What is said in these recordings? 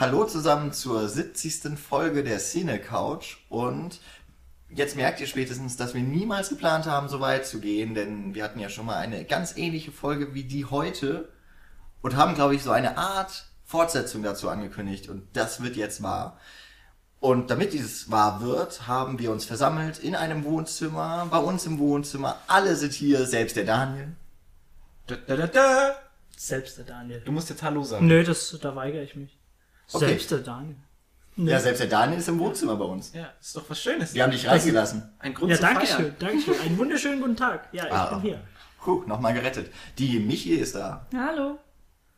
Hallo zusammen zur 70. Folge der Cine Couch und jetzt merkt ihr spätestens, dass wir niemals geplant haben, so weit zu gehen, denn wir hatten ja schon mal eine ganz ähnliche Folge wie die heute und haben, glaube ich, so eine Art Fortsetzung dazu angekündigt und das wird jetzt wahr. Und damit dieses wahr wird, haben wir uns versammelt in einem Wohnzimmer, bei uns im Wohnzimmer. Alle sind hier, selbst der Daniel. Da, da, da, da. Selbst der Daniel. Du musst jetzt Hallo sagen. Nö, das, da weigere ich mich. Okay. Selbst der Daniel. Nö. Ja, selbst der Daniel ist im Wohnzimmer bei uns. Ja, ist doch was Schönes. Wir haben dich reingelassen. Ein Grund Ja, zu danke feiern. schön, danke schön. Einen wunderschönen guten Tag. Ja, ich Ah. bin hier. Puh, nochmal gerettet. Die Michi ist da. Hallo.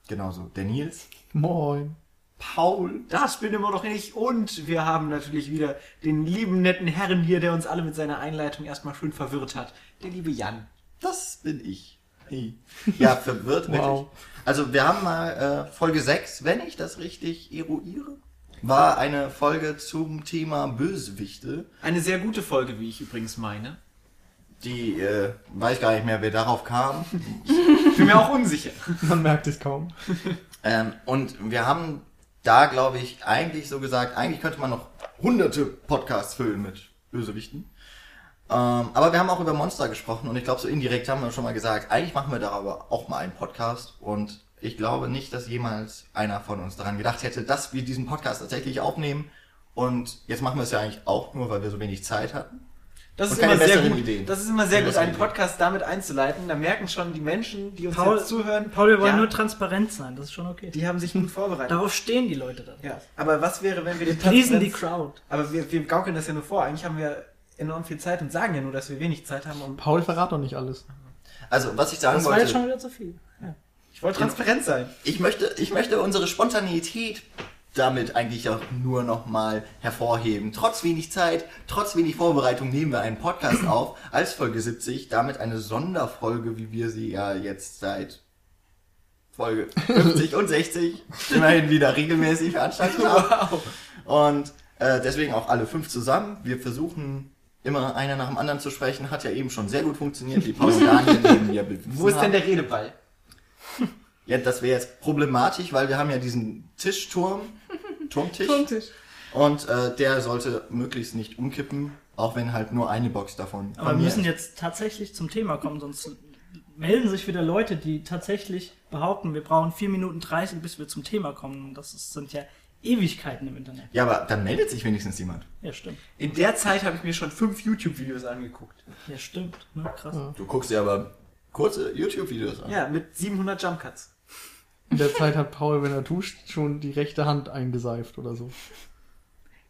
Genauso. Der Nils. Moin. Paul. Das bin immer noch ich. Und wir haben natürlich wieder den lieben, netten Herrn hier, der uns alle mit seiner Einleitung erstmal schön verwirrt hat. Der liebe Jan. Das bin ich. Hey. Ja, verwirrt wirklich. Also wir haben mal äh, Folge 6, wenn ich das richtig eruiere, war eine Folge zum Thema Bösewichte. Eine sehr gute Folge, wie ich übrigens meine. Die, äh, weiß gar nicht mehr, wer darauf kam. Ich bin mir auch unsicher. Man merkt es kaum. Ähm, und wir haben da, glaube ich, eigentlich so gesagt, eigentlich könnte man noch hunderte Podcasts füllen mit Bösewichten. Ähm, aber wir haben auch über Monster gesprochen und ich glaube, so indirekt haben wir schon mal gesagt, eigentlich machen wir darüber auch mal einen Podcast und ich glaube nicht, dass jemals einer von uns daran gedacht hätte, dass wir diesen Podcast tatsächlich aufnehmen und jetzt machen wir es ja eigentlich auch nur, weil wir so wenig Zeit hatten. Das ist immer sehr besseren gut. Ideen. Das ist immer sehr gut, einen Podcast damit einzuleiten. Da merken schon die Menschen, die uns Paul, jetzt zuhören. Paul, wir wollen ja, nur transparent sein, das ist schon okay. Die haben sich gut vorbereitet. Darauf stehen die Leute da. Ja. Aber was wäre, wenn wir den Pleasen die Transparenz- Crowd. Aber wir, wir gaukeln das ja nur vor. Eigentlich haben wir enorm viel Zeit und sagen ja nur, dass wir wenig Zeit haben. Um Paul verrat doch nicht alles. Also, was ich sagen Das war wollte, jetzt schon wieder zu viel. Ja. ich wollte transparent sein. ich möchte, ich möchte unsere Spontaneität damit eigentlich auch nur nochmal hervorheben. Trotz wenig Zeit, trotz wenig Vorbereitung nehmen wir einen Podcast auf als Folge 70, damit eine Sonderfolge, wie wir sie ja jetzt seit Folge 50 und 60 immerhin wieder regelmäßig veranstaltet haben. Und äh, deswegen auch alle fünf zusammen. Wir versuchen immer einer nach dem anderen zu sprechen. Hat ja eben schon sehr gut funktioniert, wie Paul und Daniel neben mir Wo ist denn der Redeball? Ja, das wäre jetzt problematisch, weil wir haben ja diesen Tischturm, Turmtisch. Und äh, der sollte möglichst nicht umkippen, auch wenn halt nur eine Box davon. Aber wir müssen ist. jetzt tatsächlich zum Thema kommen, sonst melden sich wieder Leute, die tatsächlich behaupten, wir brauchen 4 Minuten 30, bis wir zum Thema kommen. Und das ist, sind ja Ewigkeiten im Internet. Ja, aber dann meldet sich wenigstens jemand. Ja, stimmt. In der Zeit habe ich mir schon fünf YouTube-Videos angeguckt. Ja, stimmt. Ne? Krass. Du guckst dir aber kurze YouTube-Videos an. Ja, mit 700 Jump Cuts. In der Zeit hat Paul, wenn er duscht, schon die rechte Hand eingeseift oder so.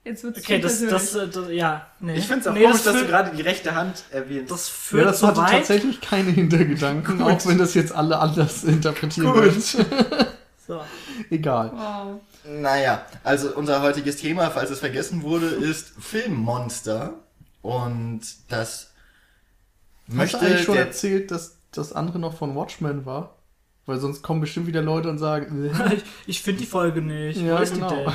Jetzt wird's Okay, das, persönlich. das, äh, das, ja, nee. Ich finde es auch nee, komisch, das dass du gerade die rechte Hand erwähnst. Das Ja, führt das so hatte weit. tatsächlich keine Hintergedanken, auch wenn das jetzt alle anders interpretieren Gut. würden. So. Egal. Wow. Naja, also unser heutiges Thema, falls es vergessen wurde, ist Filmmonster. Und das Hast möchte du eigentlich schon erzählt, dass das andere noch von Watchmen war? Weil sonst kommen bestimmt wieder Leute und sagen, äh, Ich, ich finde die Folge nicht. Ja, ist genau. ja,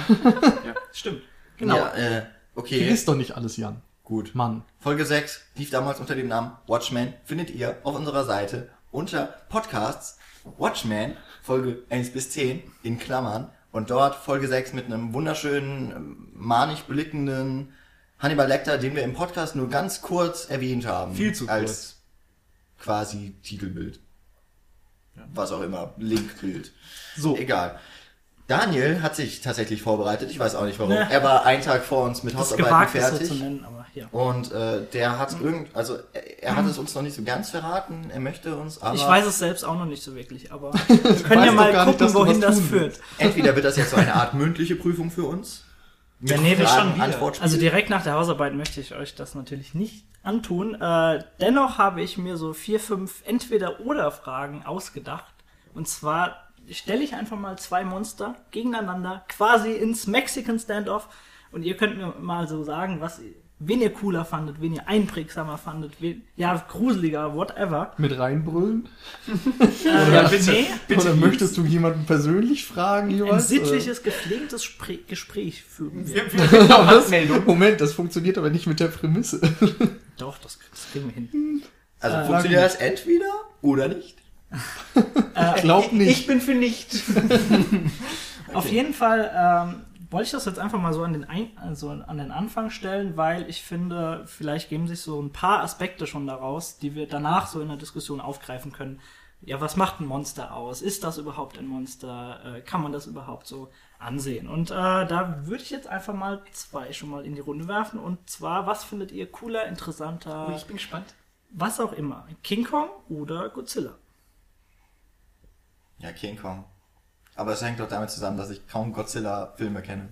stimmt. Genau. Ja, äh, okay. vergiss doch nicht alles, Jan. Gut. Mann. Folge 6 lief damals unter dem Namen Watchmen. Findet ihr auf unserer Seite unter Podcasts Watchmen, Folge 1 bis 10 in Klammern. Und dort Folge 6 mit einem wunderschönen, ähm, manisch blickenden Hannibal Lecter, den wir im Podcast nur ganz kurz erwähnt haben. Viel zu Als quasi Titelbild. Was auch immer. Linkbild. So. Egal. Daniel hat sich tatsächlich vorbereitet. Ich weiß auch nicht warum. Ja. Er war einen Tag vor uns mit Das Hausarbeiten gewagt, das so fertig. zu nennen, aber ja. Und äh, der hat irgend, also er, er hat es uns noch nicht so ganz verraten. Er möchte uns, aber Ich weiß es selbst auch noch nicht so wirklich, aber wir können ja mal nicht, gucken, du wohin das führt. entweder wird das jetzt so eine Art mündliche Prüfung für uns. Ja, nee, wir schon. Also direkt nach der Hausarbeit möchte ich euch das natürlich nicht antun. Äh, dennoch habe ich mir so vier, fünf Entweder-Oder-Fragen ausgedacht. Und zwar stelle ich einfach mal zwei Monster gegeneinander, quasi ins Mexican Standoff. Und ihr könnt mir mal so sagen, was wen ihr cooler fandet, wen ihr einprägsamer fandet, wen, ja, gruseliger, whatever. Mit reinbrüllen? Äh, ja, nee, Oder möchtest du jemanden persönlich fragen ein jeweils? sittliches, gepflegtes Spre Gespräch führen wir. Wir, Oder? Moment, das funktioniert aber nicht mit der Prämisse. Doch, das, das kriegen wir hin. also äh, funktioniert das entweder oder nicht? Ich glaub nicht. Ich bin für nicht. Auf jeden Fall ähm, wollte ich das jetzt einfach mal so an den, Ein also an den Anfang stellen, weil ich finde, vielleicht geben sich so ein paar Aspekte schon daraus, die wir danach so in der Diskussion aufgreifen können. Ja, was macht ein Monster aus? Ist das überhaupt ein Monster? Äh, kann man das überhaupt so ansehen? Und äh, da würde ich jetzt einfach mal zwei schon mal in die Runde werfen. Und zwar, was findet ihr cooler, interessanter, Oh, ich bin gespannt. was auch immer? King Kong oder Godzilla? Ja, King Kong. Aber es hängt doch damit zusammen, dass ich kaum Godzilla-Filme kenne.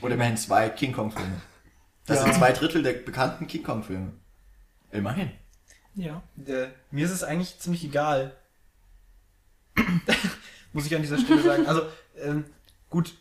Oder immerhin zwei King Kong-Filme. Das Ja. sind zwei Drittel der bekannten King Kong-Filme. Immerhin. Ja. Äh, mir ist es eigentlich ziemlich egal. Muss ich an dieser Stelle sagen. Also, ähm, gut,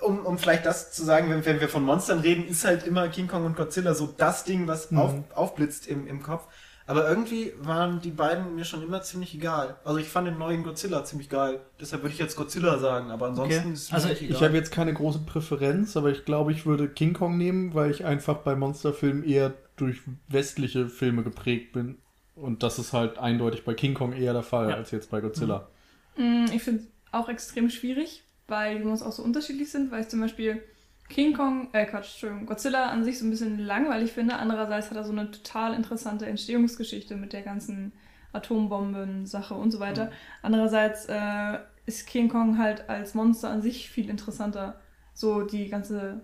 um, um vielleicht das zu sagen, wenn, wenn wir von Monstern reden, ist halt immer King Kong und Godzilla so das Ding, was auf, aufblitzt im, im Kopf. Aber irgendwie waren die beiden mir schon immer ziemlich egal. Also ich fand den neuen Godzilla ziemlich geil. Deshalb würde ich jetzt Godzilla sagen, aber ansonsten Okay. ist es mir Also echt Ich egal. habe jetzt keine große Präferenz, aber ich glaube, ich würde King Kong nehmen, weil ich einfach bei Monsterfilmen eher durch westliche Filme geprägt bin. Und das ist halt eindeutig bei King Kong eher der Fall Ja. als jetzt bei Godzilla. Mm, Ich finde es auch extrem schwierig, weil die Monster auch so unterschiedlich sind, weil ich zum Beispiel King Kong, äh Quatsch, Entschuldigung, Godzilla an sich so ein bisschen langweilig finde. Andererseits hat er so eine total interessante Entstehungsgeschichte mit der ganzen Atombomben-Sache und so weiter. Andererseits äh, ist King Kong halt als Monster an sich viel interessanter. So die ganze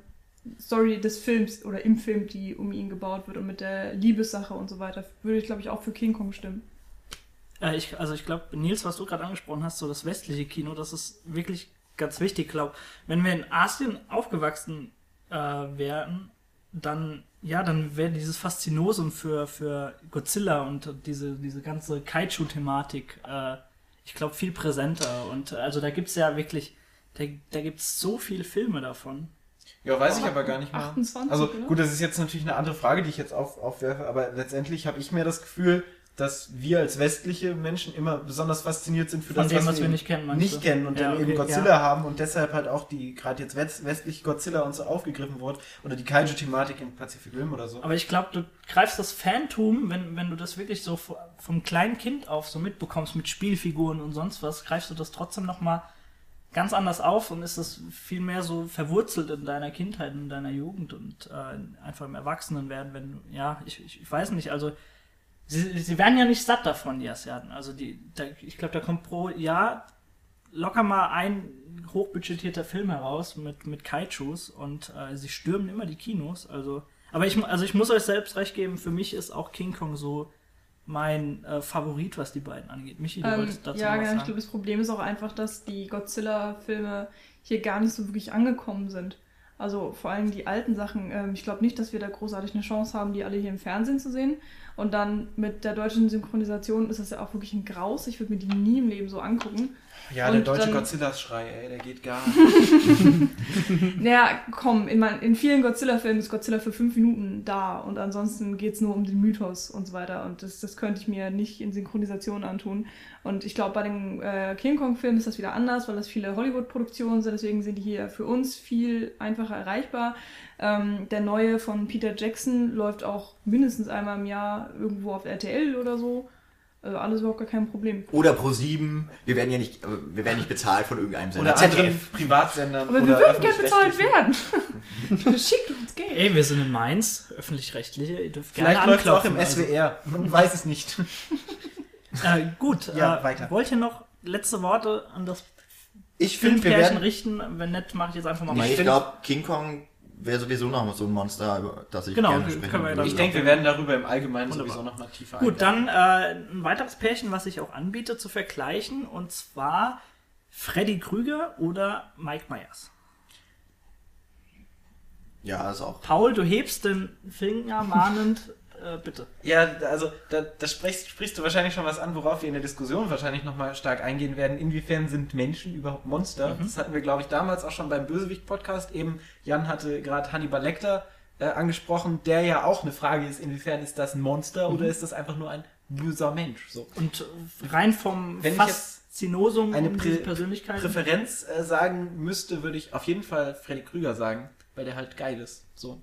Story des Films oder im Film, die um ihn gebaut wird und mit der Liebessache und so weiter, würde ich glaube ich auch für King Kong stimmen. Äh, ich, also ich glaube, Nils, was du gerade angesprochen hast, so das westliche Kino, das ist wirklich ganz wichtig. Ich glaube, wenn wir in Asien aufgewachsen äh, wären, dann ja, dann wäre dieses Faszinosum für, für Godzilla und diese, diese ganze Kaiju-Thematik, äh, ich glaube, viel präsenter. Und äh, also da gibt's ja wirklich, da, da gibt's so viele Filme davon. Ja, weiß ich aber gar nicht mal. 28, Also oder? gut, das ist jetzt natürlich eine andere Frage, die ich jetzt auf, aufwerfe, aber letztendlich habe ich mir das Gefühl, dass wir als westliche Menschen immer besonders fasziniert sind für Von das, dem, was, was wir eben nicht kennen, nicht du? kennen und Ja, dann eben okay, Godzilla ja. haben und deshalb halt auch die gerade jetzt west, westliche Godzilla und so aufgegriffen wurde oder die Kaiju-Thematik in Pacific Rim oder so. Aber ich glaube, du greifst das Phantom, wenn, wenn du das wirklich so vo- vom kleinen Kind auf so mitbekommst mit Spielfiguren und sonst was, greifst du das trotzdem nochmal ganz anders auf und ist das viel mehr so verwurzelt in deiner Kindheit, in deiner Jugend und äh, einfach im Erwachsenenwerden, wenn du, ja, ich, ich weiß nicht, also sie, sie werden ja nicht satt davon, die Asiaten. Also die, da, ich glaube, da kommt pro Jahr locker mal ein hochbudgetierter Film heraus mit, mit Kaijus und äh, sie stürmen immer die Kinos. Also, aber ich, also ich muss euch selbst recht geben, für mich ist auch King Kong so mein äh, Favorit, was die beiden angeht. Michi, du Ähm, wolltest dazu ja, was genau. Ich sagen. glaube, das Problem ist auch einfach, dass die Godzilla-Filme hier gar nicht so wirklich angekommen sind. Also vor allem die alten Sachen. Ähm, ich glaube nicht, dass wir da großartig eine Chance haben, die alle hier im Fernsehen zu sehen. Und dann mit der deutschen Synchronisation ist das ja auch wirklich ein Graus. Ich würde mir die nie im Leben so angucken. Ja, der und deutsche dann- Godzilla-Schrei, ey, der geht gar nicht. Naja, komm, in, mein, in vielen Godzilla-Filmen ist Godzilla für fünf Minuten da und ansonsten geht's nur um den Mythos und so weiter. Und das, das könnte ich mir nicht in Synchronisation antun. Und ich glaube, bei dem äh, King Kong-Film ist das wieder anders, weil das viele Hollywood-Produktionen sind. Deswegen sind die hier für uns viel einfacher erreichbar. Ähm, der neue von Peter Jackson läuft auch mindestens einmal im Jahr irgendwo auf RTL oder so. Also alles überhaupt gar kein Problem. Oder Pro 7. Wir werden ja nicht, äh, wir werden nicht bezahlt von irgendeinem Sender. Oder anderen Privatsendern. Aber wir würden gerne bezahlt werden. Schickt uns Geld. Ey, wir sind in Mainz, öffentlich-rechtliche, ihr dürft gerne Vielleicht läuft es auch im SWR. Man weiß es nicht. Also, äh, gut, Ja, äh, weiter. wollt ihr noch letzte Worte an das Ich finde, wir Filmpärchen werden richten? Wenn nicht, mache ich jetzt einfach mal Nee, weiter. ich glaube, King Kong wäre sowieso noch so ein Monster, über das ich Genau, gerne können sprechen wir würde. Ich denke, wir werden darüber im Allgemeinen Wunderbar. sowieso noch mal tiefer Gut, eingehen. dann äh, ein weiteres Pärchen, was ich auch anbiete zu vergleichen, und zwar Freddy Krüger oder Mike Myers. Ja, ist auch. Paul, du hebst den Finger mahnend, äh, bitte. Ja, also da, da sprichst, sprichst du wahrscheinlich schon was an, worauf wir in der Diskussion wahrscheinlich nochmal stark eingehen werden. Inwiefern sind Menschen überhaupt Monster? Das hatten wir, glaube ich, damals auch schon beim Bösewicht-Podcast. Eben, Jan hatte gerade Hannibal Lecter äh, angesprochen, der ja auch eine Frage ist, inwiefern ist das ein Monster oder ist das einfach nur ein böser Mensch? So. Und äh, rein vom Wenn ich jetzt Faszinosum eine um Prä Persönlichkeit. Präferenz äh, sagen müsste, würde ich auf jeden Fall Freddy Krüger sagen, weil der halt geil ist. So.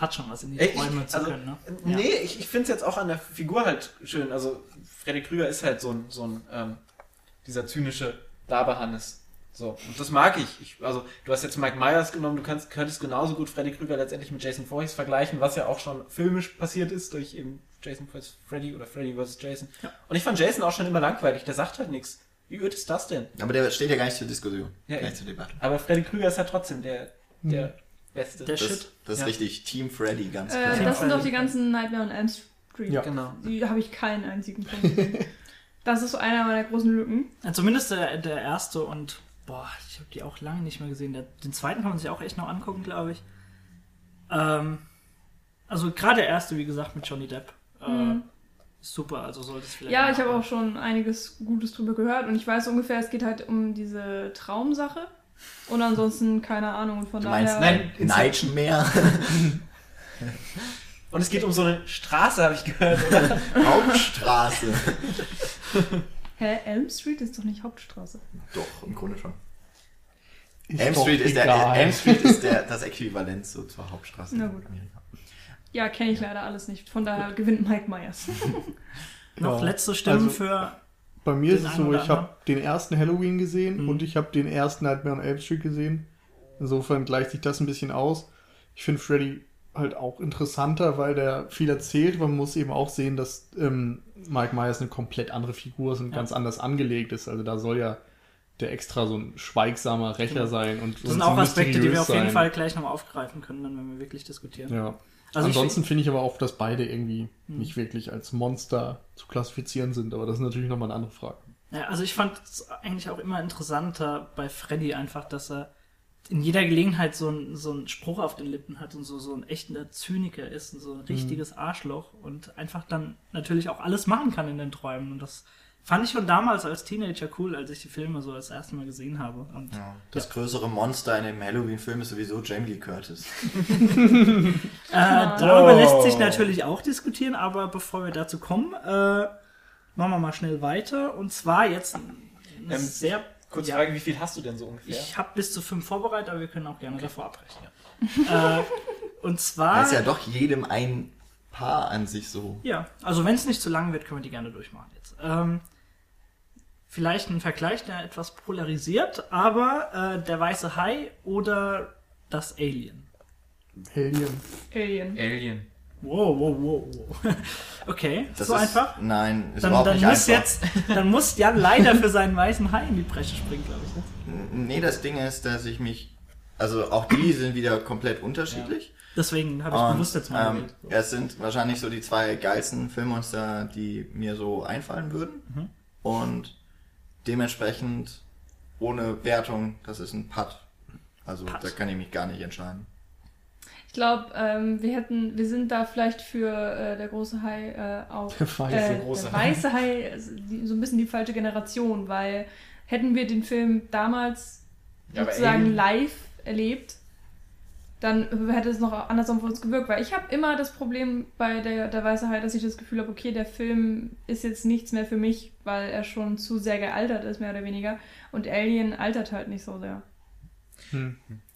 Hat schon was in die Träume ich, zu also, können, ne? Nee, ich, ich finde es jetzt auch an der Figur halt schön. Also Freddy Krüger ist halt so ein, so ein ähm, dieser zynische Laberhannes. So, und das mag ich. ich. Also, du hast jetzt Mike Myers genommen, du kannst, könntest genauso gut Freddy Krüger letztendlich mit Jason Voorhees vergleichen, was ja auch schon filmisch passiert ist durch eben Jason vs. Freddy oder Freddy vs. Jason. Und ich fand Jason auch schon immer langweilig, der sagt halt nichts. Wie öd ist das denn? Aber der steht ja gar nicht zur Diskussion. Ja, gar nicht zur Debatte. Aber Freddy Krüger ist ja trotzdem der, der Beste. Der Das, Shit. das ist Ja. richtig. Team Freddy, ganz klar. Äh, das sind doch die ganzen Nightmare on Elm Street. Ja. Genau. Die habe ich keinen einzigen Punkt gesehen. Das ist so einer meiner großen Lücken. Ja, zumindest der, der erste und boah, ich habe die auch lange nicht mehr gesehen. Der, den zweiten kann man sich auch echt noch angucken, glaube ich. Ähm, also gerade der erste, wie gesagt, mit Johnny Depp. Äh, Mhm. Super, also sollte es vielleicht. Ja, ich habe auch schon einiges Gutes drüber gehört und ich weiß ungefähr, es geht halt um diese Traumsache. Und ansonsten keine Ahnung. Und von Du daher. meinst Nein, Nightmare? Und es geht um so eine Straße, habe ich gehört, oder? Hauptstraße. Hä? Elm Street ist doch nicht Hauptstraße. Doch, im Grunde schon. Ist Elm Street, ist der. Elm Street ist der, das Äquivalent so zur Hauptstraße Na in gut. Amerika. Ja, kenne ich leider alles nicht. Von daher gewinnt Mike Myers. Noch letzte Stimmen Also- für. Bei mir ist es so, ich habe den ersten Halloween gesehen Mhm. und ich habe den ersten Nightmare on Elm Street gesehen. Insofern gleicht sich das ein bisschen aus. Ich finde Freddy halt auch interessanter, weil der viel erzählt. Man muss eben auch sehen, dass ähm, Mike Myers eine komplett andere Figur ist und Ja. ganz anders angelegt ist. Also da soll ja der extra so ein schweigsamer Rächer sein und Das sind auch Aspekte, die wir auf jeden sein. Fall gleich nochmal aufgreifen können, dann, wenn wir wirklich diskutieren. Ja. Also Ansonsten finde ich aber auch, dass beide irgendwie Hm. nicht wirklich als Monster zu klassifizieren sind. Aber das ist natürlich nochmal eine andere Frage. Ja, also ich fand es eigentlich auch immer interessanter bei Freddy einfach, dass er in jeder Gelegenheit so, ein, so einen Spruch auf den Lippen hat und so, so ein echter Zyniker ist und so ein richtiges Arschloch und einfach dann natürlich auch alles machen kann in den Träumen. Und das fand ich schon damals als Teenager cool, als ich die Filme so das erste Mal gesehen habe. Und Ja. Das größere Monster in dem Halloween-Film ist sowieso Jamie Lee Curtis. Äh, darüber Wow. lässt sich natürlich auch diskutieren, aber bevor wir dazu kommen, äh, machen wir mal schnell weiter. Und zwar jetzt ein Ähm, sehr. Kurze ja, Frage, wie viel hast du denn so ungefähr? Ich habe bis zu fünf vorbereitet, aber wir können auch gerne davor abbrechen. Ja. äh, und zwar. Da ist ja doch jedem ein Paar an sich so. Ja, also wenn es nicht zu lang wird, können wir die gerne durchmachen. Ähm, vielleicht ein Vergleich, der etwas polarisiert, aber äh, der weiße Hai oder das Alien. Alien. Alien. Alien. Wow, wow, wow, wow. Okay, Das so ist, einfach. Nein, ist Dann, überhaupt dann nicht muss einfach. jetzt, dann muss Jan leider für seinen weißen Hai in die Bresche springen, glaube ich. Ne? Nee, das Ding ist, dass ich mich. Also auch die sind wieder komplett unterschiedlich. Deswegen habe ich Und, bewusst jetzt mal ähm, gewählt. Es sind wahrscheinlich so die zwei geilsten Filmmonster, die mir so einfallen würden. Mhm. Und dementsprechend ohne Wertung, das ist ein Putt. Also Putt. da kann ich mich gar nicht entscheiden. Ich glaube, ähm, wir hätten, wir sind da vielleicht für äh, der große Hai äh, auch Der weiße äh, große der Hai. weiße Hai ist die, so ein bisschen die falsche Generation, weil hätten wir den Film damals Ja, sozusagen live erlebt, dann hätte es noch anders auf uns gewirkt, weil ich habe immer das Problem bei der, der Weiße Hai, dass ich das Gefühl habe, okay, der Film ist jetzt nichts mehr für mich, weil er schon zu sehr gealtert ist, mehr oder weniger. Und Alien altert halt nicht so sehr.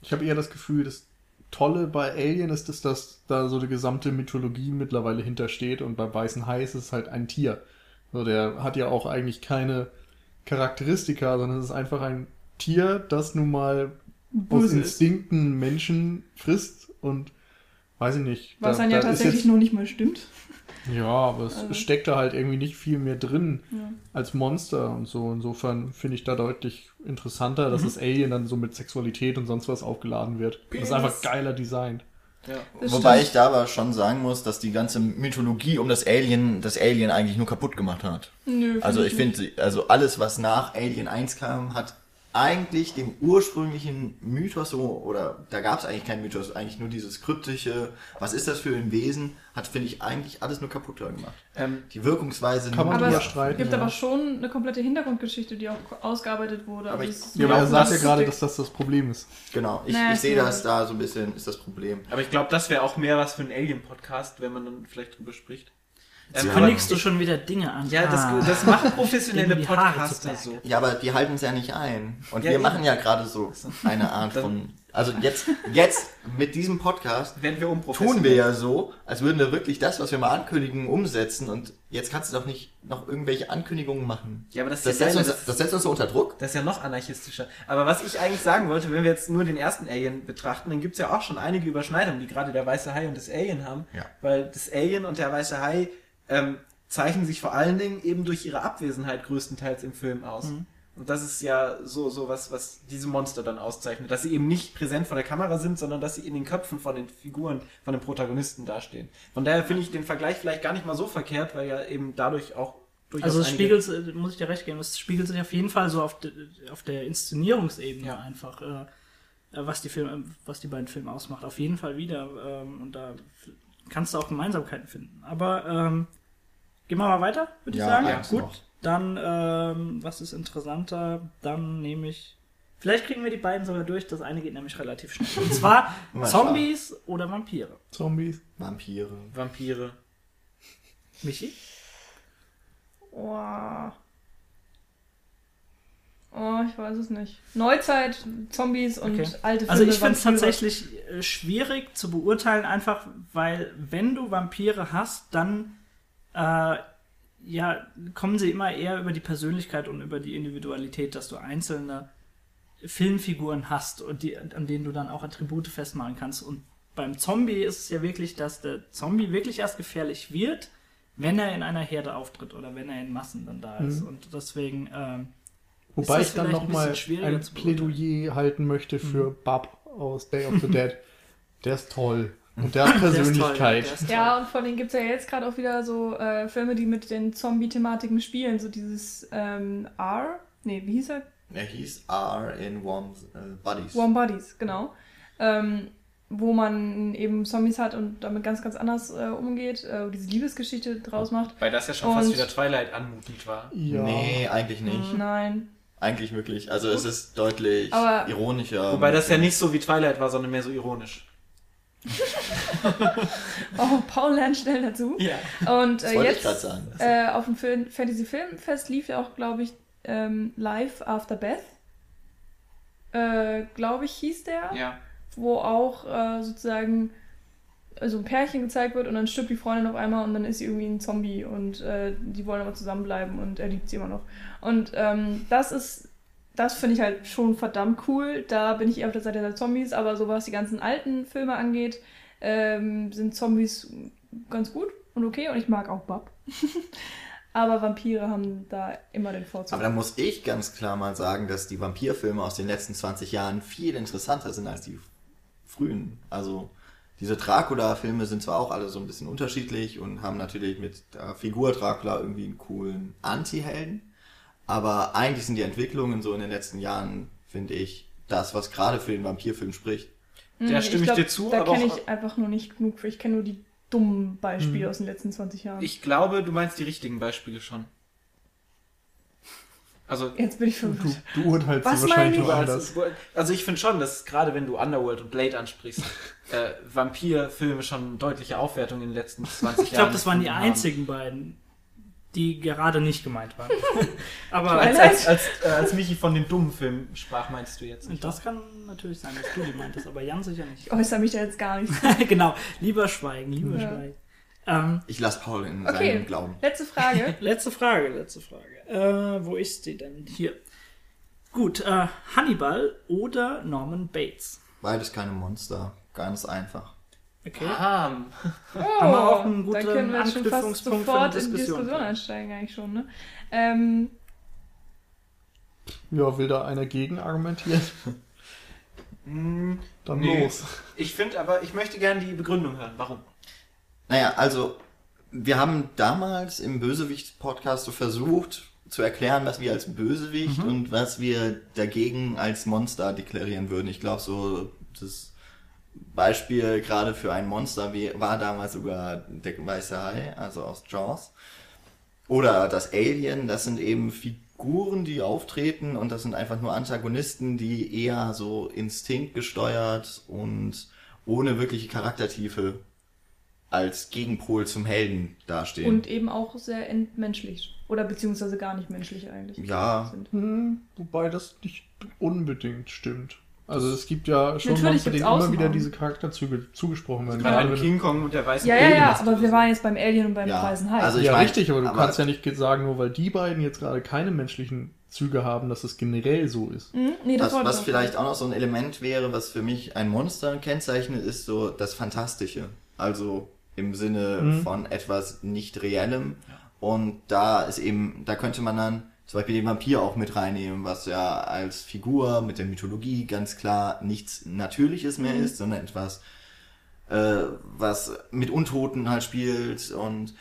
Ich habe eher das Gefühl, das Tolle bei Alien ist, dass das da so eine gesamte Mythologie mittlerweile hintersteht und bei Weißen Hai ist es halt ein Tier. So, der hat ja auch eigentlich keine Charakteristika, sondern es ist einfach ein Tier, das nun mal Böse ist. Instinkten Menschen frisst und weiß ich nicht. Was da- dann ja tatsächlich jetzt- noch nicht mal stimmt. Ja, aber es Also- steckt da halt irgendwie nicht viel mehr drin Ja. als Monster und so. Insofern finde ich da deutlich interessanter, dass das Alien dann so mit Sexualität und sonst was aufgeladen wird. Das ist einfach geiler designt. Ja. Wobei stimmt. ich da aber schon sagen muss, dass die ganze Mythologie um das Alien, das Alien eigentlich nur kaputt gemacht hat. Nö, find Also ich finde, also alles, was nach Alien 1 kam, hat eigentlich dem ursprünglichen Mythos so, oder da gab es eigentlich keinen Mythos, eigentlich nur dieses kryptische, was ist das für ein Wesen, hat, finde ich, eigentlich alles nur kaputter gemacht. Ähm, Die Wirkungsweise Kann man Aber drüber es streiten, gibt ja. aber schon eine komplette Hintergrundgeschichte, die auch ausgearbeitet wurde. Aber Also ich- es ist Ja, aber er sagt ja gerade, dass das das Problem ist. Genau, ich, Naja, ich sehe das da so ein bisschen, ist das Problem. aber ich glaube, das wäre auch mehr was für einen Alien-Podcast, wenn man dann vielleicht drüber spricht. Jetzt Ähm, kündigst du schon wieder Dinge an. Ja, das, Ah. das machen professionelle Podcaster so. Ja, aber die halten es ja nicht ein. Und Ja, wir eben. machen ja gerade so eine Art von Also jetzt, jetzt mit diesem Podcast wir tun wir ja so, als würden wir wirklich das, was wir mal ankündigen, umsetzen. Und jetzt kannst du doch nicht noch irgendwelche Ankündigungen machen. Ja, aber das ist Das ja setzt, uns, das- das setzt uns so unter Druck. Das ist ja noch anarchistischer. Aber was ich eigentlich sagen wollte, wenn wir jetzt nur den ersten Alien betrachten, dann gibt's ja auch schon einige Überschneidungen, die gerade der Weiße Hai und das Alien haben. Ja. Weil das Alien und der Weiße Hai ähm, zeichnen sich vor allen Dingen eben durch ihre Abwesenheit größtenteils im Film aus. Und das ist ja so, so was, was diese Monster dann auszeichnet. Dass sie eben nicht präsent vor der Kamera sind, sondern dass sie in den Köpfen von den Figuren, von den Protagonisten dastehen. Von daher finde ich den Vergleich vielleicht gar nicht mal so verkehrt, weil ja eben dadurch auch Also es spiegelt, äh, muss ich dir recht geben, es spiegelt sich auf jeden Fall so auf, de, auf der Inszenierungsebene Ja. einfach, äh, äh, was die Filme, was die beiden Filme ausmacht, auf jeden Fall wieder. Ähm, und da kannst du auch Gemeinsamkeiten finden. Aber ähm, gehen wir mal weiter, würde ich Ja, sagen. eins Gut, noch. dann ähm, was ist interessanter? Dann nehme ich. Vielleicht kriegen wir die beiden sogar durch. Das eine geht nämlich relativ schnell. Und zwar Zombies oder Vampire. Zombies. Vampire. Vampire. Michi? Oh. Oh, ich weiß es nicht. Neuzeit, Zombies und Okay. alte Filme. Also ich finde es tatsächlich äh, schwierig zu beurteilen, einfach weil wenn du Vampire hast, dann äh, ja, kommen sie immer eher über die Persönlichkeit und über die Individualität, dass du einzelne Filmfiguren hast und die, an denen du dann auch Attribute festmachen kannst. Und beim Zombie ist es ja wirklich, dass der Zombie wirklich erst gefährlich wird, wenn er in einer Herde auftritt oder wenn er in Massen dann da ist. Und deswegen ähm, Wobei ich dann ein nochmal ein beurteilen? Plädoyer halten möchte für Mhm. Bub aus Day of the Dead. Der ist toll. Und der hat der toll, Persönlichkeit. der ist toll. Ja, und vor allem gibt es ja jetzt gerade auch wieder so äh, Filme, die mit den Zombie-Thematiken spielen. So dieses ähm, R. Nee, wie hieß er? Er hieß R in Warm äh, Buddies. Warm Bodies, genau. Ähm, wo man eben Zombies hat und damit ganz, ganz anders äh, umgeht, äh, diese Liebesgeschichte draus macht. Weil das ja schon fast Und- wieder Twilight anmutend war. Ja. Nee, eigentlich nicht. Nein. Eigentlich wirklich. Also es ist deutlich Aber- ironischer. Wobei das ja nicht so wie Twilight war, sondern mehr so ironisch. Oh, Paul lernt schnell dazu. Ja. Und äh, jetzt gerade sagen. äh, auf dem Film, Fantasy Filmfest lief ja auch, glaube ich, ähm, Live After Beth. Äh, glaube ich, hieß der. Ja. wo auch äh, sozusagen so ein Pärchen gezeigt wird und dann stirbt die Freundin auf einmal und dann ist sie irgendwie ein Zombie und äh, die wollen aber zusammenbleiben und er liebt sie immer noch. Und ähm, das ist, das finde ich halt schon verdammt cool. Da bin ich eher auf der Seite der Zombies, aber so was die ganzen alten Filme angeht, ähm, sind Zombies ganz gut und okay und ich mag auch Bub. aber Vampire haben da immer den Vorzug. Aber da muss ich ganz klar mal sagen, dass die Vampirfilme aus den letzten 20 Jahren viel interessanter sind als die frühen. Also diese Dracula-Filme sind zwar auch alle so ein bisschen unterschiedlich und haben natürlich mit der Figur Dracula irgendwie einen coolen Anti-Helden, aber eigentlich sind die Entwicklungen so in den letzten Jahren, finde ich, das, was gerade für den Vampirfilm spricht. Da Hm, stimme ich dir zu, Da kenne ich einfach nur nicht genug für. Ich kenne nur die dummen Beispiele aus den letzten 20 Jahren. Ich glaube, du meinst die richtigen Beispiele schon. Also, Jetzt bin ich Du, verwirrt. du urteilst Was sie wahrscheinlich nur ich? anders. also ich finde schon, dass gerade wenn du Underworld und Blade ansprichst, äh, Vampirfilme schon deutliche Aufwertung in den letzten 20 Jahren. Ich glaube, das waren die haben. einzigen beiden, die gerade nicht gemeint waren. Aber Als, als, als, äh, als Michi von den dummen Filmen sprach, meinst du jetzt nicht? das kann natürlich sein, dass du die meintest, aber Jan sicher nicht. Ich äußere mich da jetzt gar nicht. genau, lieber schweigen, lieber Ja. schweigen. Ähm, Ich lasse Paul in Okay. seinem Glauben. Letzte Frage. letzte Frage, letzte Frage. Äh, wo ist die denn? Hier. Gut, äh, Hannibal oder Norman Bates? Beides keine Monster. Ganz einfach. Okay. Ah, Oh, Haben wir auch einen guten dann können wir schon fast sofort eine in die Diskussion. Einsteigen eigentlich schon. Ne? Ähm, Ja, will da einer gegen argumentieren? mh, Dann Nee. los. ich finde aber, ich möchte gerne die Begründung hören. Warum? Naja, also wir haben damals im Bösewicht-Podcast so versucht zu erklären, was wir als Bösewicht und was wir dagegen als Monster deklarieren würden. Ich glaube, so das Beispiel gerade für ein Monster war damals sogar der weiße Hai, also aus Jaws. Oder das Alien, das sind eben Figuren, die auftreten und das sind einfach nur Antagonisten, die eher so instinktgesteuert und ohne wirkliche Charaktertiefe als Gegenpol zum Helden dastehen. und eben auch sehr entmenschlich. Oder beziehungsweise gar nicht menschlich eigentlich. Ja. Sind. Hm, wobei das nicht unbedingt stimmt. Also es gibt ja schon Natürlich gibt's denen immer wieder diese Charakterzüge zugesprochen werden. Gerade ein King Kong und der weiße Ja, ja, Alien ja, aber wir waren jetzt beim Alien und beim Ja, Weißen Hai. also ich ja, mein, richtig, aber du aber- kannst ja nicht sagen, nur weil die beiden jetzt gerade keine menschlichen Züge haben, dass es generell so ist. Hm? Nee, das Was, was vielleicht auch noch so ein Element wäre, was für mich ein Monster kennzeichnet, ist so das Fantastische. Also im Sinne Mhm. von etwas nicht Reellem. Und da ist eben, da könnte man dann zum Beispiel den Vampir auch mit reinnehmen, was ja als Figur mit der Mythologie ganz klar nichts Natürliches mehr ist, sondern etwas, äh, was mit Untoten halt spielt und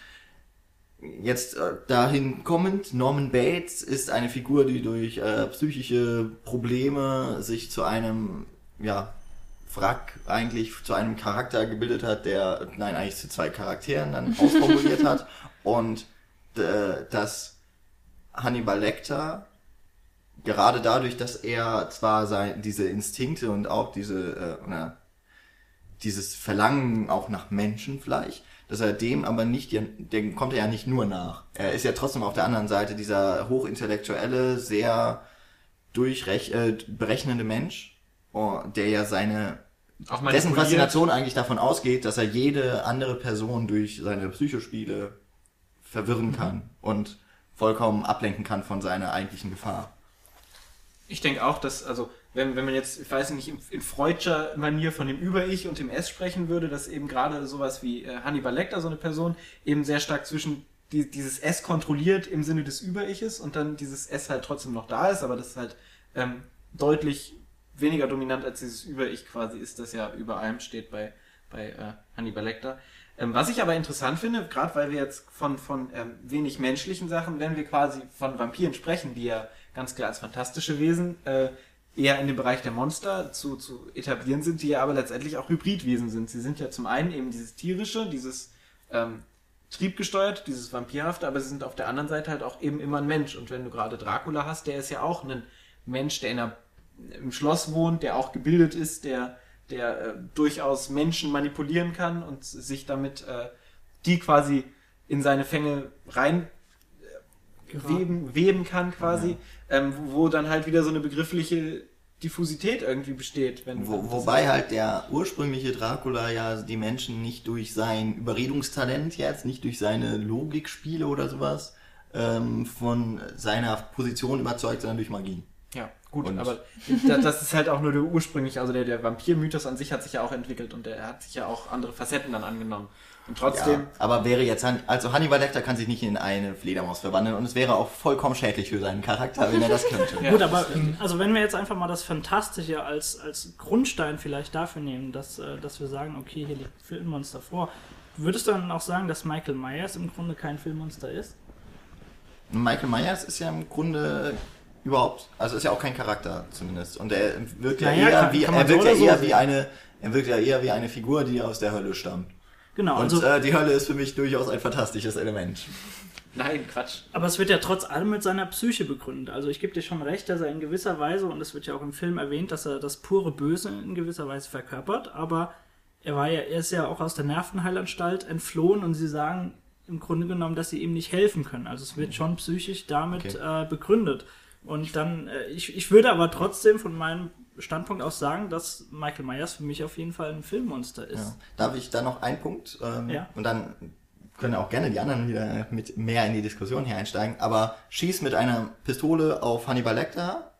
Jetzt äh, dahin kommend, Norman Bates ist eine Figur, die durch äh, psychische Probleme sich zu einem, ja, Wrack eigentlich zu einem Charakter gebildet hat, der, nein, eigentlich zu zwei Charakteren dann ausformuliert hat. Und dass Hannibal Lecter gerade dadurch, dass er zwar sein, diese Instinkte und auch diese, äh, oder dieses Verlangen auch nach Menschenfleisch, dass er dem aber nicht, dem kommt er ja nicht nur nach. Er ist ja trotzdem auf der anderen Seite dieser hochintellektuelle, sehr durchrech äh, berechnende Mensch, oh, der ja seine dessen. Faszination eigentlich davon ausgeht, dass er jede andere Person durch seine Psychospiele verwirren kann und vollkommen ablenken kann von seiner eigentlichen Gefahr. Ich denke auch, dass, also, wenn, wenn man jetzt, ich weiß nicht, in, in Freudscher Manier von dem Über-Ich und dem S sprechen würde, dass eben gerade sowas wie äh, Hannibal Lecter, so eine Person, eben sehr stark zwischen die, dieses S kontrolliert im Sinne des Über-Iches und dann dieses S halt trotzdem noch da ist, aber das ist halt ähm, deutlich weniger dominant als dieses Über-Ich quasi ist, das ja über allem steht bei, bei äh, Hannibal Lecter. Ähm, was ich aber interessant finde, gerade weil wir jetzt von, von ähm, wenig menschlichen Sachen, wenn wir quasi von Vampiren sprechen, die ja ganz klar als fantastische Wesen äh, eher in dem Bereich der Monster zu, zu etablieren sind, die ja aber letztendlich auch Hybridwesen sind. Sie sind ja zum einen eben dieses tierische, dieses ähm, triebgesteuert, dieses vampirhafte, aber sie sind auf der anderen Seite halt auch eben immer ein Mensch. Und wenn du gerade Dracula hast, der ist ja auch ein Mensch, der in einer, im Schloss wohnt, der auch gebildet ist, der, der äh, durchaus Menschen manipulieren kann und sich damit äh, die quasi in seine Fänge rein äh, weben, weben kann quasi, ähm, wo, wo dann halt wieder so eine begriffliche Diffusität irgendwie besteht. Wenn Wo, wobei halt der ursprüngliche Dracula ja die Menschen nicht durch sein Überredungstalent jetzt, nicht durch seine Logikspiele oder sowas, ähm, von seiner Position überzeugt, sondern durch Magie. Gut, Und- aber da- das ist halt auch nur der ursprüngliche, also der, der Vampir-Mythos an sich hat sich ja auch entwickelt und der hat sich ja auch andere Facetten dann angenommen. Und trotzdem, Ja, aber wäre jetzt, also Hannibal Lecter kann sich nicht in eine Fledermaus verwandeln und es wäre auch vollkommen schädlich für seinen Charakter, wenn er das könnte. Ja, Gut, aber also wenn wir jetzt einfach mal das Fantastische als, als Grundstein vielleicht dafür nehmen, dass, äh, dass wir sagen, okay, hier liegt ein Filmmonster vor, würdest du dann auch sagen, dass Michael Myers im Grunde kein Filmmonster ist? Michael Myers ist ja im Grunde überhaupt, also ist ja auch kein Charakter zumindest. Und er wirkt ja Naja, eher kann- wie, kann er wirkt so ja so eher sehen. wie eine, er wirkt ja eher wie eine Figur, die aus der Hölle stammt. Genau, Und also, äh, die Hölle ist für mich durchaus ein fantastisches Element. nein, Quatsch. aber es wird ja trotz allem mit seiner Psyche begründet. Also ich gebe dir schon recht, dass er in gewisser Weise, und es wird ja auch im Film erwähnt, dass er das pure Böse in gewisser Weise verkörpert, aber er war ja, er ist ja auch aus der Nervenheilanstalt entflohen und sie sagen im Grunde genommen, dass sie ihm nicht helfen können. Also es wird schon psychisch damit äh, begründet. Und dann, äh, ich, ich würde aber trotzdem von meinem Standpunkt aus sagen, dass Michael Myers für mich auf jeden Fall ein Filmmonster ist. Ja. Darf ich da noch einen Punkt? Ähm, Ja. Und dann können auch gerne die anderen wieder mit mehr in die Diskussion hier einsteigen. Aber schieß mit einer Pistole auf Hannibal Lecter,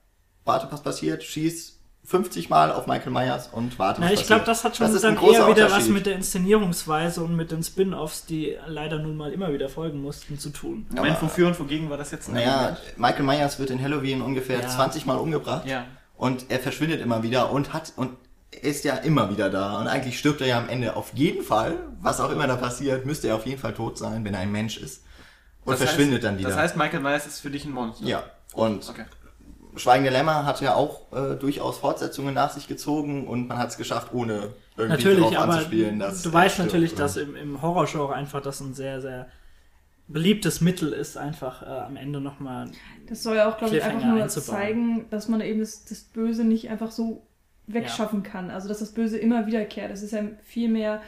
warte, was passiert, schieß 50 Mal auf Michael Myers und warte, Na, ich glaube, das hat schon ist ein dann eher wieder was mit der Inszenierungsweise und mit den Spin-offs, die leider nun mal immer wieder folgen mussten, zu tun. Moment, wofür und wogegen war das jetzt ein Naja, Argument? Michael Myers wird in Halloween ungefähr Ja. 20 Mal umgebracht. Ja. Und er verschwindet immer wieder und hat und er ist ja immer wieder da. Und eigentlich stirbt er ja am Ende auf jeden Fall. Was auch immer da passiert, müsste er auf jeden Fall tot sein, wenn er ein Mensch ist. Und Das verschwindet heißt, dann wieder. Das heißt, Michael Myers ist für dich ein Monster. ja. Und Okay. Schweigende Lämmer hat ja auch äh, durchaus Fortsetzungen nach sich gezogen und man hat es geschafft, ohne irgendwie Natürlich, darauf aber anzuspielen, dass du weißt stirbt. natürlich, dass im, im Horrorgenre einfach das ein sehr, sehr beliebtes Mittel ist, einfach äh, am Ende nochmal. Das soll ja auch, glaube ich, einfach nur einzubauen. zeigen, dass man eben das, das Böse nicht einfach so wegschaffen kann. Also, dass das Böse immer wiederkehrt. Das ist ja viel mehr,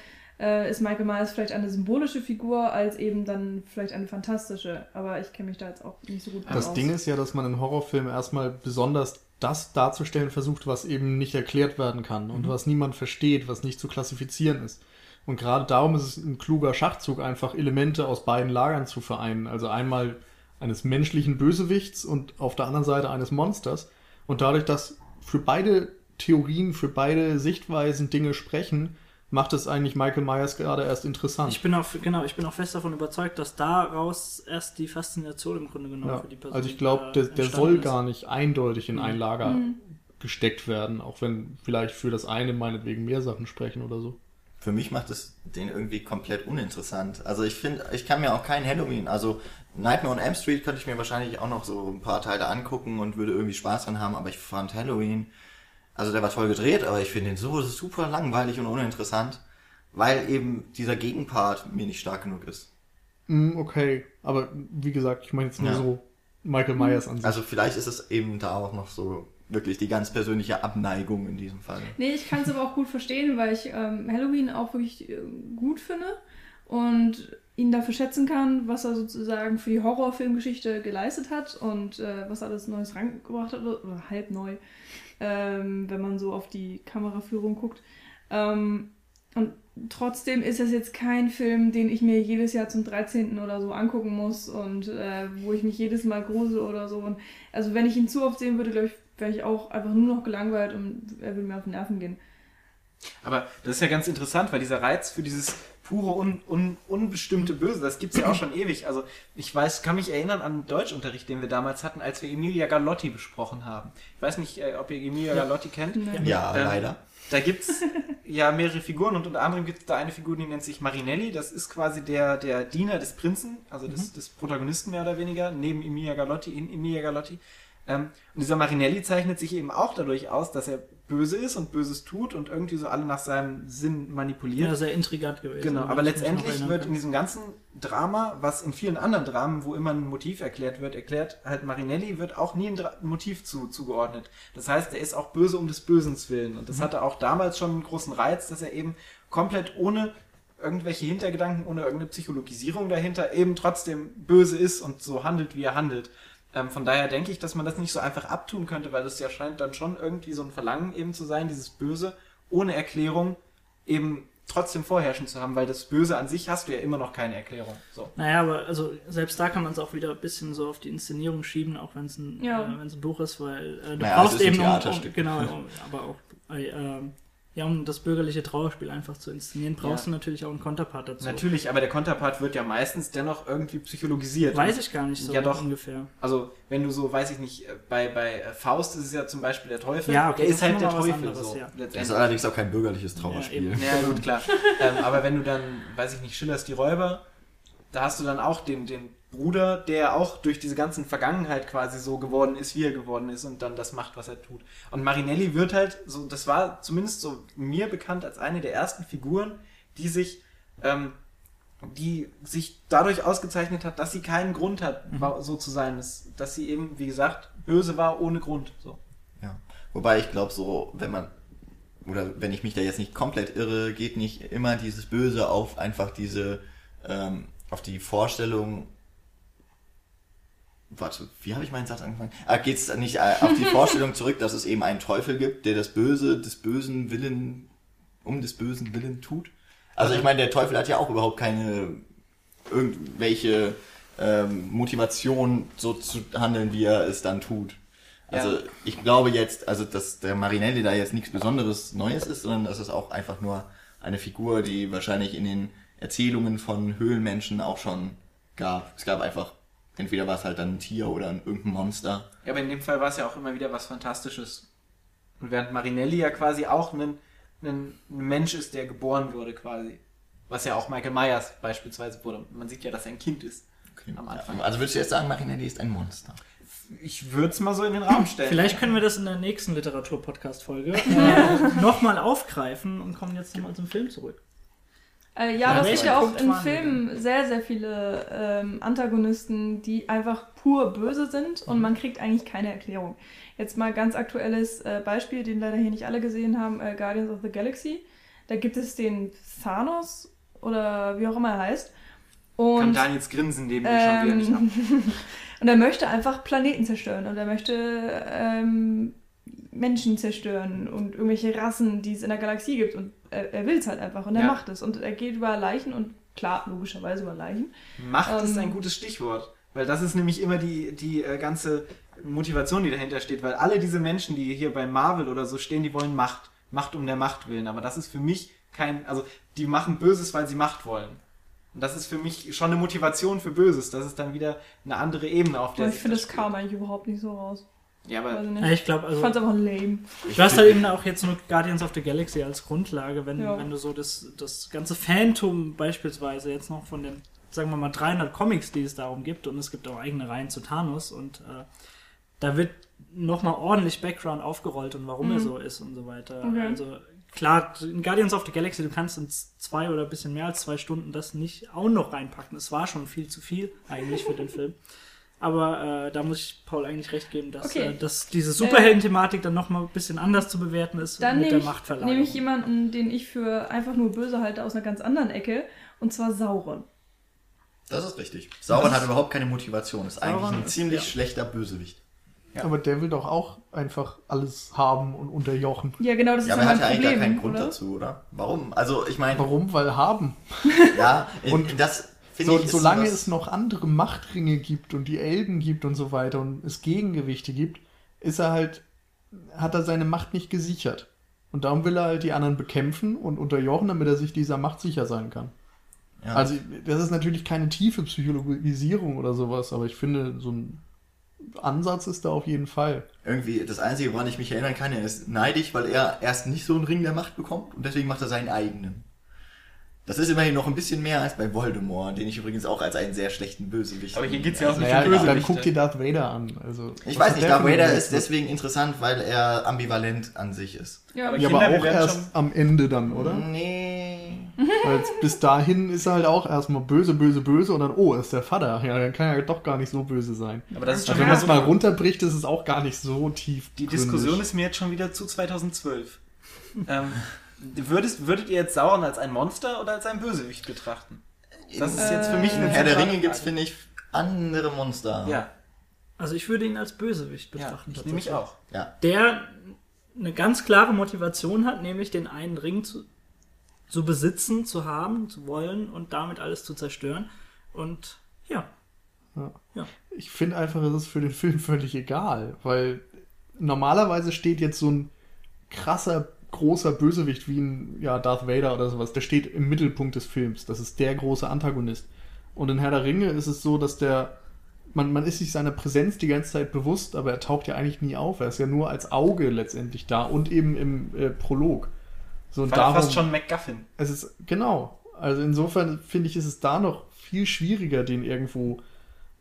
äh, ist Michael Myers vielleicht eine symbolische Figur, als eben dann vielleicht eine fantastische. Aber ich kenne mich da jetzt auch nicht so gut Das aus. Ding ist ja, dass man in Horrorfilmen erstmal besonders das darzustellen versucht, was eben nicht erklärt werden kann und was niemand versteht, was nicht zu klassifizieren ist. Und gerade darum ist es ein kluger Schachzug, einfach Elemente aus beiden Lagern zu vereinen. Also einmal eines menschlichen Bösewichts und auf der anderen Seite eines Monsters. Und dadurch, dass für beide Theorien, für beide Sichtweisen Dinge sprechen, macht es eigentlich Michael Myers gerade erst interessant. Ich bin auch, genau, ich bin auch fest davon überzeugt, dass daraus erst die Faszination im Grunde genommen ja. für die Person Also ich glaube, äh, der, der soll ist. gar nicht eindeutig in ein Lager Mhm. gesteckt werden, auch wenn vielleicht für das eine meinetwegen mehr Sachen sprechen oder so. Für mich macht es den irgendwie komplett uninteressant. Also ich finde, ich kann mir auch kein Halloween, also Nightmare on Elm Street könnte ich mir wahrscheinlich auch noch so ein paar Teile angucken und würde irgendwie Spaß dran haben, aber ich fand Halloween, also der war toll gedreht, aber ich finde ihn so super langweilig und uninteressant, weil eben dieser Gegenpart mir nicht stark genug ist. Mm, okay, aber wie gesagt, ich meine jetzt nur Ja. so Michael Myers an sich. Also vielleicht ist es eben da auch noch so wirklich die ganz persönliche Abneigung in diesem Fall. Nee, ich kann es aber auch gut verstehen, weil ich ähm, Halloween auch wirklich äh, gut finde und ihn dafür schätzen kann, was er sozusagen für die Horrorfilmgeschichte geleistet hat und äh, was alles Neues rangebracht hat, oder halb neu, ähm, wenn man so auf die Kameraführung guckt. Ähm, und trotzdem ist es jetzt kein Film, den ich mir jedes Jahr zum 13. oder so angucken muss und äh, wo ich mich jedes Mal grusel oder so. Und also wenn ich ihn zu oft sehen würde, glaube ich, wäre ich auch einfach nur noch gelangweilt und er würde mir auf den Nerven gehen. Aber das ist ja ganz interessant, weil dieser Reiz für dieses pure, un, un, unbestimmte Böse, das gibt's ja auch schon ewig. Also ich weiß, kann mich erinnern an den Deutschunterricht, den wir damals hatten, als wir Emilia Galotti besprochen haben. Ich weiß nicht, äh, ob ihr Emilia Galotti kennt. Ja, Ähm, leider. Da gibt's ja mehrere Figuren und unter anderem gibt es da eine Figur, die nennt sich Marinelli. Das ist quasi der, der Diener des Prinzen, also des, des Protagonisten mehr oder weniger, neben Emilia Galotti, in Emilia Galotti. Ähm, und dieser Marinelli zeichnet sich eben auch dadurch aus, dass er böse ist und Böses tut und irgendwie so alle nach seinem Sinn manipuliert. Ja, sehr intrigant gewesen. Genau, aber letztendlich wird in diesem ganzen Drama, was in vielen anderen Dramen, wo immer ein Motiv erklärt wird, erklärt, halt Marinelli wird auch nie ein Dra Motiv zu, zugeordnet. Das heißt, er ist auch böse um des Bösens willen. Und das hatte auch damals schon einen großen Reiz, dass er eben komplett ohne irgendwelche Hintergedanken, ohne irgendeine Psychologisierung dahinter eben trotzdem böse ist und so handelt, wie er handelt. Ähm, von daher denke ich, dass man das nicht so einfach abtun könnte, weil das ja scheint dann schon irgendwie so ein Verlangen eben zu sein, dieses Böse ohne Erklärung eben trotzdem vorherrschen zu haben, weil das Böse an sich hast du ja immer noch keine Erklärung. So. Naja, aber also selbst da kann man es auch wieder ein bisschen so auf die Inszenierung schieben, auch wenn es ein, Ja. äh, wenn's ein Buch ist, weil äh, du Naja, es brauchst eben um, um, genau, um, aber auch äh, ähm, ja, um das bürgerliche Trauerspiel einfach zu inszenieren, brauchst Ja. du natürlich auch einen Konterpart dazu. Natürlich, aber der Konterpart wird ja meistens dennoch irgendwie psychologisiert. Weiß ich gar nicht so Ja, doch. ungefähr. Also, wenn du so, weiß ich nicht, äh, bei, bei äh, Faust ist es ja zum Beispiel der Teufel. Ja, okay, der ist halt der Teufel. anderes, so, ja. Das ist allerdings auch kein bürgerliches Trauerspiel. eben. Ja, gut, klar. ähm, aber wenn du dann, weiß ich nicht, Schillers Die Räuber, da hast du dann auch den, den Bruder, der auch durch diese ganzen Vergangenheit quasi so geworden ist, wie er geworden ist und dann das macht, was er tut. Und Marinelli wird halt, so, das war zumindest so mir bekannt als eine der ersten Figuren, die sich, ähm, die sich dadurch ausgezeichnet hat, dass sie keinen Grund hat, wa- so zu sein, dass, dass sie eben, wie gesagt, böse war ohne Grund. So. Ja. Wobei ich glaube, so, wenn man, oder wenn ich mich da jetzt nicht komplett irre, geht nicht immer dieses Böse auf einfach diese, ähm, auf die Vorstellung, warte, wie habe ich meinen Satz angefangen? Ah, geht es nicht äh, auf die Vorstellung zurück, dass es eben einen Teufel gibt, der das Böse, des bösen Willen, um des bösen Willen tut? Also ich meine, der Teufel hat ja auch überhaupt keine irgendwelche ähm, Motivation, so zu handeln, wie er es dann tut. Also Ja. ich glaube jetzt, also dass der Marinelli da jetzt nichts Besonderes Neues ist, sondern dass es auch einfach nur eine Figur, die wahrscheinlich in den Erzählungen von Höhlenmenschen auch schon gab. Es gab einfach, entweder war es halt dann ein Tier oder ein, irgendein Monster. Ja, aber in dem Fall war es ja auch immer wieder was Fantastisches. Und während Marinelli ja quasi auch ein, ein Mensch ist, der geboren wurde quasi. Was ja auch Michael Myers beispielsweise wurde. Man sieht ja, dass er ein Kind ist. Am Anfang. Also würdest du jetzt sagen, Marinelli ist ein Monster? Ich würde es mal so in den Raum stellen. Vielleicht können wir das in der nächsten Literatur-Podcast-Folge äh, nochmal aufgreifen und kommen jetzt nochmal zum Film zurück. Äh, ja, das gibt ja auch in Filmen sehr, sehr viele ähm, Antagonisten, die einfach pur böse sind und man kriegt eigentlich keine Erklärung. Jetzt mal ganz aktuelles äh, Beispiel, den leider hier nicht alle gesehen haben, äh, Guardians of the Galaxy. Da gibt es den Thanos oder wie auch immer er heißt. Kann Und, Daniels Grinsen neben mir schon wieder nicht ab. ähm, und er möchte einfach Planeten zerstören und er möchte ähm, Menschen zerstören und irgendwelche Rassen, die es in der Galaxie gibt. Und er, er will es halt einfach und er Ja. macht es. Und er geht über Leichen und klar, logischerweise über Leichen. Macht ist Ähm. ein gutes Stichwort. Weil das ist nämlich immer die, die äh, ganze Motivation, die dahinter steht. Weil alle diese Menschen, die hier bei Marvel oder so stehen, die wollen Macht. Macht um der Macht willen. Aber das ist für mich kein, also die machen Böses, weil sie Macht wollen. Und das ist für mich schon eine Motivation für Böses. Das ist dann wieder eine andere Ebene, auf der Aber ich sich finde, das kam eigentlich überhaupt nicht so raus. Ja, aber ich Ja, nicht. ich glaube, Ich also. fand's einfach lame. Du hast halt eben auch jetzt nur Guardians of the Galaxy als Grundlage, wenn, Ja. wenn du so das, das ganze Phantom beispielsweise jetzt noch von den, sagen wir mal, 300 Comics, die es darum gibt, und es gibt auch eigene Reihen zu Thanos, und äh, da wird nochmal ordentlich Background aufgerollt und warum er Mhm. so ist und so weiter. Okay. Also klar, in Guardians of the Galaxy, du kannst in zwei oder ein bisschen mehr als zwei Stunden das nicht auch noch reinpacken. Es war schon viel zu viel eigentlich für den Film. Aber äh, da muss ich Paul eigentlich recht geben, dass, Okay. äh, dass diese Superhelden-Thematik dann nochmal ein bisschen anders zu bewerten ist Dann mit nehme der ich, Machtverlagerung. nehme ich jemanden, den ich für einfach nur böse halte, aus einer ganz anderen Ecke. Und zwar Sauron. Das ist richtig. Sauron hat überhaupt keine Motivation. Ist eigentlich Sauron ein ist- ziemlich ja. schlechter Bösewicht. Ja. Aber der will doch auch einfach alles haben und unterjochen. Ja, genau, das Ja, ist aber er ja hat ja eigentlich gar keinen Grund oder? dazu, oder? Warum? Also, ich meine, Warum? Weil haben. ja, Und und das So, ich. solange es noch andere Machtringe gibt und die Elben gibt und so weiter und es Gegengewichte gibt, ist er halt, hat er seine Macht nicht gesichert. Und darum will er halt die anderen bekämpfen und unterjochen, damit er sich dieser Macht sicher sein kann. Ja. Also, das ist natürlich keine tiefe Psychologisierung oder sowas, aber ich finde, so ein Ansatz ist da auf jeden Fall. Irgendwie, das Einzige, woran ich mich erinnern kann, er ist neidisch, weil er erst nicht so einen Ring der Macht bekommt und deswegen macht er seinen eigenen. Das ist immerhin noch ein bisschen mehr als bei Voldemort, den ich übrigens auch als einen sehr schlechten Bösewicht Aber hier geht's ja auch sehe. nicht Naja, um Bösewichte. dann guck dir Darth Vader an. Also, Ich weiß nicht, der Darth Vader ist deswegen interessant, weil er ambivalent an sich ist. Ja, Aber Ja, aber auch erst schon- am Ende dann, oder? Nee. Weil bis dahin ist er halt auch erstmal böse, böse, böse und dann, oh, ist der Vater. Ja, dann kann er doch gar nicht so böse sein. Aber das ist schon Also wenn man es so mal runterbricht, ist es auch gar nicht so tief. Die Diskussion ist mir jetzt schon wieder zu 2012. ähm, würdest, würdet ihr jetzt Sauron als ein Monster oder als ein Bösewicht betrachten? Das ist jetzt für mich In eine Herr der Ringe gibt's, Frage. finde ich, andere Monster. Ja, Also ich würde ihn als Bösewicht ja betrachten. ich nehme mich tatsächlich. auch. Ja. Der eine ganz klare Motivation hat, nämlich den einen Ring zu, zu besitzen, zu haben, zu wollen und damit alles zu zerstören. Und ja, Ich finde einfach, es ist für den Film völlig egal, weil normalerweise steht jetzt so ein krasser, großer Bösewicht wie ein ja, Darth Vader oder sowas, der steht im Mittelpunkt des Films. Das ist der große Antagonist. Und in Herr der Ringe ist es so, dass der, man, man ist sich seiner Präsenz die ganze Zeit bewusst, aber er taucht ja eigentlich nie auf. Er ist ja nur als Auge letztendlich da und eben im äh, Prolog. So, und darum, fast schon MacGuffin. es ist, genau. Also insofern finde ich, ist es da noch viel schwieriger, den irgendwo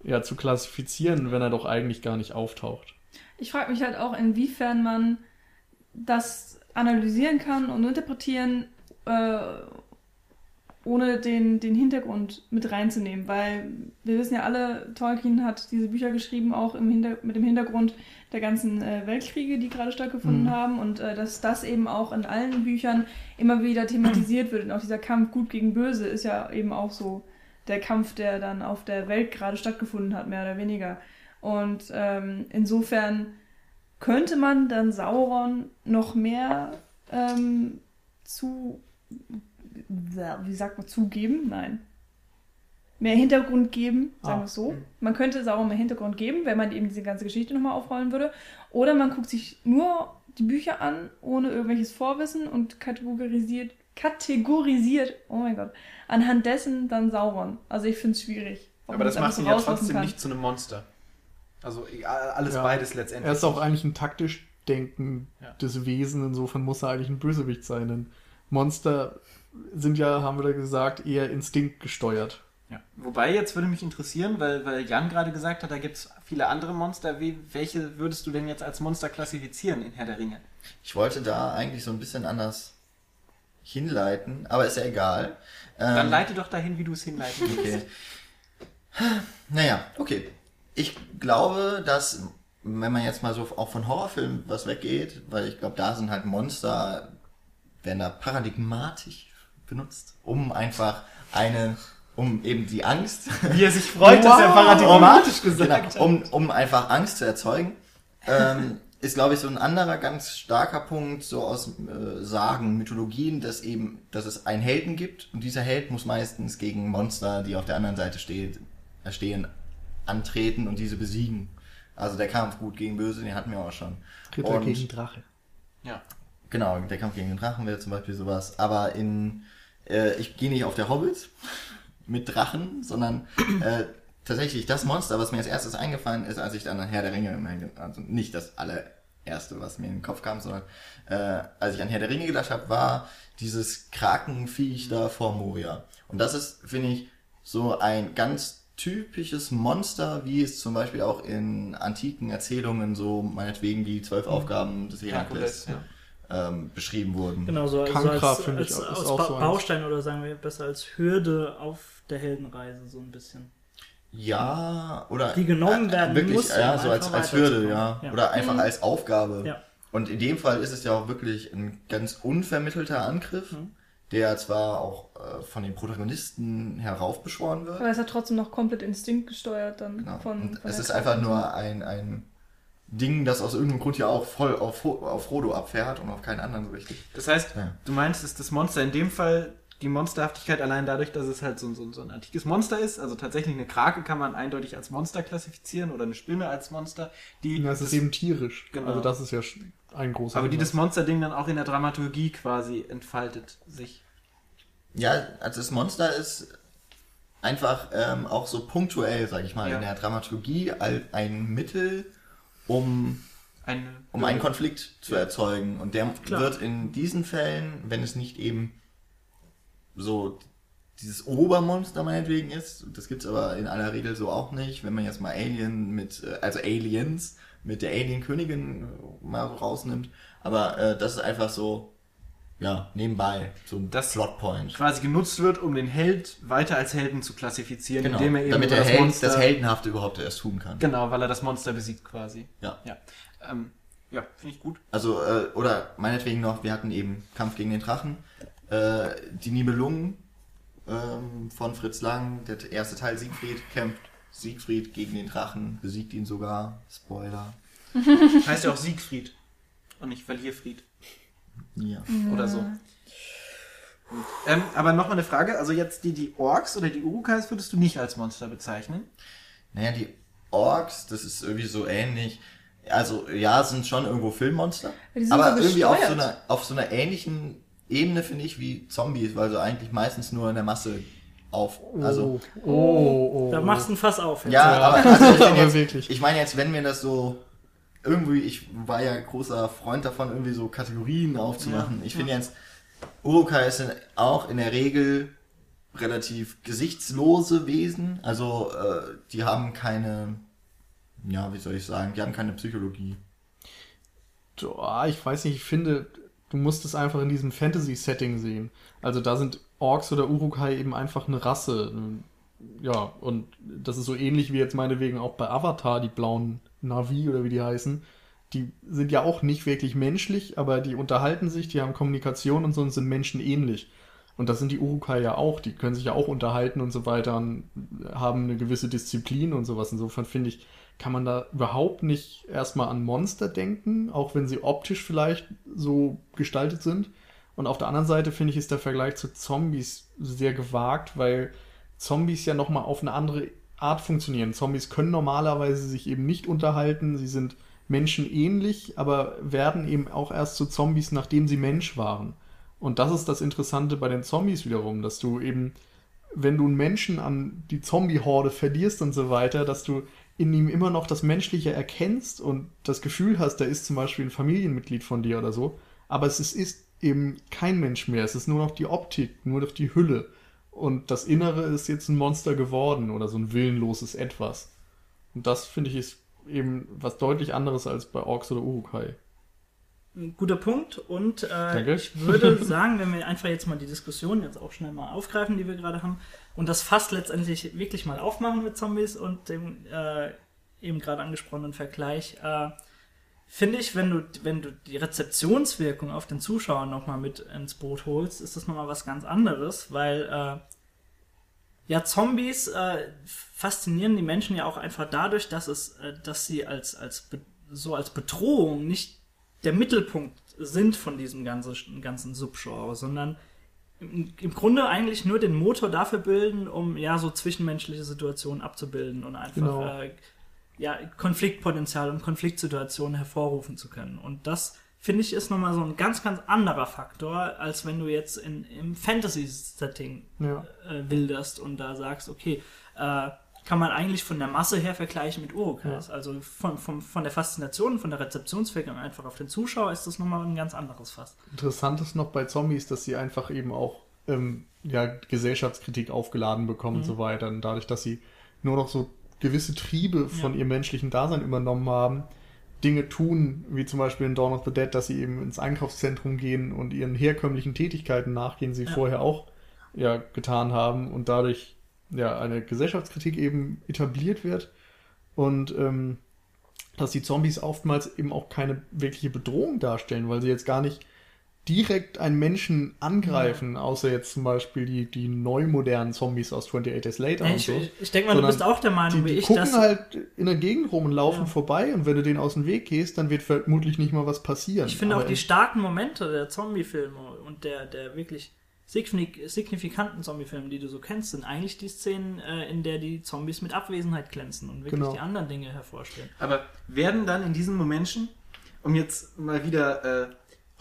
ja, zu klassifizieren, wenn er doch eigentlich gar nicht auftaucht. Ich frage mich halt auch, inwiefern man das analysieren kann und interpretieren, äh, ohne den, den Hintergrund mit reinzunehmen. Weil wir wissen ja alle, Tolkien hat diese Bücher geschrieben, auch im Hinter mit dem Hintergrund der ganzen äh, Weltkriege, die gerade stattgefunden Mhm. haben. Und äh, dass das eben auch in allen Büchern immer wieder thematisiert wird. Und auch dieser Kampf Gut gegen Böse ist ja eben auch so der Kampf, der dann auf der Welt gerade stattgefunden hat, mehr oder weniger. Und ähm, insofern könnte man dann Sauron noch mehr ähm, zu, wie sagt man, zugeben? Nein. Mehr Hintergrund geben, sagen Ah. wir es so. Man könnte Sauron mehr Hintergrund geben, wenn man eben diese ganze Geschichte nochmal aufrollen würde. Oder man guckt sich nur die Bücher an, ohne irgendwelches Vorwissen und kategorisiert, kategorisiert, oh mein Gott, anhand dessen dann Sauron. Also ich finde es schwierig. Aber das macht ihn ja trotzdem kann. nicht zu einem Monster. Also alles Ja. beides letztendlich. Er ist auch eigentlich ein taktisch denkendes Ja. Wesen, insofern muss er eigentlich ein Bösewicht sein. Denn Monster sind ja, haben wir da gesagt, eher instinktgesteuert. Ja. Wobei, jetzt würde mich interessieren, weil, weil Jan gerade gesagt hat, da gibt es viele andere Monster. Wie, welche würdest du denn jetzt als Monster klassifizieren in Herr der Ringe? Ich wollte da eigentlich so ein bisschen anders hinleiten, aber ist ja egal. Dann Ähm, leite doch dahin, wie du es hinleiten willst. Okay. Naja, okay. Ich glaube, dass, wenn man jetzt mal so auch von Horrorfilmen was weggeht, weil ich glaube, da sind halt Monster, werden da paradigmatisch benutzt, um einfach eine, um eben die Angst, Wie er sich freut, dass er paradigmatisch gesagt genau, hat. um, um einfach Angst zu erzeugen. ähm, ist, glaube ich, so ein anderer ganz starker Punkt, so aus äh, Sagen, Mythologien, dass eben, dass es einen Helden gibt und dieser Held muss meistens gegen Monster, die auf der anderen Seite steht, stehen, antreten und diese besiegen. Also der Kampf gut gegen böse, den hatten wir auch schon. Ritter Und- gegen Drache. Ja. Genau, der Kampf gegen den Drachen wäre zum Beispiel sowas. Aber in, äh, ich gehe nicht auf der Hobbit mit Drachen, sondern äh, tatsächlich das Monster, was mir als erstes eingefallen ist, als ich dann an Herr der Ringe, also nicht das allererste, was mir in den Kopf kam, sondern äh, als ich an Herr der Ringe gedacht habe, war dieses Krakenviech da vor Moria. Und das ist, finde ich, so ein ganz typisches Monster, wie es zum Beispiel auch in antiken Erzählungen so meinetwegen die zwölf Aufgaben des Herakles Herkules, ähm, beschrieben wurden. Genau, so, so Kankra, als, finde ich, als, auch ba so eins. Baustein oder sagen wir besser als Hürde auf der Heldenreise so ein bisschen. Ja, oder Die genommen werden wirklich, muss, ja, um so als, als Hürde, ja. Ja. Oder einfach als Aufgabe. Ja. Und in dem Fall ist es ja auch wirklich ein ganz unvermittelter Angriff, Mhm. Der zwar auch äh, von den Protagonisten heraufbeschworen wird. Aber es ist ja trotzdem noch komplett instinktgesteuert dann Genau. von, von es der ist Kraft einfach nur ein, ein Ding, das aus irgendeinem Grund ja auch voll auf, auf Frodo abfährt und auf keinen anderen so richtig. Das heißt, Ja. du meinst, dass das Monster in dem Fall die Monsterhaftigkeit allein dadurch, dass es halt so, so, so ein antikes Monster ist, also tatsächlich eine Krake kann man eindeutig als Monster klassifizieren oder eine Spinne als Monster, die Ja, es ist eben tierisch. Genau. Also das ist ja ein großer aber die das. Monsterding dann auch in der Dramaturgie quasi entfaltet sich. Ja, also das Monster ist einfach ähm, auch so punktuell, sag ich mal, Ja. in der Dramaturgie als ein Mittel, um Eine, um einen Konflikt zu erzeugen. Und der Klar. wird in diesen Fällen, wenn es nicht eben so dieses Obermonster meinetwegen ist, das gibt's aber in aller Regel so auch nicht, wenn man jetzt mal Alien mit, äh, also Aliens mit der Alien-Königin äh, mal so rausnimmt. Aber äh, das ist einfach so, ja, nebenbei, so ein Das- Plotpoint. quasi genutzt wird, um den Held weiter als Helden zu klassifizieren, Genau, indem er eben damit der das Held Monster, das Heldenhafte überhaupt erst tun kann. genau, weil er das Monster besiegt quasi. Ja. Ja, ähm, ja finde ich gut. Also, äh, oder meinetwegen noch, wir hatten eben Kampf gegen den Drachen. Äh, die Nibelungen ähm, von Fritz Lang, der erste Teil Siegfried, kämpft Siegfried gegen den Drachen, besiegt ihn sogar. Spoiler. Heißt ja auch Siegfried und nicht Verlierfried Ja. oder so. Ähm, aber nochmal eine Frage, also jetzt die, die Orks oder die Urukais würdest du nicht als Monster bezeichnen? Naja, die Orks, das ist irgendwie so ähnlich. Also, ja, sind schon irgendwo Filmmonster. Die sind aber so irgendwie auf so, einer, auf so einer ähnlichen Ebene, finde ich, wie Zombies, weil sie eigentlich meistens nur in der Masse auf. Also, oh, oh, oh. Da machst du ein Fass auf. jetzt. Ja, Ja. aber also ich, jetzt, wirklich. ich meine jetzt, wenn wir das so irgendwie, ich war ja großer Freund davon, irgendwie so Kategorien aufzumachen. Ich finde jetzt, Urukai sind auch in der Regel relativ gesichtslose Wesen. Also äh, die haben keine, ja, wie soll ich sagen, die haben keine Psychologie. Ich weiß nicht, ich finde, du musst es einfach in diesem Fantasy-Setting sehen. Also da sind Orks oder Urukai eben einfach eine Rasse. Ja, und das ist so ähnlich wie jetzt meinetwegen auch bei Avatar, die blauen Navi oder wie die heißen. Die sind ja auch nicht wirklich menschlich, aber die unterhalten sich, die haben Kommunikation und so und sind menschenähnlich. Und das sind die Urukai ja auch, die können sich ja auch unterhalten und so weiter und haben eine gewisse Disziplin und sowas. Insofern finde ich, kann man da überhaupt nicht erstmal an Monster denken, auch wenn sie optisch vielleicht so gestaltet sind. Und auf der anderen Seite finde ich, ist der Vergleich zu Zombies sehr gewagt, weil Zombies ja nochmal auf eine andere Art funktionieren. Zombies können normalerweise sich eben nicht unterhalten, sie sind menschenähnlich, aber werden eben auch erst zu Zombies, nachdem sie Mensch waren. Und das ist das Interessante bei den Zombies wiederum, dass du eben, wenn du einen Menschen an die Zombie-Horde verlierst und so weiter, dass du in ihm immer noch das Menschliche erkennst und das Gefühl hast, da ist zum Beispiel ein Familienmitglied von dir oder so, aber es ist, ist eben kein Mensch mehr, es ist nur noch die Optik, nur noch die Hülle. Und das Innere ist jetzt ein Monster geworden oder so ein willenloses Etwas. Und das finde ich ist eben was deutlich anderes als bei Orks oder Urukai. Ein guter Punkt. Und äh, ich würde sagen, wenn wir einfach jetzt mal die Diskussion jetzt auch schnell mal aufgreifen, die wir gerade haben, und das Fass letztendlich wirklich mal aufmachen mit Zombies und dem äh, eben gerade angesprochenen Vergleich, äh, finde ich, wenn du, wenn du die Rezeptionswirkung auf den Zuschauer nochmal mit ins Boot holst, ist das nochmal was ganz anderes, weil äh, ja, Zombies äh, faszinieren die Menschen ja auch einfach dadurch, dass es, äh, dass sie als, als so als Bedrohung nicht der Mittelpunkt sind von diesem ganzen, ganzen Subgenre, sondern im, Grunde eigentlich nur den Motor dafür bilden, um ja so zwischenmenschliche Situationen abzubilden und einfach Genau. äh, ja, Konfliktpotenzial und Konfliktsituationen hervorrufen zu können. Und das finde ich ist nochmal so ein ganz, ganz anderer Faktor, als wenn du jetzt in, im Fantasy-Setting Ja. äh, wilderst und da sagst, okay, äh, kann man eigentlich von der Masse her vergleichen mit Urukais. Also von, von, von der Faszination, von der Rezeptionsfähigkeit einfach auf den Zuschauer ist das nochmal ein ganz anderes Fass. Interessant ist noch bei Zombies, dass sie einfach eben auch ähm, ja, Gesellschaftskritik aufgeladen bekommen und so weiter. Und dadurch, dass sie nur noch so gewisse Triebe von Ja. ihrem menschlichen Dasein übernommen haben, Dinge tun, wie zum Beispiel in Dawn of the Dead, dass sie eben ins Einkaufszentrum gehen und ihren herkömmlichen Tätigkeiten nachgehen, die sie Ja. vorher auch ja, getan haben und dadurch ja eine Gesellschaftskritik eben etabliert wird und ähm, dass die Zombies oftmals eben auch keine wirkliche Bedrohung darstellen, weil sie jetzt gar nicht direkt einen Menschen angreifen, außer jetzt zum Beispiel die, die neu modernen Zombies aus 28 Days Later Ja, und ich, so. ich, ich denke mal, du Sondern bist auch der Meinung, Die, wie die ich, gucken dass halt in der Gegend rum und laufen Ja. vorbei und wenn du denen aus dem Weg gehst, dann wird vermutlich nicht mal was passieren. ich finde auch die starken Momente der Zombie-Filme und der, der wirklich signifikanten Zombie-Filme, die du so kennst, sind eigentlich die Szenen, äh, in der die Zombies mit Abwesenheit glänzen und wirklich Genau. die anderen Dinge hervorstellen. Aber werden dann in diesen Momenten, um jetzt mal wieder äh,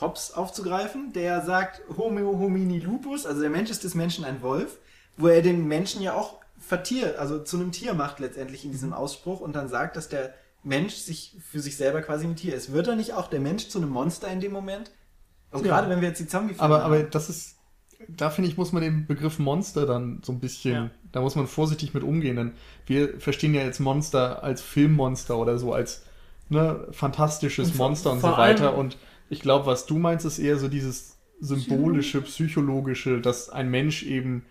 Hobbes aufzugreifen, der sagt, Homo homini lupus, also der Mensch ist des Menschen ein Wolf, wo er den Menschen ja auch vertiert, also zu einem Tier macht letztendlich in diesem Ausspruch und dann sagt, dass der Mensch sich für sich selber quasi ein Tier ist. Wird er nicht auch der Mensch zu einem Monster in dem Moment? Und Ja. gerade wenn wir jetzt die zombie aber, aber das ist, da finde ich, muss man den Begriff Monster dann so ein bisschen, Ja. da muss man vorsichtig mit umgehen, denn wir verstehen ja jetzt Monster als Filmmonster oder so, als ne, fantastisches Und Monster und so weiter. Und ich glaube, was du meinst, ist eher so dieses symbolische, psychologische, dass ein Mensch eben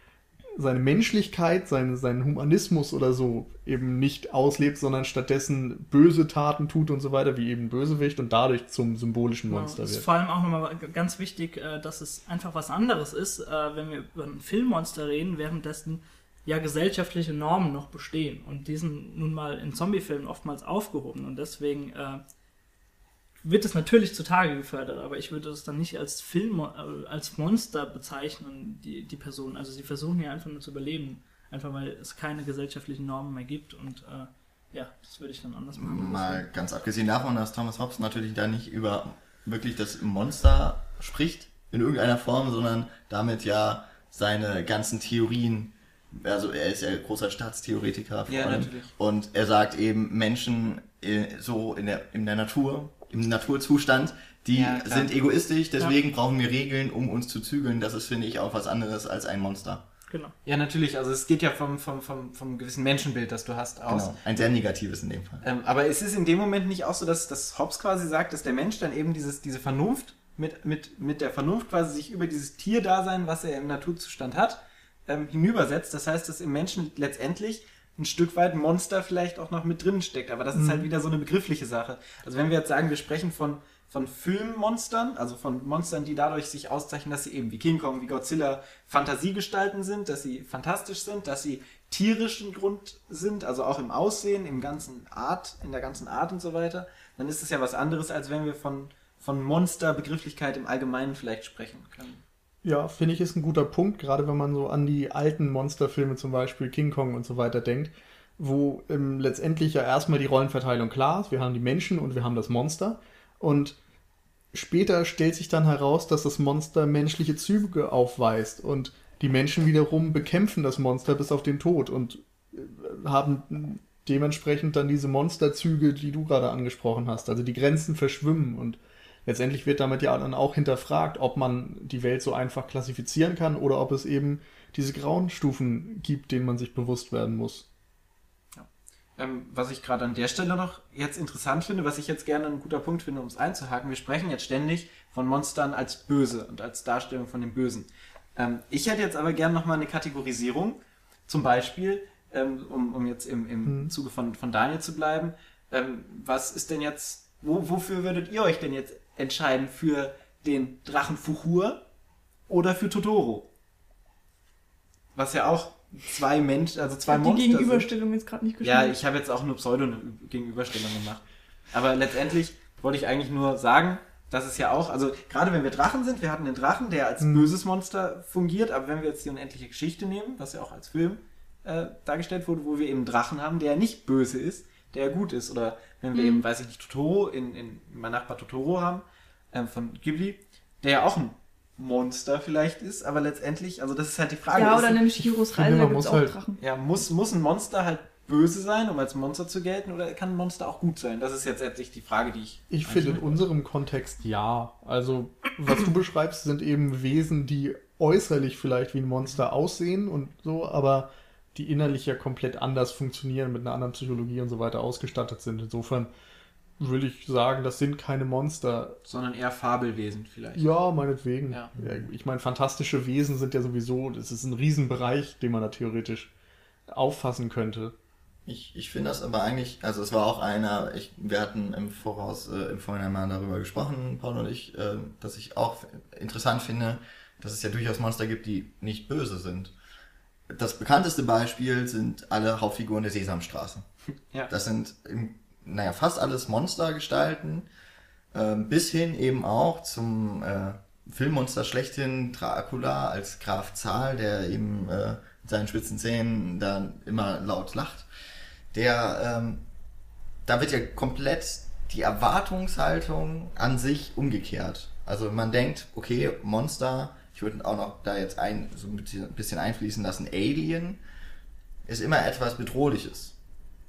seine Menschlichkeit, seine, seinen Humanismus oder so eben nicht auslebt, sondern stattdessen böse Taten tut und so weiter, wie eben Bösewicht und dadurch zum symbolischen Monster Ja, ist wird. vor allem auch nochmal ganz wichtig, äh, dass es einfach was anderes ist, äh, wenn wir über ein Filmmonster reden, währenddessen ja gesellschaftliche Normen noch bestehen. Und die sind nun mal in Zombiefilmen oftmals aufgehoben. Und deswegen äh, wird es natürlich zutage gefördert, aber ich würde es dann nicht als Film, äh, als Monster bezeichnen, die, die Person. Also sie versuchen ja einfach nur zu überleben. Einfach weil es keine gesellschaftlichen Normen mehr gibt und äh, ja, das würde ich dann anders machen. Mal ganz abgesehen davon, dass Thomas Hobbes natürlich da nicht über wirklich das Monster spricht in irgendeiner Form, sondern damit ja seine ganzen Theorien, also er ist ja großer Staatstheoretiker vor Ja, allem, natürlich. und er sagt eben Menschen äh, so in der, in der Natur, im Naturzustand, die Ja, sind egoistisch, deswegen brauchen wir Regeln, um uns zu zügeln. Das ist, finde ich, auch was anderes als ein Monster. Genau. Ja, natürlich, also es geht ja vom, vom, vom, vom gewissen Menschenbild, das du hast, aus. Genau. Ein sehr negatives in dem Fall. Ähm, aber es ist in dem Moment nicht auch so, dass, dass Hobbes quasi sagt, dass der Mensch dann eben dieses, diese Vernunft mit, mit, mit der Vernunft quasi sich über dieses Tierdasein, was er im Naturzustand hat, ähm, hinübersetzt. Das heißt, dass im Menschen letztendlich ein Stück weit Monster vielleicht auch noch mit drin steckt. Aber das ist halt wieder so eine begriffliche Sache. Also wenn wir jetzt sagen, wir sprechen von, von Filmmonstern, also von Monstern, die dadurch sich auszeichnen, dass sie eben wie King Kong, wie Godzilla Fantasiegestalten sind, dass sie fantastisch sind, dass sie tierischen Grund sind, also auch im Aussehen, im ganzen Art, in der ganzen Art und so weiter, dann ist es ja was anderes, als wenn wir von, von Monsterbegrifflichkeit im Allgemeinen vielleicht sprechen können. Ja, finde ich, ist ein guter Punkt, gerade wenn man so an die alten Monsterfilme, zum Beispiel King Kong und so weiter, denkt, wo ähm, letztendlich ja erstmal die Rollenverteilung klar ist. Wir haben die Menschen und wir haben das Monster. Und später stellt sich dann heraus, dass das Monster menschliche Züge aufweist und die Menschen wiederum bekämpfen das Monster bis auf den Tod und äh, haben dementsprechend dann diese Monsterzüge, die du gerade angesprochen hast. Also die Grenzen verschwimmen und letztendlich wird damit ja dann auch hinterfragt, ob man die Welt so einfach klassifizieren kann oder ob es eben diese grauen Stufen gibt, denen man sich bewusst werden muss. Ähm, was ich gerade an der Stelle noch jetzt interessant finde, was ich jetzt gerne ein guter Punkt finde, um es einzuhaken, wir sprechen jetzt ständig von Monstern als böse und als Darstellung von dem Bösen. Ähm, ich hätte jetzt aber gerne nochmal eine Kategorisierung, zum Beispiel, ähm, um, um jetzt im, im Zuge von, von Daniel zu bleiben, ähm, was ist denn jetzt, wo, wofür würdet ihr euch denn jetzt entscheiden? Für den Drachen Fuchur oder für Totoro? Was ja auch zwei Menschen, also zwei Ich hab die Monster sind. Gegenüberstellung jetzt gerade nicht Ja, geschrieben. ich habe jetzt auch nur Pseudo-Gegenüberstellung gemacht. Aber letztendlich wollte ich eigentlich nur sagen, dass es ja auch, also gerade wenn wir Drachen sind, wir hatten den Drachen, der als böses Monster fungiert, aber wenn wir jetzt die unendliche Geschichte nehmen, was ja auch als Film äh, dargestellt wurde, wo wir eben einen Drachen haben, der nicht böse ist, der gut ist. Oder wenn wir eben, weiß ich nicht, Totoro in, in mein Nachbar Totoro haben, ähm, von Ghibli, der ja auch ein Monster vielleicht ist, aber letztendlich, also das ist halt die Frage. Ja, ist, oder nämlich finde, Reise, da man gibt es muss auch halt- Drachen. ja, muss, muss ein Monster halt böse sein, um als Monster zu gelten, oder kann ein Monster auch gut sein? Das ist jetzt letztlich die Frage, die ich. Ich finde in unserem Kontext ja. Also, was du beschreibst, sind eben Wesen, die äußerlich vielleicht wie ein Monster aussehen und so, aber die innerlich ja komplett anders funktionieren, mit einer anderen Psychologie und so weiter ausgestattet sind. Insofern würde ich sagen, das sind keine Monster. sondern eher Fabelwesen vielleicht. Ja, meinetwegen. Ja. Ja, ich meine, fantastische Wesen sind ja sowieso, das ist ein Riesenbereich, den man da theoretisch auffassen könnte. Ich, ich finde das aber eigentlich, also es war auch einer, ich, wir hatten im Voraus, äh, im Vorhinein mal darüber gesprochen, Paul und ich, äh, dass ich auch interessant finde, dass es ja durchaus Monster gibt, die nicht böse sind. Das bekannteste Beispiel sind alle Hauptfiguren der Sesamstraße. Ja. Das sind, im, naja, fast alles Monstergestalten, ähm, bis hin eben auch zum äh, Filmmonster schlechthin, Dracula als Graf Zahl, der eben äh, mit seinen spitzen Zähnen dann immer laut lacht. Der, ähm, da wird ja komplett die Erwartungshaltung an sich umgekehrt. Also man denkt, okay, Monster, ich würde auch noch da jetzt ein, so ein bisschen einfließen lassen, Alien ist immer etwas Bedrohliches.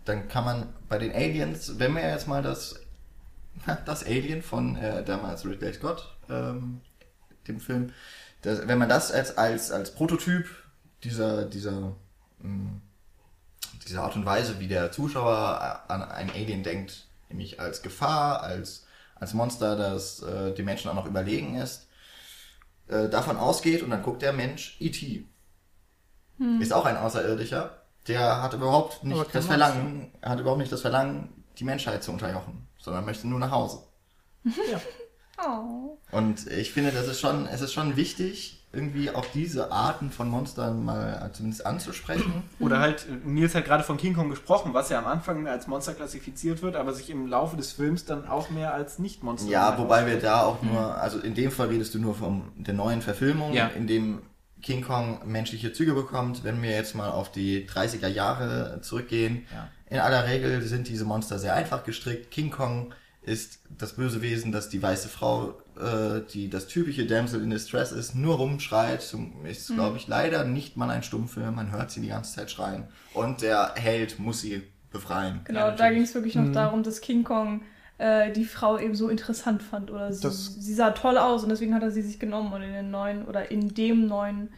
Dann kann man bei den Aliens, wenn wir jetzt mal das, das Alien von äh, damals Ridley Scott, ähm, dem Film, das, wenn man das als, als, als Prototyp dieser, dieser, mh, dieser Art und Weise, wie der Zuschauer an ein Alien denkt, nämlich als Gefahr, als, als Monster, das äh, dem Menschen auch noch überlegen ist, äh, davon ausgeht und dann guckt der Mensch E.T. Ist auch ein Außerirdischer, der hat überhaupt nicht das Verlangen, hat überhaupt nicht das Verlangen, die Menschheit zu unterjochen, sondern möchte nur nach Hause. Oh. Und ich finde, das ist schon, es ist schon wichtig, irgendwie auch diese Arten von Monstern mal zumindest anzusprechen. Oder halt, Nils hat gerade von King Kong gesprochen, was ja am Anfang als Monster klassifiziert wird, aber sich im Laufe des Films dann auch mehr als Nicht-Monster Ja, wobei wir da auch nur, also in dem Fall redest du nur von der neuen Verfilmung, Ja. in dem King Kong menschliche Züge bekommt. Wenn wir jetzt mal auf die 30er Jahre zurückgehen, Ja. in aller Regel sind diese Monster sehr einfach gestrickt. King Kong ist das böse Wesen, das die weiße Frau, äh, die das typische Damsel in Distress ist, nur rumschreit. Ist, Mhm. glaube ich, leider nicht mal ein Stummfilm. Man hört sie die ganze Zeit schreien. Und der Held muss sie befreien. Genau, Ja, da ging es wirklich noch darum, dass King Kong äh, die Frau eben so interessant fand oder sie, sie sah toll aus und deswegen hat er sie sich genommen und in den neuen oder in dem neuen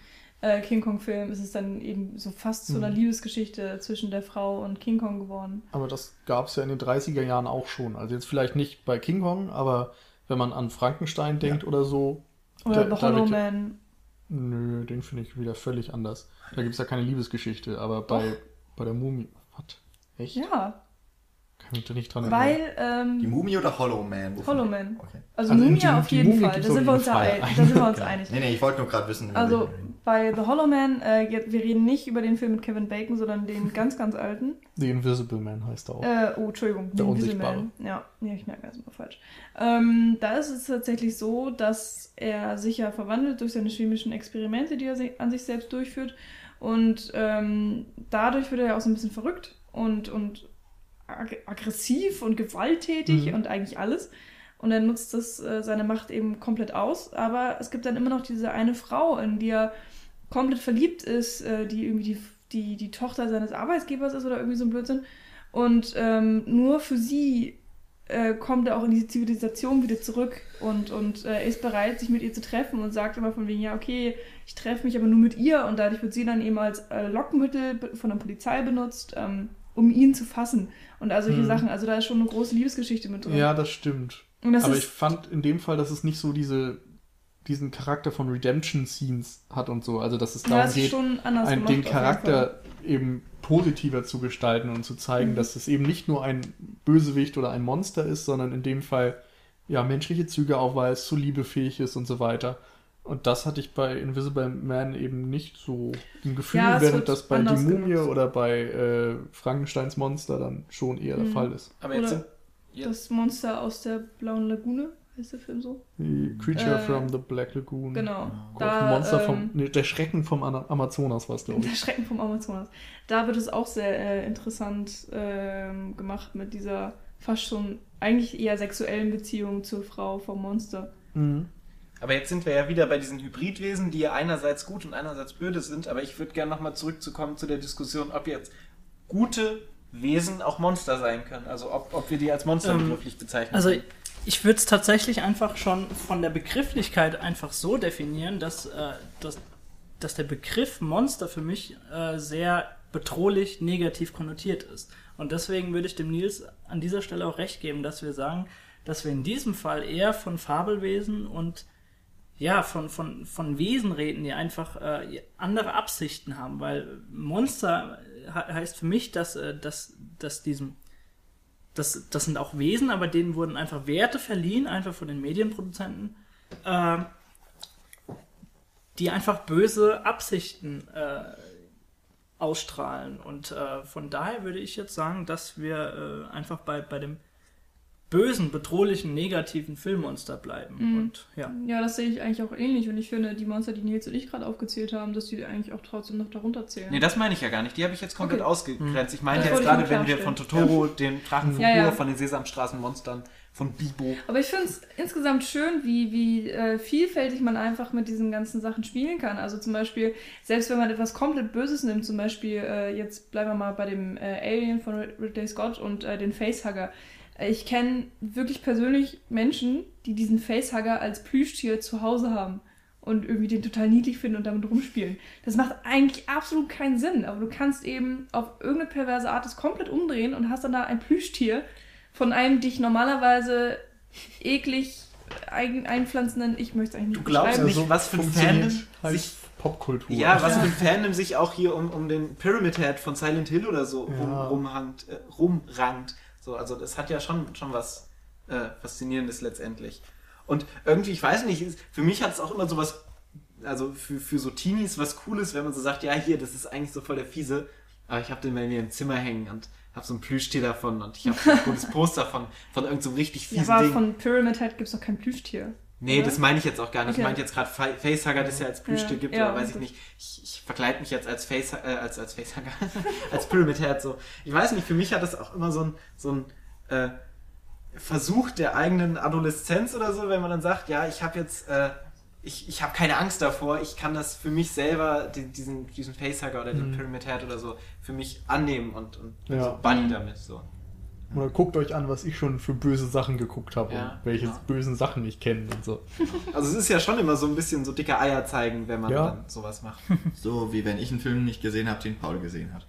äh, King Kong Film ist es dann eben so fast zu einer Liebesgeschichte zwischen der Frau und King Kong geworden. Aber das gab es ja in den 30er Jahren auch schon. Also jetzt vielleicht nicht bei King Kong, aber wenn man an Frankenstein denkt oder so. Oder da- The Hollow ja- Man. Nö, den finde ich wieder völlig anders. Da gibt es ja keine Liebesgeschichte, aber bei, bei der Mumie. Was? Echt? Ja, Da nicht dran erinnern. weil Die ähm, Mumie oder Hollow Man? Wovon- Hollow Man. Okay. Also, Also Mumie die- auf die jeden Mumie Fall, da sind wir uns, ja Fall. ein, da sind wir uns einig. Nee, nee, ich wollte nur gerade wissen. Also bei The Hollow Man, äh, wir reden nicht über den Film mit Kevin Bacon, sondern den ganz, ganz alten. The Invisible Man heißt er auch. Äh, oh, Entschuldigung, Der Unsichtbare. Invisible Man. Ja, ja, ich merke das immer falsch. Ähm, da ist es tatsächlich so, dass er sich ja verwandelt durch seine chemischen Experimente, die er si- an sich selbst durchführt. Und ähm, dadurch wird er ja auch so ein bisschen verrückt und, und ag aggressiv und gewalttätig Mhm. und eigentlich alles. Und er nutzt das, äh, seine Macht eben komplett aus. Aber es gibt dann immer noch diese eine Frau, in die er komplett verliebt ist, äh, die irgendwie die, die, die Tochter seines Arbeitgebers ist oder irgendwie so ein Blödsinn. Und ähm, nur für sie äh, kommt er auch in diese Zivilisation wieder zurück und, und äh, ist bereit, sich mit ihr zu treffen und sagt immer von wegen, ja, okay, ich treffe mich aber nur mit ihr und dadurch wird sie dann eben als äh, Lockmittel von der Polizei benutzt, ähm, um ihn zu fassen. Und all solche Mhm. Sachen. Also da ist schon eine große Liebesgeschichte mit drin. Ja, das stimmt. das Aber ich fand in dem Fall, dass es nicht so diese, diesen Charakter von Redemption-Scenes hat und so. Also, dass es ja, darum das ist geht, schon anders ein, gemacht. den. Charakter eben positiver zu gestalten und zu zeigen, Mhm. dass es eben nicht nur ein Bösewicht oder ein Monster ist, sondern in dem Fall ja menschliche Züge aufweist, zu liebefähig ist und so weiter. Und das hatte ich bei Invisible Man eben nicht so im Gefühl, Ja, während das bei Die Mumie genutzt. oder bei äh, Frankensteins Monster dann schon eher der Mhm. Fall ist. Aber jetzt Oder- Ja. Das Monster aus der blauen Lagune, heißt der Film so? Die Creature Äh, from the Black Lagoon. Genau. Gott, Monster vom, ähm, nee, der Schrecken vom Amazonas war es, glaube Der ich. Schrecken vom Amazonas. Da wird es auch sehr äh, interessant ähm, gemacht mit dieser fast schon eigentlich eher sexuellen Beziehung zur Frau vom Monster. Mhm. Aber jetzt sind wir ja wieder bei diesen Hybridwesen, die ja einerseits gut und einerseits böse sind. Aber ich würde gerne nochmal zurückzukommen zu der Diskussion, ob jetzt gute Wesen auch Monster sein können. Also ob, ob wir die als Monster Ähm, begrifflich bezeichnen. Also können. ich würde es tatsächlich einfach schon von der Begrifflichkeit einfach so definieren, dass, äh, dass, dass der Begriff Monster für mich äh, sehr bedrohlich negativ konnotiert ist. Und deswegen würde ich dem Nils an dieser Stelle auch recht geben, dass wir sagen, dass wir in diesem Fall eher von Fabelwesen und ja, von, von, von Wesen reden, die einfach äh, andere Absichten haben, weil Monster he heißt für mich, dass, äh, dass, dass diesem das, das sind auch Wesen, aber denen wurden einfach Werte verliehen, einfach von den Medienproduzenten, äh, die einfach böse Absichten äh, ausstrahlen. Und äh, von daher würde ich jetzt sagen, dass wir äh, einfach bei, bei dem bösen, bedrohlichen, negativen Filmmonster bleiben. Mhm. Und ja. Ja, das sehe ich eigentlich auch ähnlich und ich finde, die Monster, die Nils und ich gerade aufgezählt haben, dass die eigentlich auch trotzdem noch darunter zählen. Nee, das meine ich ja gar nicht. Die habe ich jetzt komplett Okay. ausgegrenzt. Ich meine Das jetzt gerade, wenn wir von. Totoro, den Drachen von Ja, ja. Von den Sesamstraßenmonstern, von Bibo. Aber ich finde es insgesamt schön, wie, wie äh, vielfältig man einfach mit diesen ganzen Sachen spielen kann. Also zum Beispiel, selbst wenn man etwas komplett Böses nimmt, zum Beispiel, äh, jetzt bleiben wir mal bei dem äh, Alien von Ridley Scott und äh, den Facehugger. Ich kenne wirklich persönlich Menschen, die diesen Facehugger als Plüschtier zu Hause haben und irgendwie den total niedlich finden und damit rumspielen. Das macht eigentlich absolut keinen Sinn, aber du kannst eben auf irgendeine perverse Art das komplett umdrehen und hast dann da ein Plüschtier von einem dich normalerweise eklig ein, einpflanzenden, ich möchte es eigentlich nicht Du glaubst beschreiben. nicht, was für ein Fandom halt sich- Popkultur. Ja, was für ein Fandom sich auch hier um, um den Pyramid Head von Silent Hill oder so Ja. rum, rumhangt, äh, rumrangt. So, also das hat ja schon, schon was äh, Faszinierendes letztendlich. Und irgendwie, ich weiß nicht, für mich hat es auch immer so was, also für, für so Teenies was Cooles, wenn man so sagt, ja hier, das ist eigentlich so voll der Fiese, aber ich habe den bei mir im Zimmer hängen und habe so ein Plüschtier davon und ich habe ein cooles Poster von, von irgendeinem so richtig ja, fiesen aber Ding. von Pyramid Head gibt es doch kein Plüschtier. Nee, Oder? das meine ich jetzt auch gar nicht. Ich Okay. meinte jetzt gerade Fa- Facehugger, das ja als Plüschtier Ja. gibt, Ja, oder weiß ich nicht. Ich, ich verkleide mich jetzt als Face, äh, als, als Facehugger, als Pyramid Head so. Ich weiß nicht, für mich hat das auch immer so ein, so ein äh, Versuch der eigenen Adoleszenz oder so, wenn man dann sagt, ja, ich habe jetzt, äh, ich, ich habe keine Angst davor, ich kann das für mich selber, die, diesen, diesen Facehugger oder den Mhm. Pyramid Head oder so, für mich annehmen und, und Ja. so Bunny damit. So. Oder guckt euch an, was ich schon für böse Sachen geguckt habe Ja, und welche genau. bösen Sachen ich kenne und so. Also es ist ja schon immer so ein bisschen so dicke Eier zeigen, wenn man Ja. dann sowas macht. So wie wenn ich einen Film nicht gesehen habe, den Paul gesehen hat.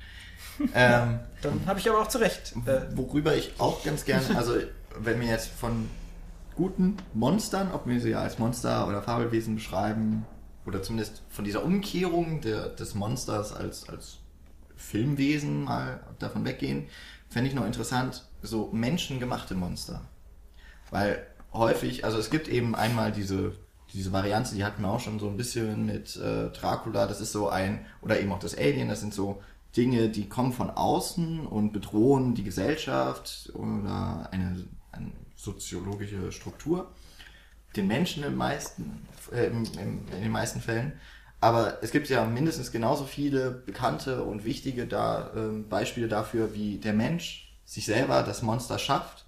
ähm, Dann habe ich aber auch zu Recht. Äh, worüber ich auch ganz gerne, also wenn wir jetzt von guten Monstern, ob wir sie als Monster oder Fabelwesen beschreiben, oder zumindest von dieser Umkehrung der, des Monsters als, als Filmwesen mal davon weggehen, fände ich noch interessant, so menschengemachte Monster. Weil häufig, also es gibt eben einmal diese, diese Variante, die hatten wir auch schon so ein bisschen mit äh, Dracula, das ist so ein, oder eben auch das Alien, das sind so Dinge, die kommen von außen und bedrohen die Gesellschaft oder eine, eine soziologische Struktur. Den Menschen im meisten, äh, im, im, in den meisten Fällen. Aber es gibt ja mindestens genauso viele bekannte und wichtige da, ähm, Beispiele dafür, wie der Mensch sich selber das Monster schafft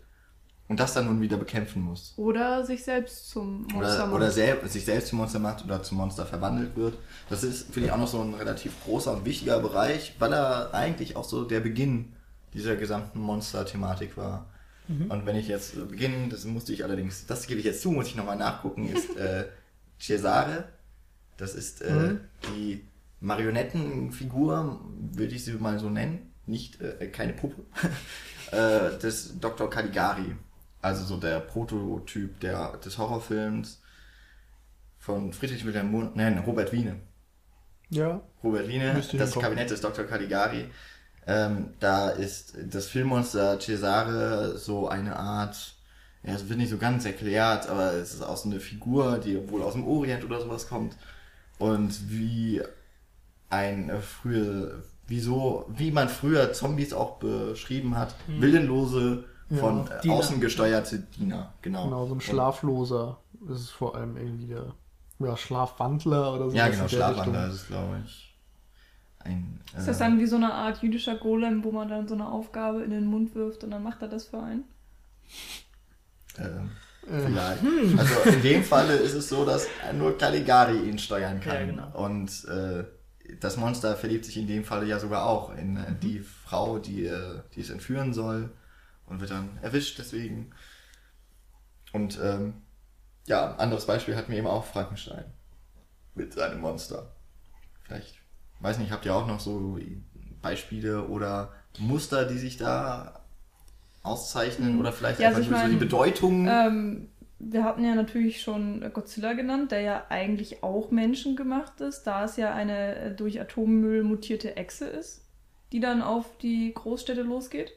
und das dann nun wieder bekämpfen muss. Oder sich selbst zum Monster Oder, macht. oder sel sich selbst zum Monster macht oder zum Monster verwandelt wird. Das ist, finde ich, auch noch so ein relativ großer und wichtiger Bereich, weil er eigentlich auch so der Beginn dieser gesamten Monster-Thematik war. Und wenn ich jetzt beginne, das musste ich allerdings, das gebe ich jetzt zu, muss ich nochmal nachgucken, ist äh, Cesare. Das ist äh, Mhm. die Marionettenfigur, würde ich sie mal so nennen. Nicht, äh, keine Puppe. äh, des Dr. Caligari. Also so der Prototyp der, des Horrorfilms von Friedrich Wilhelm Mund, nein, Robert Wiene. Ja, Robert Wiene, das. Kabinett des Dr. Caligari. Ähm, da ist das Filmmonster Cesare so eine Art, ja, es wird nicht so ganz erklärt, aber es ist auch so eine Figur, die wohl aus dem Orient oder sowas kommt. Und wie ein äh, frühe, wieso, wie man früher Zombies auch beschrieben hat, willenlose Ja. von äh, Diener. außen gesteuerte Diener, genau. Genau, so ein Und- Schlafloser ist es vor allem irgendwie der ja, Schlafwandler oder so. Ja, genau, Schlafwandler ist es, glaube ich. Ein, Ist das äh, dann wie so eine Art jüdischer Golem, wo man dann so eine Aufgabe in den Mund wirft und dann macht er das für einen? ähm, Äh, Vielleicht. Also in dem Falle ist es so, dass nur Caligari ihn steuern kann. Ja, genau. Und äh, das Monster verliebt sich in dem Falle ja sogar auch in äh, die Frau, die, äh, die es entführen soll und wird dann erwischt deswegen. Und ähm, ja, anderes Beispiel hatten wir eben auch Frankenstein mit seinem Monster. Vielleicht, weiß nicht, habt ihr auch noch so Beispiele oder Muster, die sich da auszeichnen oder vielleicht Ja, einfach also nur so die Bedeutung? Ähm, wir hatten ja natürlich schon Godzilla genannt, der ja eigentlich auch menschengemacht ist, da es ja eine äh, durch Atommüll mutierte Echse ist, die dann auf die Großstädte losgeht.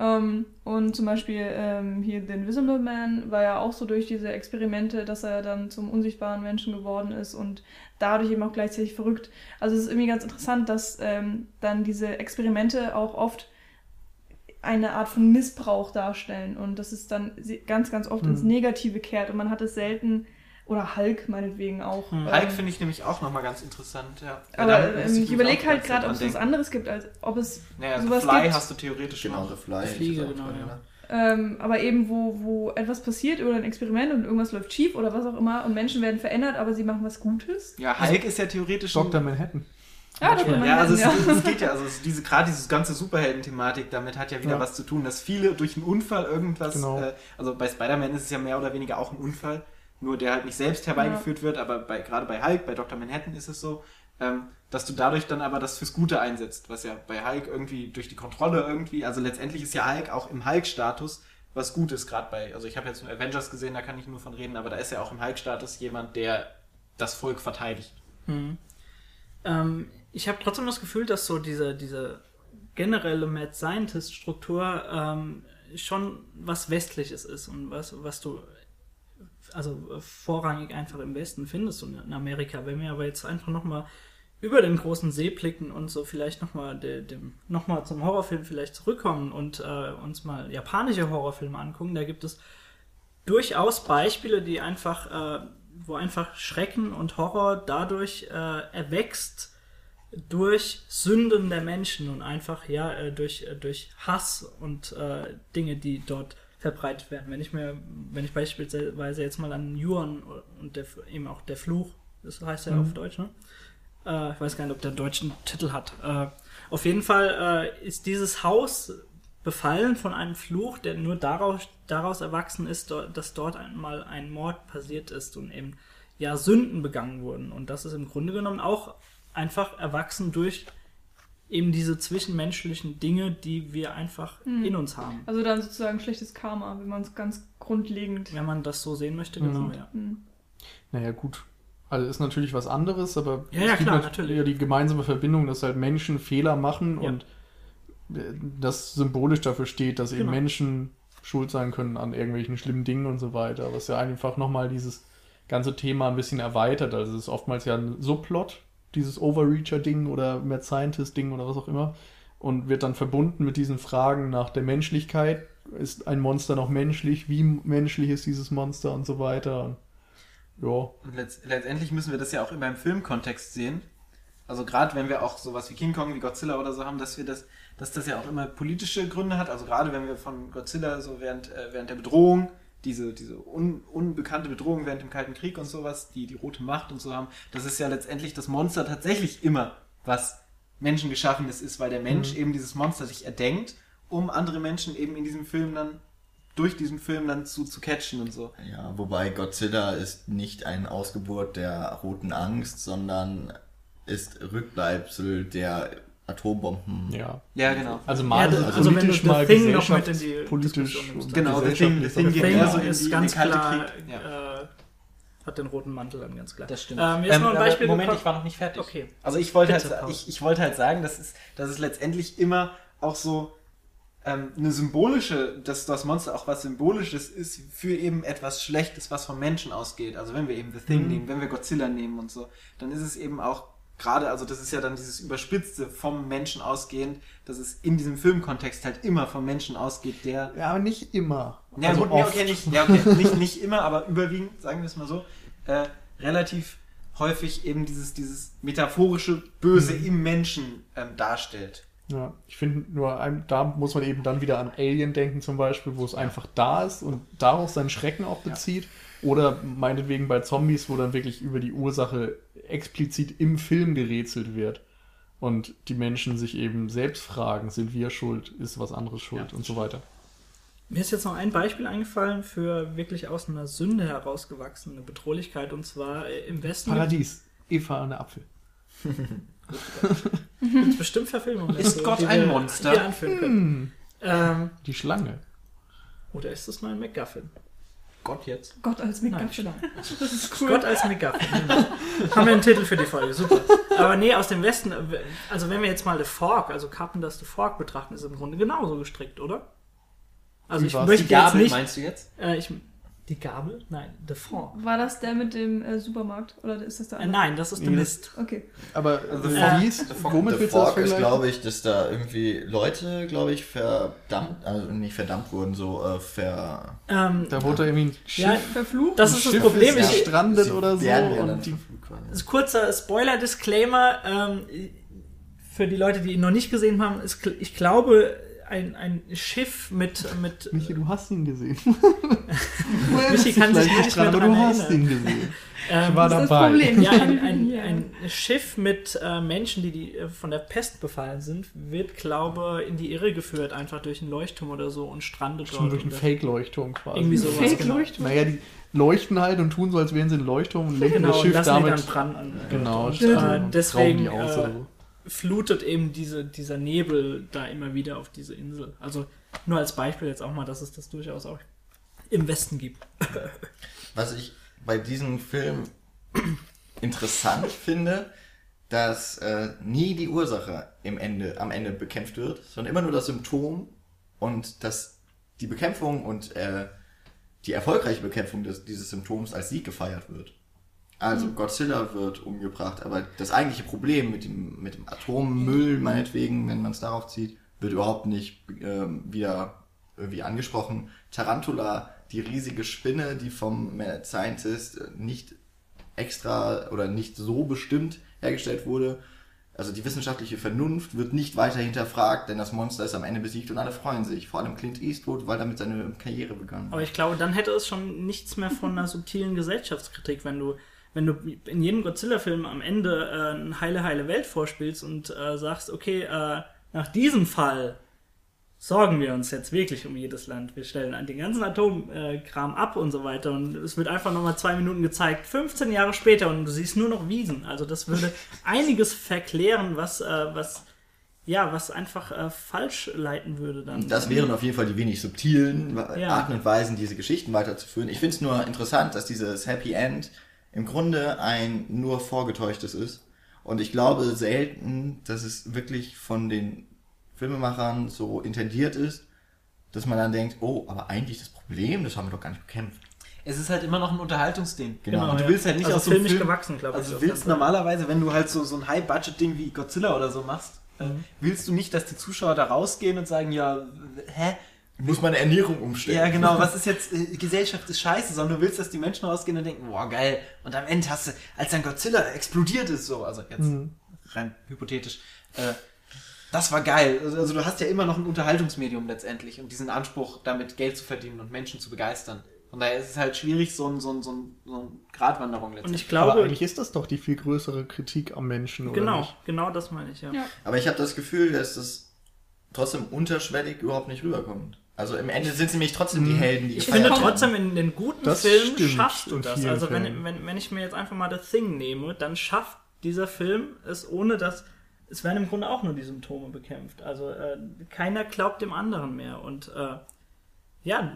Ähm, und zum Beispiel ähm, hier The Invisible Man war ja auch so durch diese Experimente, dass er dann zum unsichtbaren Menschen geworden ist und dadurch eben auch gleichzeitig verrückt. Also es ist irgendwie ganz interessant, dass ähm, dann diese Experimente auch oft eine Art von Missbrauch darstellen und dass es dann ganz, ganz oft ins Negative kehrt und man hat es selten, oder Hulk meinetwegen auch. Hm. Hulk ähm, finde ich nämlich auch nochmal ganz interessant, ja. aber Ja, ähm, ich überlege halt gerade, ob dran es was anderes gibt, als ob es Naja, sowas The Fly gibt. hast du theoretisch Genau, noch. The Fly. Fliege, ist auch genau, drin, ja. oder? Ähm, aber eben, wo, wo etwas passiert oder ein Experiment und irgendwas läuft schief oder was auch immer und Menschen werden verändert, aber sie machen was Gutes. Ja, Hulk ist ja theoretisch Dr. Manhattan. Ja, das kann man Ja, also es, ja. es geht ja, also es, diese gerade diese ganze Superhelden-Thematik, damit hat ja wieder Ja. was zu tun, dass viele durch einen Unfall irgendwas, Genau. äh, also bei Spider-Man ist es ja mehr oder weniger auch ein Unfall, nur der halt nicht selbst herbeigeführt wird, aber bei, gerade bei Hulk, bei Dr. Manhattan ist es so, ähm, dass du dadurch dann aber das fürs Gute einsetzt, was ja bei Hulk irgendwie durch die Kontrolle irgendwie, also letztendlich ist ja Hulk auch im Hulk-Status was Gutes, gerade bei, also ich habe jetzt nur Avengers gesehen, da kann ich nur von reden, aber da ist ja auch im Hulk-Status jemand, der das Volk verteidigt. Mhm. Ähm, ich habe trotzdem das Gefühl, dass so diese, diese generelle Mad Scientist-Struktur ähm, schon was Westliches ist und was, was du also vorrangig einfach im Westen findest und in Amerika. Wenn wir aber jetzt einfach nochmal über den großen See blicken und so vielleicht nochmal noch zum Horrorfilm vielleicht zurückkommen und äh, uns mal japanische Horrorfilme angucken, da gibt es durchaus Beispiele, die einfach, äh, wo einfach Schrecken und Horror dadurch äh, erwächst durch Sünden der Menschen und einfach ja äh, durch äh, durch Hass und äh, Dinge, die dort verbreitet werden. Wenn ich mir, wenn ich beispielsweise jetzt mal an Yuan und der, eben auch der Fluch, das heißt ja auf Deutsch, ne? Äh, ich weiß gar nicht, ob der einen deutschen Titel hat. Äh, auf jeden Fall äh, ist dieses Haus befallen von einem Fluch, der nur daraus, daraus erwachsen ist, dass dort einmal ein Mord passiert ist und eben ja Sünden begangen wurden. Und das ist im Grunde genommen auch einfach erwachsen durch eben diese zwischenmenschlichen Dinge, die wir einfach in uns haben. Also dann sozusagen schlechtes Karma, wenn man es ganz grundlegend. Wenn man das so sehen möchte, Mhm. genau, ja. Hm. Naja, gut. Also ist natürlich was anderes, aber Ja, ja, es gibt klar, nat- natürlich. ja die gemeinsame Verbindung, dass halt Menschen Fehler machen Ja. und äh, das symbolisch dafür steht, dass eben Genau. Menschen schuld sein können an irgendwelchen schlimmen Dingen und so weiter, was ja einfach nochmal dieses ganze Thema ein bisschen erweitert. Also es ist oftmals ja ein Subplot, dieses Overreacher-Ding oder Mad Scientist-Ding oder was auch immer und wird dann verbunden mit diesen Fragen nach der Menschlichkeit. Ist ein Monster noch menschlich? Wie menschlich ist dieses Monster und so weiter? Ja, Und letzt, letztendlich müssen wir das ja auch immer im Filmkontext sehen. Also gerade wenn wir auch sowas wie King Kong, wie Godzilla oder so haben, dass wir das, dass das ja auch immer politische Gründe hat. Also gerade wenn wir von Godzilla so während, äh, während der Bedrohung, diese, diese un, unbekannte Bedrohung während dem Kalten Krieg und sowas, die die rote Macht und so haben, das ist ja letztendlich das Monster tatsächlich immer was Menschengeschaffenes ist, weil der Mensch eben dieses Monster sich erdenkt, um andere Menschen eben in diesem Film dann, durch diesen Film dann zu, zu catchen und so. Ja, wobei Godzilla ist nicht ein Ausgeburt der roten Angst, sondern ist Rückbleibsel der Atombomben. ja. Ja, genau. Also mal Ja, so also politisch, The mal Thing noch mit in die nimmst, und Genau, The Thing, The Thing geht auch- Thing eher so in ist ganz klar, Krieg. Ja. äh, hat den roten Mantel dann ganz klar. Das stimmt. Ähm, mir ist noch ein Beispiel Moment, gekommen- ich war noch nicht fertig. Okay. Also ich wollte Bitte, halt, ich, ich wollte halt sagen, dass es, dass es letztendlich immer auch so ähm, eine symbolische, dass das Monster auch was Symbolisches ist für eben etwas Schlechtes, was vom Menschen ausgeht. Also wenn wir eben The Thing Mhm. nehmen, wenn wir Godzilla nehmen und so, dann ist es eben auch gerade, also das ist ja dann dieses Überspitzte vom Menschen ausgehend, dass es in diesem Filmkontext halt immer vom Menschen ausgeht, der Ja, aber nicht immer. ja, also gut, oft. okay, nicht, ja, okay, nicht, nicht immer, aber überwiegend, sagen wir es mal so, äh, relativ häufig eben dieses, dieses metaphorische Böse Mhm. im Menschen ähm, darstellt. Ja, ich finde nur, da muss man eben dann wieder an Alien denken zum Beispiel, wo es einfach da ist und daraus seinen Schrecken auch bezieht. Oder meinetwegen bei Zombies, wo dann wirklich über die Ursache explizit im Film gerätselt wird. Und die Menschen sich eben selbst fragen, sind wir schuld, ist was anderes schuld und so weiter. Mir ist jetzt noch ein Beispiel eingefallen für wirklich aus einer Sünde herausgewachsene Bedrohlichkeit und zwar äh, im Westen Paradies, Eva und der Apfel. gibt es bestimmt Verfilmungen. Ist dazu, Gott die ein wir Monster? Hier anführen können. Ähm, Die Schlange. oder ist das nur ein MacGuffin? Gott jetzt. Gott als McGuffin. Das ist cool. Gott als MacGuffin. genau. Haben wir einen Titel für die Folge, super. Aber nee, aus dem Westen, also wenn wir jetzt mal The Fork, also Carpenter's The Fork betrachten, ist im Grunde genauso gestrickt, oder? Also Wie ich möchte Die Gabel jetzt nicht... meinst du jetzt? Äh, ich, die Gabel? Nein, The Fork. War das der mit dem äh, Supermarkt? Oder ist das der Äh, andere? nein, das ist The Nee. Mist. Okay. Aber Also äh, Fork- wie ist, The Fork- womit The willst du das Fork ist, glaube ich, dass da irgendwie Leute, glaube ich, verdammt, also nicht verdammt wurden, so äh, ver... Ähm, Da wurde irgendwie ein Schiff, ja, Verflucht? das ein ist das Schiff Problem. ist gestrandet Sie oder so. ja Und die, ist kurzer Spoiler-Disclaimer. Ähm, für die Leute, die ihn noch nicht gesehen haben, ist, ich glaube, ein, ein Schiff mit, mit Michi, du hast ihn gesehen. Michi kann sich nicht mehr aber dran du hast erinnern. ihn gesehen. ähm, Ich war das ist das dabei. Problem. ja, ein, ein, ein Schiff mit äh, Menschen, die, die äh, von der Pest befallen sind, wird, glaube in die Irre geführt, einfach durch einen Leuchtturm oder so und strandet Schon dort. durch einen Fake-Leuchtturm quasi. Irgendwie sowas. genau. Fake-Leuchtturm? Naja, die leuchten halt und tun so, als wären sie ein Leuchtturm und lenken Genau, das und Schiff damit. dann branden. Genau, Und, äh, rauben deswegen die aus äh, oder so. Flutet eben diese, dieser Nebel da immer wieder auf diese Insel. Also nur als Beispiel jetzt auch mal, dass es das durchaus auch im Westen gibt. Was ich bei diesem Film interessant finde, dass äh, nie die Ursache im Ende, am Ende bekämpft wird, sondern immer nur das Symptom und dass die Bekämpfung und äh, die erfolgreiche Bekämpfung des, dieses Symptoms als Sieg gefeiert wird. Also Godzilla wird umgebracht, aber das eigentliche Problem mit dem, mit dem Atommüll, meinetwegen, wenn man es darauf zieht, wird überhaupt nicht ähm, wieder irgendwie angesprochen. Tarantula, die riesige Spinne, die vom Mad Scientist nicht extra oder nicht so bestimmt hergestellt wurde. Also die wissenschaftliche Vernunft wird nicht weiter hinterfragt, denn das Monster ist am Ende besiegt und alle freuen sich. Vor allem Clint Eastwood, weil damit seine Karriere begann. Aber ich glaube, dann hätte es schon nichts mehr von einer subtilen Gesellschaftskritik, wenn du, wenn du in jedem Godzilla-Film am Ende äh, eine heile, heile Welt vorspielst und äh, sagst, okay, äh, nach diesem Fall sorgen wir uns jetzt wirklich um jedes Land. Wir stellen den ganzen Atomkram ab und so weiter. Und es wird einfach nochmal zwei Minuten gezeigt, 15 Jahre später und du siehst nur noch Wiesen. Also das würde einiges verklären, was, äh, was, ja, was einfach äh, falsch leiten würde dann. Das wären auf jeden Fall die wenig subtilen Ja. Arten und Weisen, diese Geschichten weiterzuführen. Ich finde es nur interessant, dass dieses Happy End im Grunde ein nur vorgetäuschtes ist. Und ich glaube selten, dass es wirklich von den Filmemachern so intendiert ist, dass man dann denkt, oh, aber eigentlich das Problem, das haben wir doch gar nicht bekämpft. Es ist halt immer noch ein Unterhaltungsding. Genau. Und du ja. willst halt nicht also aus einem filmisch Film gewachsen, glaube ich. Also willst normalerweise, wenn du halt so, so ein High-Budget-Ding wie Godzilla oder so machst, äh, willst du nicht, dass die Zuschauer da rausgehen und sagen, ja, hä? Muss meine Ernährung umstellen. Ja, genau, was ist jetzt, äh, Gesellschaft ist scheiße, sondern du willst, dass die Menschen rausgehen und denken, boah, geil. Und am Ende hast du, als dann Godzilla explodiert ist, so, also jetzt rein hypothetisch, äh, das war geil. Also also du hast ja immer noch ein Unterhaltungsmedium letztendlich und diesen Anspruch, damit Geld zu verdienen und Menschen zu begeistern. Von daher ist es halt schwierig, so ein, so ein, so ein, so ein Gratwanderung Und letztendlich. ich Aber glaube, eigentlich ist das doch die viel größere Kritik am Menschen, oder genau, nicht? genau das meine ich, ja. Ja. Aber ich habe das Gefühl, dass das trotzdem unterschwellig überhaupt nicht rüberkommt. Also im Ende sind es nämlich trotzdem die Helden, die Ich finde trotzdem, in den guten Das Filmen stimmt, schaffst du das. Also wenn, wenn, wenn ich mir jetzt einfach mal The Thing nehme, dann schafft dieser Film es ohne dass es werden im Grunde auch nur die Symptome bekämpft. Also äh, keiner glaubt dem anderen mehr. Und äh, ja,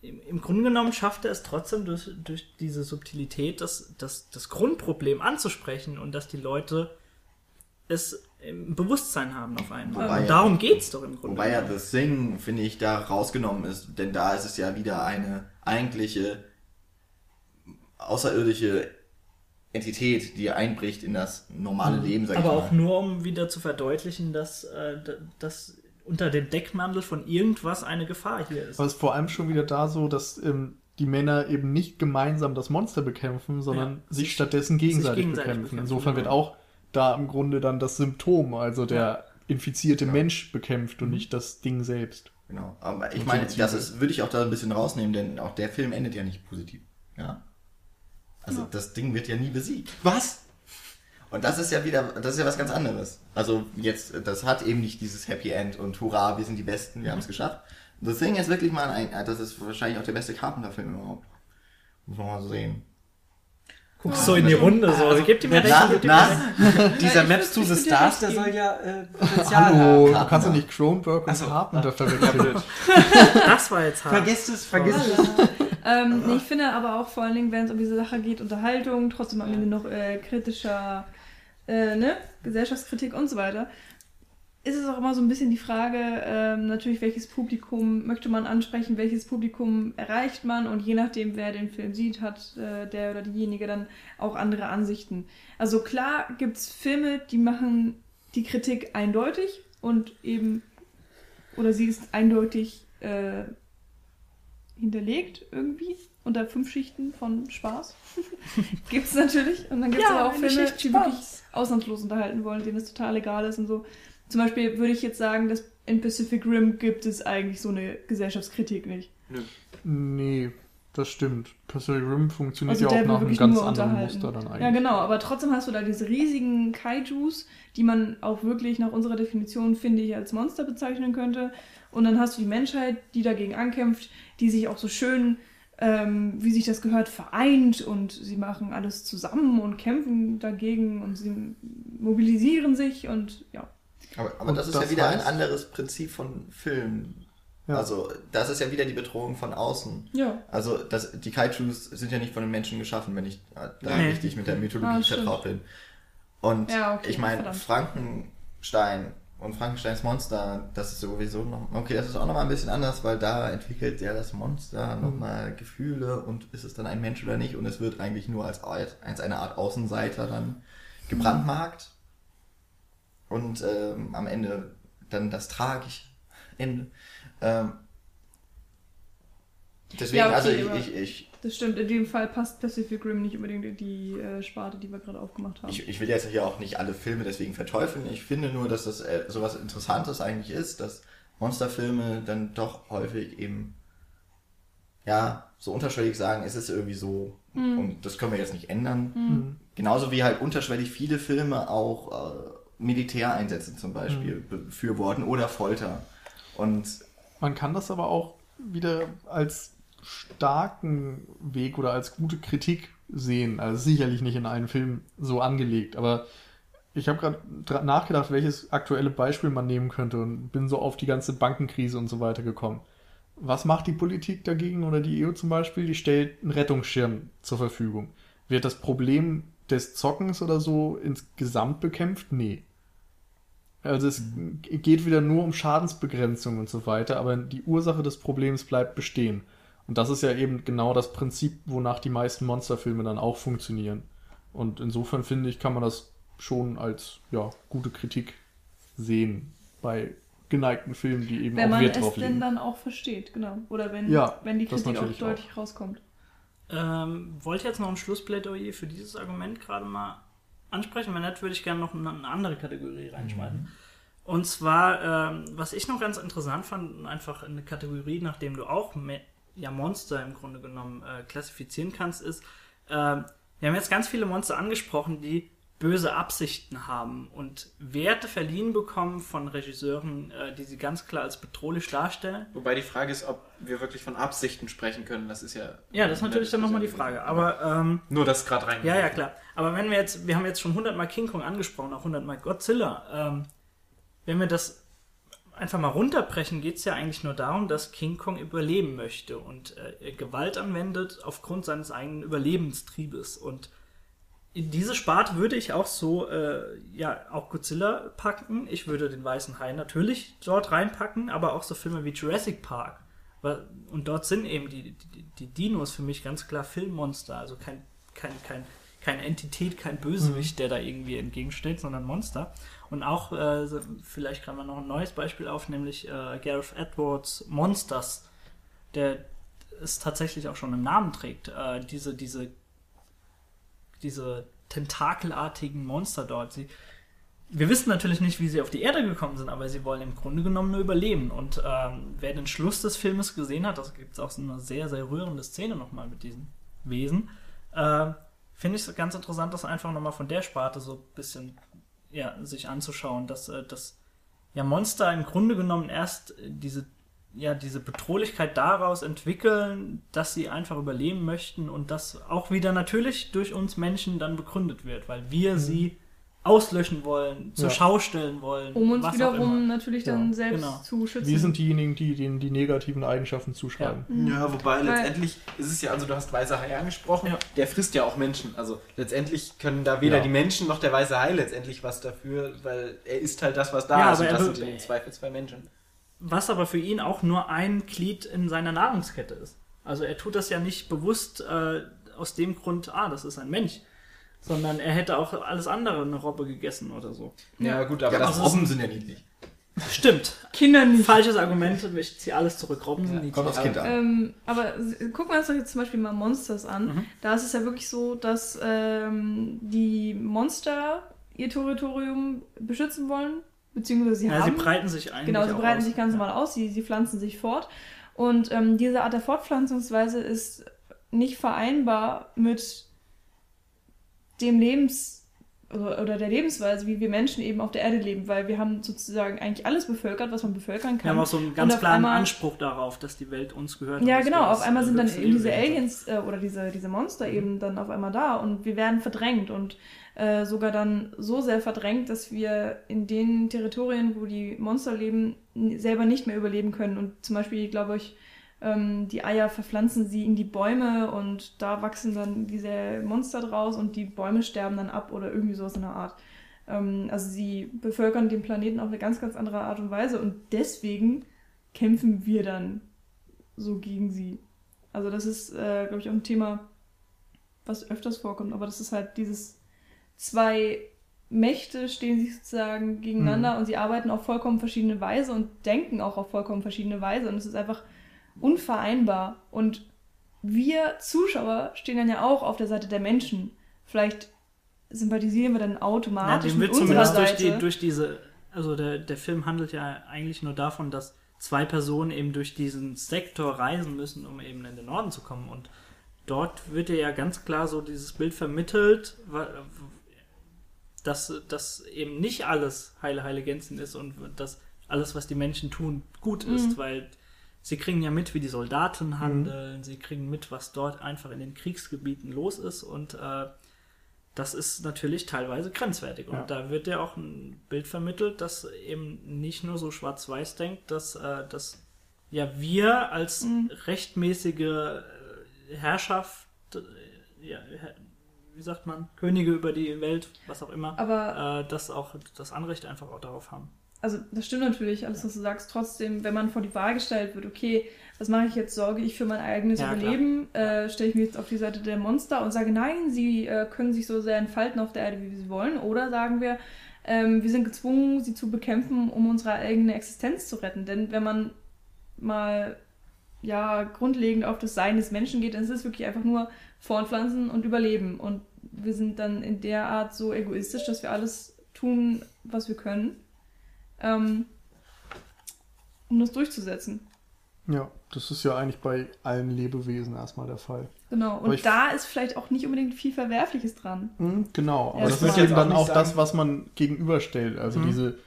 im, im Grunde genommen schafft er es trotzdem durch, durch diese Subtilität, das, das, das Grundproblem anzusprechen und dass die Leute es Bewusstsein haben auf einmal. Wobei darum geht's doch im Grunde. Wobei ja. The Thing, finde ich, da rausgenommen ist, denn da ist es ja wieder eine eigentliche außerirdische Entität, die einbricht in das normale Leben, sag Aber ich auch mal. nur, um wieder zu verdeutlichen, dass, äh, dass unter dem Deckmantel von irgendwas eine Gefahr hier ist. Aber es ist vor allem schon wieder da so, dass ähm, die Männer eben nicht gemeinsam das Monster bekämpfen, sondern Ja, sich sich- stattdessen gegenseitig, gegenseitig bekämpfen. bekämpfen, Insofern wird genau. auch da im Grunde dann das Symptom, also der infizierte Mensch bekämpft und nicht das Ding selbst. Genau. Aber ich meine, das ist, würde ich auch da ein bisschen rausnehmen, denn auch der Film endet ja nicht positiv. Ja. Also das Ding wird ja nie besiegt. Was? Und das ist ja wieder, das ist ja was ganz anderes. Also jetzt, das hat eben nicht dieses Happy End und Hurra, wir sind die Besten, wir haben es geschafft. The Thing ist wirklich mal ein, das ist wahrscheinlich auch der beste Carpenter-Film überhaupt. Muss man mal so sehen. Guckst so in die Runde, so. Also, gebt ihm mir recht. Na, gebt na. Dieser Maps to the Stars, der soll ja äh, Potenzial Hallo, haben. du kannst doch nicht Cronenberg und so. Carpenter Ja, verwechseln. Das war jetzt hart. Vergesst es, vergesst es. Ähm, nee, ich finde aber auch vor allen Dingen, wenn es um diese Sache geht, Unterhaltung, trotzdem am Ende noch äh, kritischer, äh, ne, Gesellschaftskritik und so weiter, ist es auch immer so ein bisschen die Frage, ähm, natürlich, welches Publikum möchte man ansprechen, welches Publikum erreicht man und je nachdem, wer den Film sieht, hat äh, der oder diejenige dann auch andere Ansichten. Also klar gibt es Filme, die machen die Kritik eindeutig und eben, oder sie ist eindeutig äh, hinterlegt irgendwie unter fünf Schichten von Spaß. gibt es natürlich. Und dann gibt es Ja, aber auch Filme, die wirklich ausnahmslos unterhalten wollen, denen es total egal ist und so. Zum Beispiel würde ich jetzt sagen, dass in Pacific Rim gibt es eigentlich so eine Gesellschaftskritik nicht. Nee, das stimmt. Pacific Rim funktioniert Also ja auch nach einem ganz anderen. Muster dann eigentlich. Ja, genau, aber trotzdem hast du da diese riesigen Kaijus, die man auch wirklich nach unserer Definition, finde ich, als Monster bezeichnen könnte. Und dann hast du die Menschheit, die dagegen ankämpft, die sich auch so schön, ähm, wie sich das gehört, vereint und sie machen alles zusammen und kämpfen dagegen und sie mobilisieren sich und ja. Aber, aber das ist das ja wieder heißt- ein anderes Prinzip von Film. Ja. Also, das ist ja wieder die Bedrohung von außen. Ja. Also, das, die Kaijus sind ja nicht von den Menschen geschaffen, wenn ich da Nee. richtig mit der Mythologie Ah, vertraut bin. Und Ja, okay, ich meine. Frankenstein und Frankensteins Monster, das ist sowieso noch, okay, das ist auch nochmal ein bisschen anders, weil da entwickelt ja das Monster Mhm. nochmal Gefühle und ist es dann ein Mensch oder nicht und es wird eigentlich nur als, als eine Art Außenseiter dann gebrandmarkt und ähm, am Ende dann das tragische Ende. Ähm, deswegen, Ja, okay, also ich, ich, ich, Das stimmt, in dem Fall passt Pacific Rim nicht unbedingt in die äh, Sparte, die wir gerade aufgemacht haben. ich, ich will jetzt hier auch nicht alle Filme deswegen verteufeln. Ich finde nur, dass das äh, sowas Interessantes eigentlich ist, dass Monsterfilme dann doch häufig eben ja so unterschwellig sagen, es ist irgendwie so und das können wir jetzt nicht ändern. Mhm. Genauso wie halt unterschwellig viele Filme auch äh, Militäreinsätze zum Beispiel befürworten oder Folter. Und Man kann das aber auch wieder als starken Weg oder als gute Kritik sehen. Also sicherlich nicht in allen Filmen so angelegt, aber ich habe gerade nachgedacht, welches aktuelle Beispiel man nehmen könnte und bin so auf die ganze Bankenkrise und so weiter gekommen. Was macht die Politik dagegen oder die EU zum Beispiel? Die stellt einen Rettungsschirm zur Verfügung. Wird das Problem des Zockens oder so insgesamt bekämpft? Nee. Also es geht wieder nur um Schadensbegrenzung und so weiter, aber die Ursache des Problems bleibt bestehen. Und das ist ja eben genau das Prinzip, wonach die meisten Monsterfilme dann auch funktionieren. Und insofern finde ich, kann man das schon als ja, gute Kritik sehen bei geneigten Filmen, die eben wenn auch man Wert es drauf denn legen. dann auch versteht, genau. Oder wenn, Ja, wenn die Kritik auch deutlich rauskommt. Ähm, wollt ihr jetzt noch ein Schlussplädoyer für dieses Argument gerade mal ansprechen? Wenn nicht, würde ich gerne noch eine, andere Kategorie reinschmeißen. Und zwar, ähm, was ich noch ganz interessant fand, einfach eine Kategorie, nachdem du auch ja, Monster im Grunde genommen äh, klassifizieren kannst, ist, ähm, wir haben jetzt ganz viele Monster angesprochen, die böse Absichten haben und Werte verliehen bekommen von Regisseuren, äh, die sie ganz klar als bedrohlich darstellen. Wobei die Frage ist, ob wir wirklich von Absichten sprechen können. Das ist ja. Ja, das ist natürlich dann nochmal die Frage. Aber ähm, Nur das gerade rein. Ja, ja, klar. Aber wenn wir jetzt, wir haben jetzt schon hundertmal King Kong angesprochen, auch hundertmal Godzilla. Ähm, wenn wir das einfach mal runterbrechen, geht es ja eigentlich nur darum, dass King Kong überleben möchte und äh, Gewalt anwendet aufgrund seines eigenen Überlebenstriebes. Und in diese Sparte würde ich auch so, äh, ja, auch Godzilla packen. Ich würde den Weißen Hai natürlich dort reinpacken, aber auch so Filme wie Jurassic Park. Und dort sind eben die, die, die Dinos für mich ganz klar Filmmonster, also kein, kein, kein keine Entität, kein Bösewicht, der da irgendwie entgegensteht, sondern Monster. Und auch, äh, vielleicht kann man noch ein neues Beispiel auf, nämlich äh, Gareth Edwards Monsters, der es tatsächlich auch schon im Namen trägt. Äh, diese, diese, diese tentakelartigen Monster dort. Sie, wir wissen natürlich nicht, wie sie auf die Erde gekommen sind, aber sie wollen im Grunde genommen nur überleben. Und ähm, wer den Schluss des Filmes gesehen hat, das gibt es auch so eine sehr, sehr rührende Szene nochmal mit diesen Wesen, äh, finde ich es ganz interessant, das einfach nochmal von der Sparte so ein bisschen ja, sich anzuschauen, dass, äh, dass ja Monster im Grunde genommen erst diese ja, diese Bedrohlichkeit daraus entwickeln, dass sie einfach überleben möchten und das auch wieder natürlich durch uns Menschen dann begründet wird, weil wir sie auslöschen wollen, zur Ja. Schau stellen wollen. Um uns was auch wiederum immer. natürlich dann Ja, selbst genau. zu schützen. Wir sind diejenigen, die denen die negativen Eigenschaften zuschreiben. Ja, wobei Weil- letztendlich ist es ja, also du hast weiße Hai angesprochen, Ja. der frisst ja auch Menschen. Also letztendlich können da weder Ja. die Menschen noch der weiße Hai letztendlich was dafür, weil er isst halt das, was da Ja, ist und das sind im Zweifelsfall Menschen. Was aber für ihn auch nur ein Glied in seiner Nahrungskette ist. Also er tut das ja nicht bewusst äh, aus dem Grund, ah, das ist ein Mensch, sondern er hätte auch alles andere eine Robbe gegessen oder so. Ja, gut, aber Ja, das Robben sind ja niedlich. Stimmt. Kinder nicht. Falsches Argument, ich ziehe alles zurück. Robben sind nicht. Kommt aufs Kind an. Ähm, aber gucken wir uns doch jetzt zum Beispiel mal Monsters an. Mhm. Da ist es ja wirklich so, dass ähm, die Monster ihr Territorium beschützen wollen, beziehungsweise sie Ja, sie haben. breiten sich eigentlich genau, sie breiten aus. sich ganz Ja. normal aus, sie, sie pflanzen sich fort. Und ähm, diese Art der Fortpflanzungsweise ist nicht vereinbar mit dem Lebens- oder der Lebensweise, wie wir Menschen eben auf der Erde leben, weil wir haben sozusagen eigentlich alles bevölkert, was man bevölkern Wir kann. haben auch so einen ganz klaren einmal- Anspruch darauf, dass die Welt uns gehört. Ja, genau. wir Auf einmal sind dann eben diese Aliens äh, oder diese, diese Monster eben dann auf einmal da und wir werden verdrängt und äh, sogar dann so sehr verdrängt, dass wir in den Territorien, wo die Monster leben, selber nicht mehr überleben können. Und zum Beispiel, glaube ich, ähm, die Eier verpflanzen sie in die Bäume und da wachsen dann diese Monster draus und die Bäume sterben dann ab oder irgendwie sowas in der Art. Ähm, also sie bevölkern den Planeten auf eine ganz, ganz andere Art und Weise und deswegen kämpfen wir dann so gegen sie. Also das ist, äh, glaube ich, auch ein Thema, was öfters vorkommt. Aber das ist halt dieses zwei Mächte stehen sich sozusagen gegeneinander und sie arbeiten auf vollkommen verschiedene Weise und denken auch auf vollkommen verschiedene Weise. Und es ist einfach unvereinbar. Und wir Zuschauer stehen dann ja auch auf der Seite der Menschen. Vielleicht sympathisieren wir dann Ja, automatisch dem mit unserer zumindest durch, Seite. die, durch diese, also der, der Film handelt ja eigentlich nur davon, dass zwei Personen eben durch diesen Sektor reisen müssen, um eben in den Norden zu kommen. Und dort wird ja ganz klar so dieses Bild vermittelt, dass, dass eben nicht alles heile, heile Gänsen ist und dass alles, was die Menschen tun, gut Mhm. ist, weil sie kriegen ja mit, wie die Soldaten handeln, sie kriegen mit, was dort einfach in den Kriegsgebieten los ist und äh, das ist natürlich teilweise grenzwertig. Und Ja. da wird ja auch ein Bild vermittelt, das eben nicht nur so schwarz-weiß denkt, dass, äh, dass ja wir als Mhm. rechtmäßige äh, Herrschaft, äh, ja, wie sagt man, Könige über die Welt, was auch immer, Aber äh, das auch das Anrecht einfach auch darauf haben. Also das stimmt natürlich, alles was du sagst. Trotzdem, wenn man vor die Wahl gestellt wird, okay, was mache ich jetzt? Sorge ich für mein eigenes Ja. Überleben? Äh, Stelle ich mich jetzt auf die Seite der Monster und sage, nein, sie äh, können sich so sehr entfalten auf der Erde, wie sie wollen? Oder sagen wir, ähm, wir sind gezwungen, sie zu bekämpfen, um unsere eigene Existenz zu retten? Denn wenn man mal ja grundlegend auf das Sein des Menschen geht, dann ist es wirklich einfach nur fortpflanzen und überleben. Und wir sind dann in der Art so egoistisch, dass wir alles tun, was wir können, ähm, um das durchzusetzen. Ja, das ist ja eigentlich bei allen Lebewesen erstmal der Fall. Genau. Und ich- da ist vielleicht auch nicht unbedingt viel Verwerfliches dran. Mhm, genau, aber Ja, das das ist eben auch dann auch das, was man gegenüberstellt. Also Mhm. diese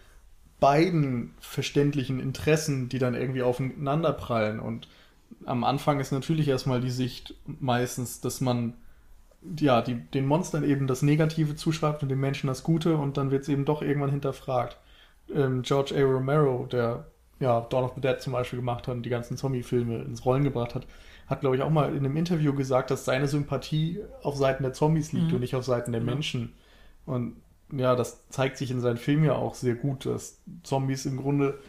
beiden verständlichen Interessen, die dann irgendwie aufeinander prallen. Und am Anfang ist natürlich erstmal die Sicht meistens, dass man ja, die, den Monstern eben das Negative zuschreibt und den Menschen das Gute und dann wird es eben doch irgendwann hinterfragt. Ähm, George A. Romero, der ja Dawn of the Dead zum Beispiel gemacht hat und die ganzen Zombie-Filme ins Rollen gebracht hat, hat, glaube ich, auch mal in einem Interview gesagt, dass seine Sympathie auf Seiten der Zombies liegt Mhm. und nicht auf Seiten der Genau. Menschen. Und ja, das zeigt sich in seinen Filmen ja auch sehr gut, dass Zombies im Grunde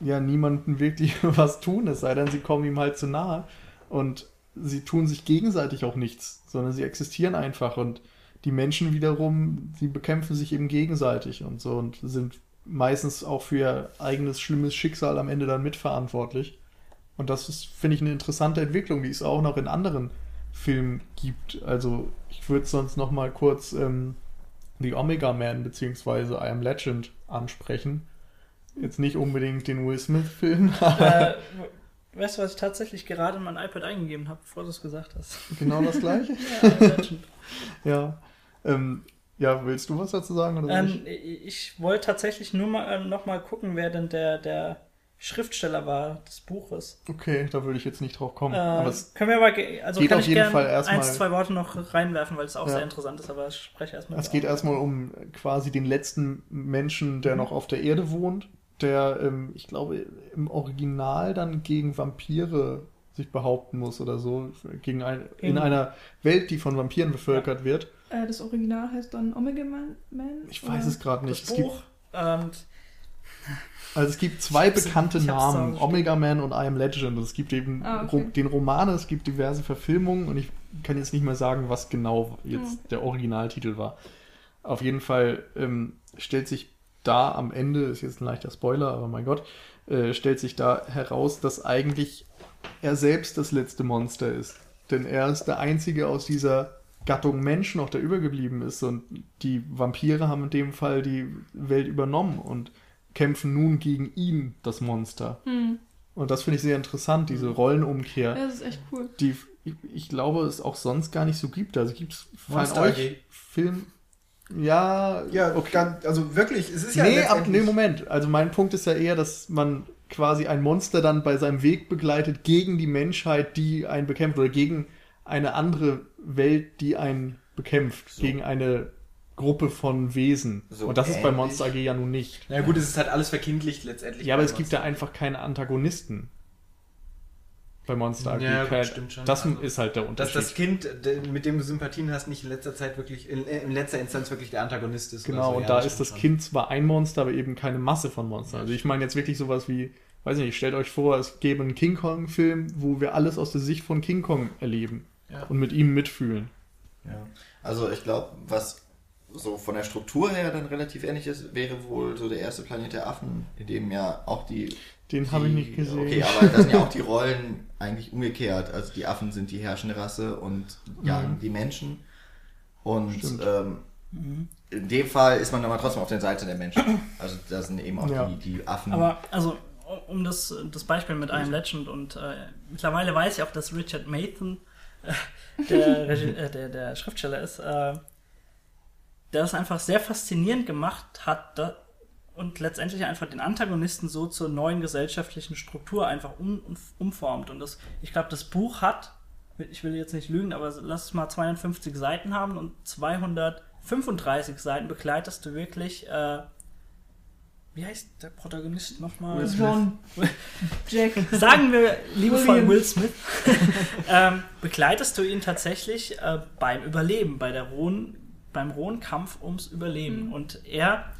ja niemandem wirklich was tun, es sei denn, sie kommen ihm halt zu nahe. Und sie tun sich gegenseitig auch nichts, sondern sie existieren einfach. Und die Menschen wiederum, sie bekämpfen sich eben gegenseitig und so und sind meistens auch für ihr eigenes schlimmes Schicksal am Ende dann mitverantwortlich. Und das ist, finde ich, eine interessante Entwicklung, die es auch noch in anderen Filmen gibt. Also ich würde sonst noch mal kurz ähm, The Omega Man bzw. I Am Legend ansprechen. Jetzt nicht unbedingt den Will Smith-Film, äh, weißt du, was ich tatsächlich gerade in mein iPad eingegeben habe, bevor du es gesagt hast? genau das gleiche. Ja, Legend. Ja. Ähm, ja, willst du was dazu sagen? Ähm, ich wollte tatsächlich nur mal äh, noch mal gucken, wer denn der, der Schriftsteller war des Buches. ich? Okay, da würde ich jetzt nicht drauf kommen. Äh, können wir aber, also kann auf ich gerne eins, zwei Worte noch reinwerfen, weil es auch Ja. sehr interessant ist, aber ich spreche erstmal. es geht erstmal um quasi den letzten Menschen, der noch auf der Erde wohnt, der, ähm, ich glaube, im Original dann gegen Vampire sich behaupten muss oder so, gegen ein, in Gegen- einer Welt, die von Vampiren bevölkert wird. Äh, das Original heißt dann Omega Man? Man Ich weiß es gerade nicht. das Es gibt, Buch. Und also es gibt zwei bekannte Namen, Omega Man und I Am Legend. Es gibt eben Ah, okay. Den Roman, es gibt diverse Verfilmungen und ich kann jetzt nicht mehr sagen, was genau jetzt Hm. der Originaltitel war. Auf jeden Fall ähm, stellt sich da am Ende, ist jetzt ein leichter Spoiler, aber mein Gott, äh, stellt sich da heraus, dass eigentlich er selbst das letzte Monster ist. Denn er ist der einzige aus dieser Gattung Mensch noch, der übergeblieben ist. Und die Vampire haben in dem Fall die Welt übernommen und kämpfen nun gegen ihn, das Monster. Hm. Und das finde ich sehr interessant, diese Rollenumkehr, Ja, das ist echt cool. die ich, ich glaube es auch sonst gar nicht so gibt. Also gibt es von euch. Film. Ja, Ja, okay. ganz, also wirklich, es ist ja nee, ab, nee, Moment. Also mein Punkt ist ja eher, dass man quasi ein Monster dann bei seinem Weg begleitet gegen die Menschheit, die einen bekämpft oder gegen eine andere Welt, die einen bekämpft, So. gegen eine Gruppe von Wesen. So Und das ist bei ähnlich. Monster AG ja nun nicht. Na gut, es ist halt alles verkindlicht letztendlich. Ja, aber es gibt ja einfach keine Antagonisten. Bei Monster AG. Ja, gut, stimmt schon. Das Also, ist halt der Dass Unterschied. das Kind, mit dem du Sympathien hast, nicht in letzter Zeit wirklich, in, äh, in letzter Instanz wirklich der Antagonist ist. Genau, so. und Ja, da ist das stimmt Kind zwar ein Monster, aber eben keine Masse von Monstern. Also ich meine jetzt wirklich sowas wie, weiß ich nicht, stellt euch vor, es gäbe einen King Kong-Film, wo wir alles aus der Sicht von King Kong erleben Ja. und mit ihm mitfühlen. Ja. Also ich glaube, was so von der Struktur her dann relativ ähnlich ist, wäre wohl so der erste Planet der Affen, in dem ja auch die. Den habe ich nicht gesehen. Okay, aber da sind ja auch die Rollen eigentlich umgekehrt. Also die Affen sind die herrschende Rasse und jagen Mhm. die Menschen. Und ähm, in dem Fall ist man aber trotzdem auf der Seite der Menschen. Also da sind eben auch Ja. die, die Affen. Aber, also, um das, das Beispiel mit I Am Legend und äh, mittlerweile weiß ich auch, dass Richard Mathan äh, der, äh, der, der Schriftsteller ist, äh, der das einfach sehr faszinierend gemacht hat da, und letztendlich einfach den Antagonisten so zur neuen gesellschaftlichen Struktur einfach um, umformt. Und das, ich glaube, das Buch hat, ich will jetzt nicht lügen, aber lass es mal 250 Seiten haben und 235 Seiten begleitest du wirklich, äh, wie heißt der Protagonist nochmal? John. Jack. Sagen wir liebevoll. Will Smith. ähm, begleitest du ihn tatsächlich äh, beim Überleben, bei der rohen, beim rohen Kampf ums Überleben. Mhm. Und er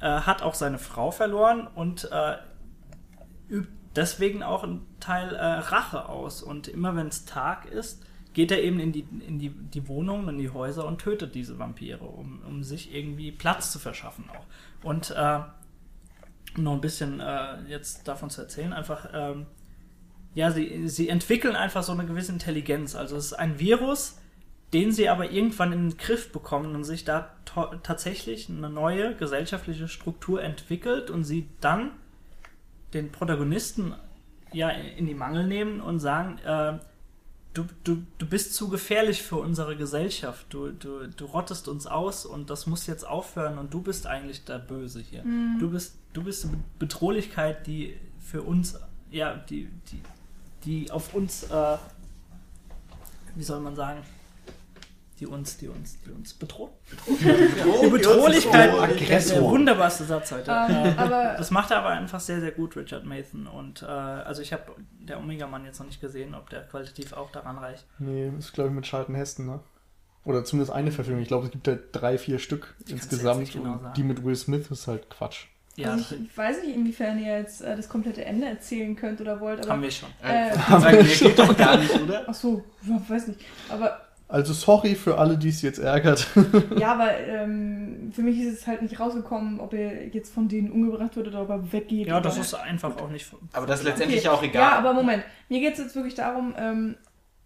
äh, hat auch seine Frau verloren und äh, übt deswegen auch einen Teil äh, Rache aus. Und immer wenn es Tag ist, geht er eben in die, in die, die Wohnungen, in die Häuser und tötet diese Vampire, um, um sich irgendwie Platz zu verschaffen auch. Und äh, noch ein bisschen äh, jetzt davon zu erzählen, einfach, ähm, ja, sie, sie entwickeln einfach so eine gewisse Intelligenz. Also es ist ein Virus, den sie aber irgendwann in den Griff bekommen und sich da tatsächlich eine neue gesellschaftliche Struktur entwickelt und sie dann den Protagonisten ja in die Mangel nehmen und sagen, äh, du, du, du bist zu gefährlich für unsere Gesellschaft, du, du, du rottest uns aus und das muss jetzt aufhören und du bist eigentlich der Böse hier. Du bist, du bist eine Bedrohlichkeit, die für uns, ja, die, die, die auf uns, äh, wie soll man sagen, die uns, die uns, die uns bedroht. Die Bedrohlichkeit, der, wunderbarste Satz heute. Ähm, Äh, aber das macht er aber einfach sehr, sehr gut, Richard Mathan. Und äh, also ich habe der Omega-Mann jetzt noch nicht gesehen, ob der qualitativ auch daran reicht. Nee, ist glaube ich mit Charlton Heston, ne? Oder zumindest eine Verfilmung. Ich glaube, es gibt ja drei, vier Stück jetzt insgesamt. genau die mit Will Smith ist halt Quatsch. Ja, also ich weiß nicht, inwiefern ihr jetzt äh, das komplette Ende erzählen könnt oder wollt, haben aber. wir schon. Äh, Äh, sagen, der geht doch gar nicht, oder? ach so, ja, weiß nicht. Aber Also sorry für alle, die es jetzt ärgert. Ja, aber ähm, für mich ist es halt nicht rausgekommen, ob er jetzt von denen umgebracht wird oder ob er weggeht. Ja, das ist einfach auch nicht. Aber das ist Okay. letztendlich auch egal. Ja, aber Moment. Mir geht es jetzt wirklich darum, ähm,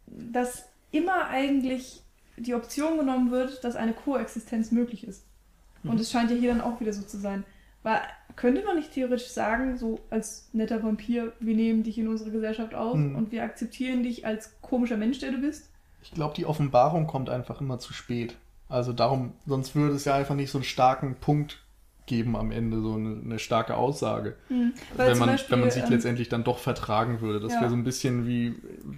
dass immer eigentlich die Option genommen wird, dass eine Koexistenz möglich ist. Mhm. Und es scheint ja hier dann auch wieder so zu sein. Weil könnte man nicht theoretisch sagen, so als netter Vampir, wir nehmen dich in unsere Gesellschaft auf Mhm. und wir akzeptieren dich als komischer Mensch, der du bist? Ich glaube, die Offenbarung kommt einfach immer zu spät. Also darum, sonst würde es ja einfach nicht so einen starken Punkt geben am Ende, so eine, eine starke Aussage. Hm. Weil wenn, man, Beispiel, wenn man sich ähm, letztendlich dann doch vertragen würde. Das ja. wäre so ein bisschen wie,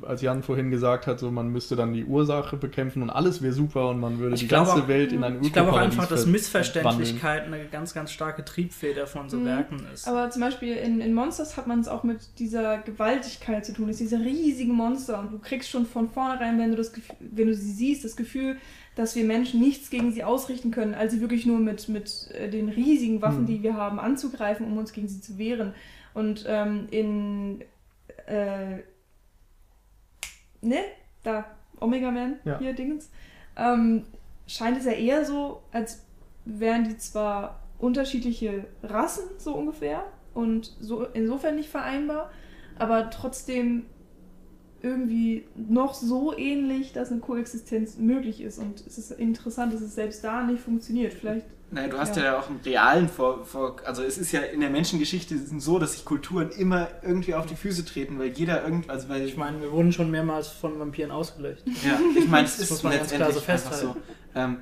als Jan vorhin gesagt hat, so man müsste dann die Ursache bekämpfen und alles wäre super und man würde Ich die ganze auch- Welt in ein Ich glaube auch Ökoparadies einfach, dass ver- Missverständlichkeit eine ganz, ganz starke Triebfeder von so Mhm. Werken ist. Aber zum Beispiel in, in Monsters hat man es auch mit dieser Gewaltigkeit zu tun. Es ist diese riesigen Monster und du kriegst schon von vornherein, wenn du, das, Gefühl- wenn du sie siehst, das Gefühl, dass wir Menschen nichts gegen sie ausrichten können, als sie wirklich nur mit, mit äh, den riesigen Waffen, Mhm. die wir haben, anzugreifen, um uns gegen sie zu wehren. Und ähm, in äh, ne, da, Omega Man, Ja. hier Dingens, ähm, scheint es ja eher so, als wären die zwar unterschiedliche Rassen, so ungefähr, und so insofern nicht vereinbar, aber trotzdem irgendwie noch so ähnlich, dass eine Koexistenz möglich ist. Und es ist interessant, dass es selbst da nicht funktioniert. Vielleicht. Naja, du hast ja. Ja. auch einen realen vor, vor. Also, es ist ja in der Menschengeschichte so, dass sich Kulturen immer irgendwie auf die Füße treten, weil jeder irgendwie. Also, weil ich meine, wir wurden schon mehrmals von Vampiren ausgelöscht. Ja, ich meine, es Das ist muss man ganz klar letztendlich so einfach so. Ähm,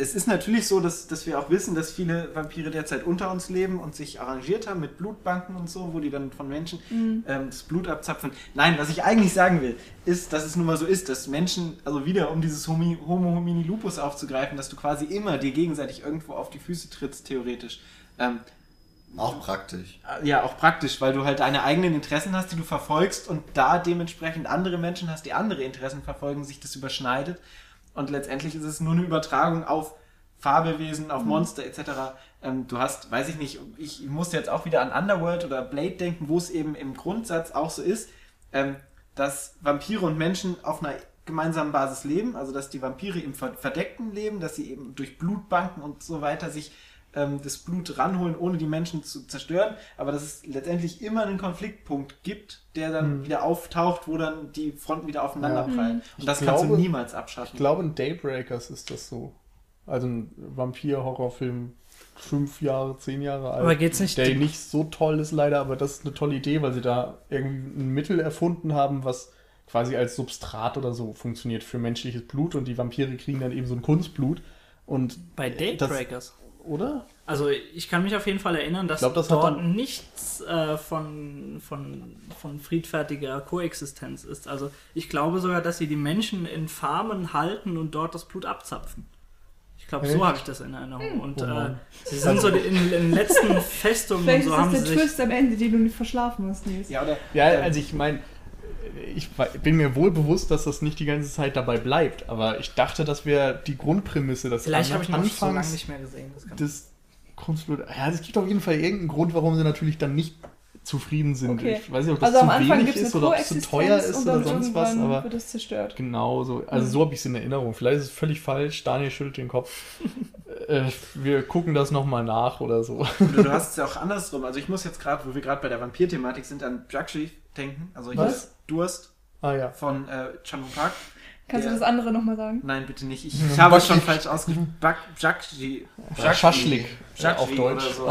es ist natürlich so, dass, dass wir auch wissen, dass viele Vampire derzeit unter uns leben und sich arrangiert haben mit Blutbanken und so, wo die dann von Menschen Mhm. ähm, das Blut abzapfen. Nein, was ich eigentlich sagen will, ist, dass es nun mal so ist, dass Menschen, also wieder um dieses Homi, Homo homini lupus aufzugreifen, dass du quasi immer dir gegenseitig irgendwo auf die Füße trittst, theoretisch. Ähm, Auch praktisch. ja, auch praktisch, weil du halt deine eigenen Interessen hast, die du verfolgst und da dementsprechend andere Menschen hast, die andere Interessen verfolgen, sich das überschneidet. Und letztendlich ist es nur eine Übertragung auf Fabelwesen, auf Monster etc. Ähm, du hast, weiß ich nicht, ich musste jetzt auch wieder an Underworld oder Blade denken, wo es eben im Grundsatz auch so ist, ähm, dass Vampire und Menschen auf einer gemeinsamen Basis leben, also dass die Vampire im Ver- Verdeckten leben, dass sie eben durch Blutbanken und so weiter sich ähm, das Blut ranholen, ohne die Menschen zu zerstören, aber dass es letztendlich immer einen Konfliktpunkt gibt, der dann Hm. wieder auftaucht, wo dann die Fronten wieder aufeinander Ja. prallen. Mhm. Und das Ich kannst du glaube- niemals abschaffen. Ich glaube, in Daybreakers ist das so. Also ein Vampir-Horrorfilm, fünf Jahre, zehn Jahre alt. Aber geht's nicht- Der nicht so toll ist leider, aber das ist eine tolle Idee, weil sie da irgendwie ein Mittel erfunden haben, was quasi als Substrat oder so funktioniert für menschliches Blut und die Vampire kriegen dann eben so ein Kunstblut. Und Bei Datebreakers. Oder? Also ich kann mich auf jeden Fall erinnern, dass glaub, das dort nichts äh, von, von, von friedfertiger Koexistenz ist. Also ich glaube sogar, dass sie die Menschen in Farmen halten und dort das Blut abzapfen. Ich glaube, so habe ich das in Erinnerung. Und Oh äh, sie sind so in, den letzten Festungen und Vielleicht so ist haben das sie der sich... Twist am Ende, den du nicht verschlafen hast, Nils. Ja, oder? Ja, also ich meine, ich bin mir wohl bewusst, dass das nicht die ganze Zeit dabei bleibt, aber ich dachte, das wäre die Grundprämisse, dass Vielleicht habe ich noch so lange anfangs nicht mehr gesehen. Das Kunstblut. Ja, es gibt auf jeden Fall irgendeinen Grund, warum sie natürlich dann nicht zufrieden sind. Okay. Ich weiß nicht, ob das Also zu wenig ist oder ob es zu teuer ist oder sonst was, aber wird es zerstört. genau so. Also Mhm. so habe ich es in Erinnerung. Vielleicht ist es völlig falsch. Daniel schüttelt den Kopf. äh, wir gucken das nochmal nach oder so. Du, du hast es ja auch andersrum. Also ich muss jetzt gerade, wo wir gerade bei der Vampir-Thematik sind, an Jakshi denken. Also hier Was? ist Durst Ah ja. von äh, Chan Wook Park. Kannst Der- du das andere nochmal sagen? Nein, bitte nicht. Ich, Ja, ich habe es schon falsch ausgesprochen. Jakshi. Schaschlik Jakshi auf Deutsch. so.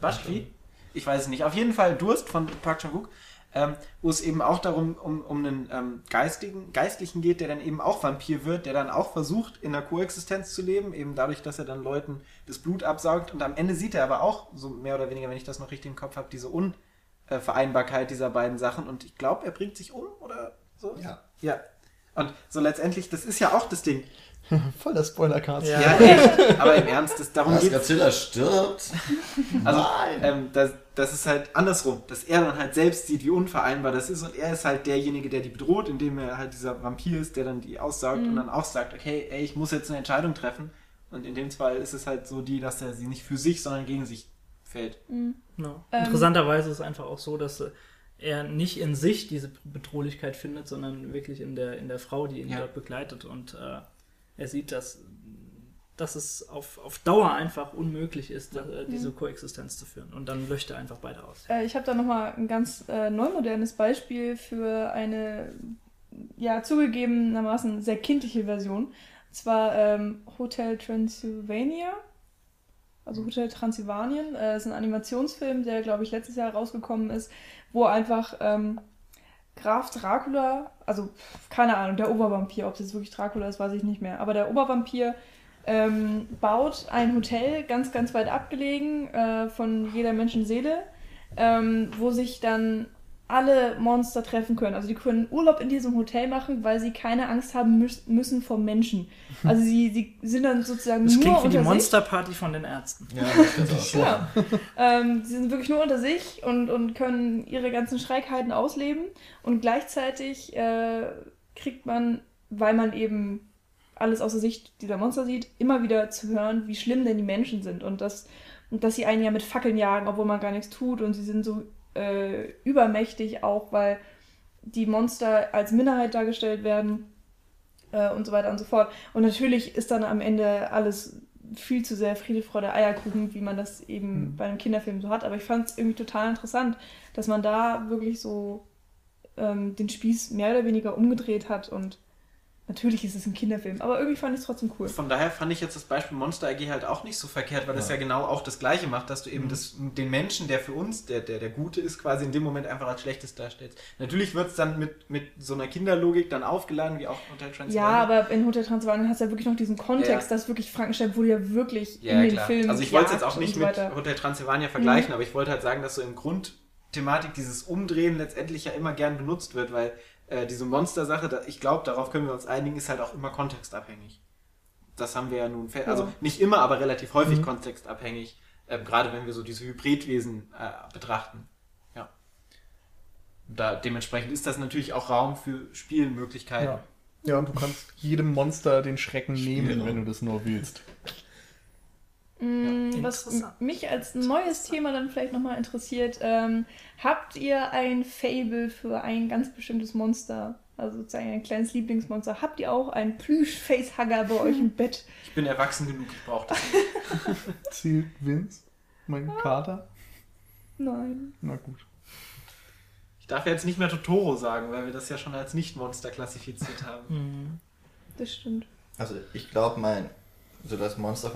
Bashki? Ich weiß es nicht. Auf jeden Fall Durst von Park Chan-wook, ähm, wo es eben auch darum um, um einen ähm, geistigen, Geistlichen geht, der dann eben auch Vampir wird, der dann auch versucht, in der Koexistenz zu leben, eben dadurch, dass er dann Leuten das Blut absaugt. Und am Ende sieht er aber auch, so mehr oder weniger, wenn ich das noch richtig im Kopf habe, diese Unvereinbarkeit dieser beiden Sachen. Und ich glaube, er bringt sich um oder so. Ja. Ja. Und so letztendlich, das ist ja auch das Ding. Voll der Spoiler-Cast. Ja. Ja, echt. Aber im Ernst, das, darum geht Godzilla stirbt? also, Nein. ähm, das, das ist halt andersrum, dass er dann halt selbst sieht, wie unvereinbar das ist und er ist halt derjenige, der die bedroht, indem er halt dieser Vampir ist, der dann die aussaugt und dann auch sagt, okay, ey, ich muss jetzt eine Entscheidung treffen. Und in dem Fall ist es halt so die, dass er sie nicht für sich, sondern gegen sich fällt. No. Ähm. Interessanterweise ist es einfach auch so, dass äh, er nicht in sich diese Bedrohlichkeit findet, sondern wirklich in der, in der Frau, die ihn Ja. dort begleitet. Und äh, er sieht, dass, dass es auf, auf Dauer einfach unmöglich ist, äh, diese Koexistenz zu führen. Und dann löscht er einfach beide aus. Äh, ich habe da nochmal ein ganz äh, neumodernes Beispiel für eine, ja, zugegebenermaßen sehr kindliche Version. Und zwar ähm, Hotel Transylvania. Also Hotel Transylvanien. Äh, ist ein Animationsfilm, der, glaube ich, letztes Jahr rausgekommen ist, wo einfach ähm, Graf Dracula, also keine Ahnung, der Obervampir, ob das jetzt wirklich Dracula ist, weiß ich nicht mehr. Aber der Obervampir ähm, baut ein Hotel ganz, ganz weit abgelegen äh, von jeder Menschenseele, ähm, wo sich dann alle Monster treffen können. Also die können Urlaub in diesem Hotel machen, weil sie keine Angst haben müß müssen vor Menschen. Also sie, sie sind dann sozusagen Das nur klingt wie unter die sich. Monsterparty von den Ärzten. Ja, das Genau. ähm, sie sind wirklich nur unter sich und, und können ihre ganzen Schreckheiten ausleben. Und gleichzeitig äh, kriegt man, weil man eben alles aus der Sicht dieser Monster sieht, immer wieder zu hören, wie schlimm denn die Menschen sind. Und dass, und dass sie einen ja mit Fackeln jagen, obwohl man gar nichts tut. Und sie sind so äh, übermächtig auch, weil die Monster als Minderheit dargestellt werden äh, und so weiter und so fort. Und natürlich ist dann am Ende alles viel zu sehr Friede, Freude, Eierkuchen, wie man das eben Mhm. bei einem Kinderfilm so hat. Aber ich fand es irgendwie total interessant, dass man da wirklich so ähm, den Spieß mehr oder weniger umgedreht hat. Und natürlich ist es ein Kinderfilm, aber irgendwie fand ich es trotzdem cool. Von daher fand ich jetzt das Beispiel Monster AG halt auch nicht so verkehrt, weil das Ja. ja genau auch das Gleiche macht, dass du Mhm. eben das, den Menschen, der für uns der, der, der Gute ist, quasi in dem Moment einfach als Schlechtes darstellst. Natürlich wird es dann mit, mit so einer Kinderlogik dann aufgeladen, wie auch Hotel Ja, Transylvania. aber in Hotel Transylvanien hast du ja wirklich noch diesen Kontext, Ja. dass wirklich Frankenstein wurde ja wirklich Ja, in den klar. Film Also ich wollte es jetzt auch nicht so mit. Mhm. Hotel Transylvania vergleichen, aber ich wollte halt sagen, dass so im Grundthematik dieses Umdrehen letztendlich ja immer gern benutzt wird, weil äh, diese Monster-Sache, ich glaube, darauf können wir uns einigen, ist halt auch immer kontextabhängig. Das haben wir ja nun, also Ja. nicht immer, aber relativ häufig Mhm. kontextabhängig, äh, gerade wenn wir so diese Hybridwesen äh, betrachten. Ja. Da, dementsprechend ist das natürlich auch Raum für Spielmöglichkeiten. Ja. ja, und du kannst jedem Monster den Schrecken nehmen, Spielraum. wenn du das nur willst. Mm, Was mich als neues Thema dann vielleicht nochmal interessiert, ähm, habt ihr ein Fable für ein ganz bestimmtes Monster? Also sozusagen ein kleines Lieblingsmonster. Habt ihr auch einen Plüsch-Facehugger bei euch im Bett? Ich bin erwachsen genug, ich brauche das nicht. Zielt Vince, mein Kater? Nein. Na gut. Ich darf ja jetzt nicht mehr Totoro sagen, weil wir das ja schon als Nicht-Monster klassifiziert haben. Mhm. Das stimmt. Also ich glaube, mein, so das Monster,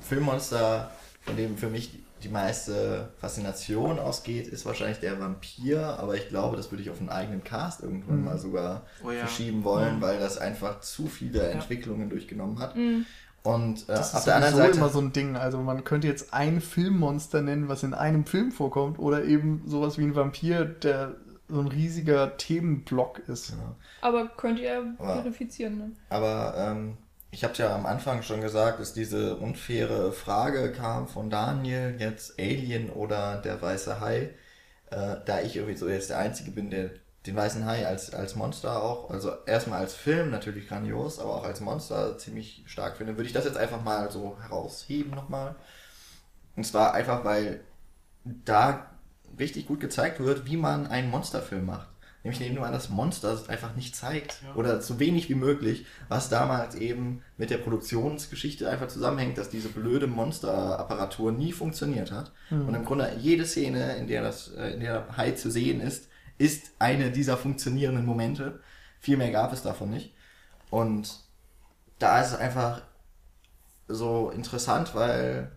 Filmmonster, von dem für mich die, meiste Faszination ausgeht, ist wahrscheinlich der Vampir, aber ich glaube, das würde ich auf einen eigenen Cast irgendwann Mhm. mal sogar Oh ja. verschieben wollen, Mhm. weil das einfach zu viele Entwicklungen durchgenommen hat. Mm. Und äh, Das auf ist der anderen sowieso Seite. immer so ein Ding. Also man könnte jetzt ein Filmmonster nennen, was in einem Film vorkommt, oder eben sowas wie ein Vampir, der so ein riesiger Themenblock ist. Genau. Aber könnt ihr Aber- verifizieren, ne? Aber ähm, ich habe ja am Anfang schon gesagt, dass diese unfaire Frage kam von Daniel, jetzt Alien oder der weiße Hai. Äh, da ich irgendwie so jetzt der Einzige bin, der den weißen Hai als, als Monster auch, also erstmal als Film natürlich grandios, aber auch als Monster ziemlich stark finde, würde ich das jetzt einfach mal so herausheben nochmal. Und zwar einfach, weil da richtig gut gezeigt wird, wie man einen Monsterfilm macht. Nämlich indem man das Monster einfach nicht zeigt Ja. oder so wenig wie möglich, was damals eben mit der Produktionsgeschichte einfach zusammenhängt, dass diese blöde Monsterapparatur nie funktioniert hat. Und im Grunde jede Szene, in der das, äh, in der Hai zu sehen ist, ist eine dieser funktionierenden Momente. Viel mehr gab es davon nicht. Und da ist es einfach so interessant, weil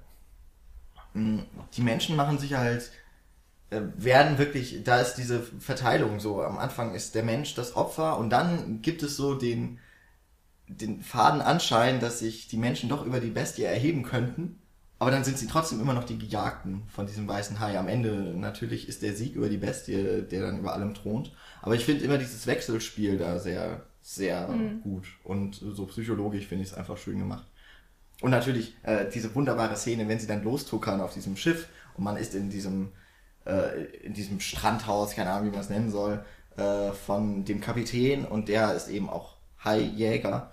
mh, die Menschen machen sich halt, werden wirklich, da ist diese Verteilung so. Am Anfang ist der Mensch das Opfer und dann gibt es so den, den faden Anschein, dass sich die Menschen doch über die Bestie erheben könnten. Aber dann sind sie trotzdem immer noch die Gejagten von diesem weißen Hai. Am Ende natürlich ist der Sieg über die Bestie, der dann über allem thront. Aber ich finde immer dieses Wechselspiel da sehr, sehr gut. Und so psychologisch finde ich es einfach schön gemacht. Und natürlich äh, diese wunderbare Szene, wenn sie dann lostuckern auf diesem Schiff und man ist in diesem, äh, in diesem Strandhaus, keine Ahnung, wie man es nennen soll, äh, von dem Kapitän und der ist eben auch Haijäger.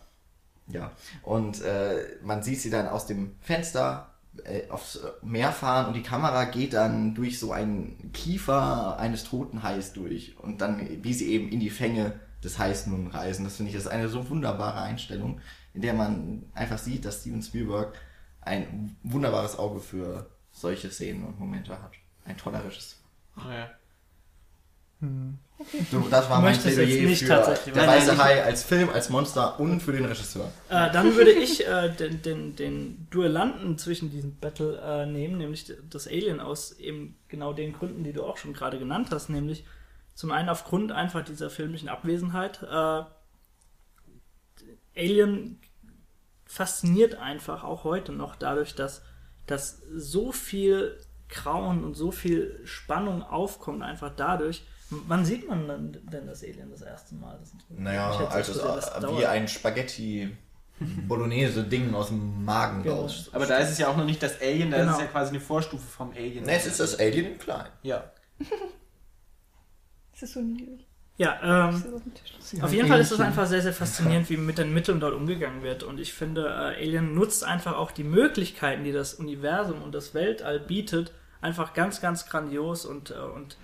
Ja, und äh, man sieht sie dann aus dem Fenster äh, aufs Meer fahren und die Kamera geht dann durch so einen Kiefer eines toten Hais durch und dann, wie sie eben in die Fänge des Hais nun reisen. Das finde ich, das ist eine so wunderbare Einstellung, in der man einfach sieht, dass Steven Spielberg ein wunderbares Auge für solche Szenen und Momente hat. Ein toller Regisseur. Ja. So, das war mein Möchtest jetzt Plädoyer nicht für tatsächlich, der weiße Hai als Film, als Monster und für den Regisseur. Äh, dann würde ich äh, den, den, den Duellanten zwischen diesen Battle äh, nehmen, nämlich das Alien aus eben genau den Gründen, die du auch schon gerade genannt hast, nämlich zum einen aufgrund einfach dieser filmischen Abwesenheit. Äh, Alien fasziniert einfach auch heute noch dadurch, dass, dass so viel Grauen und so viel Spannung aufkommt, einfach dadurch. Wann sieht man denn, denn das Alien das erste Mal? Das Naja, als es wie ein Spaghetti Bolognese-Ding aus dem Magen Genau. raus. Aber da ist es ja auch noch nicht das Alien, da ist Genau. es ja quasi eine Vorstufe vom Alien. Ne, es ist das Alien im Kleinen. Ja. Das ist so niedlich. Ja, ähm, auf jeden Fall ist es einfach sehr, sehr faszinierend, wie mit den Mitteln dort umgegangen wird. Und ich finde, äh, Alien nutzt einfach auch die Möglichkeiten, die das Universum und das Weltall bietet, einfach ganz, ganz grandios und, äh, und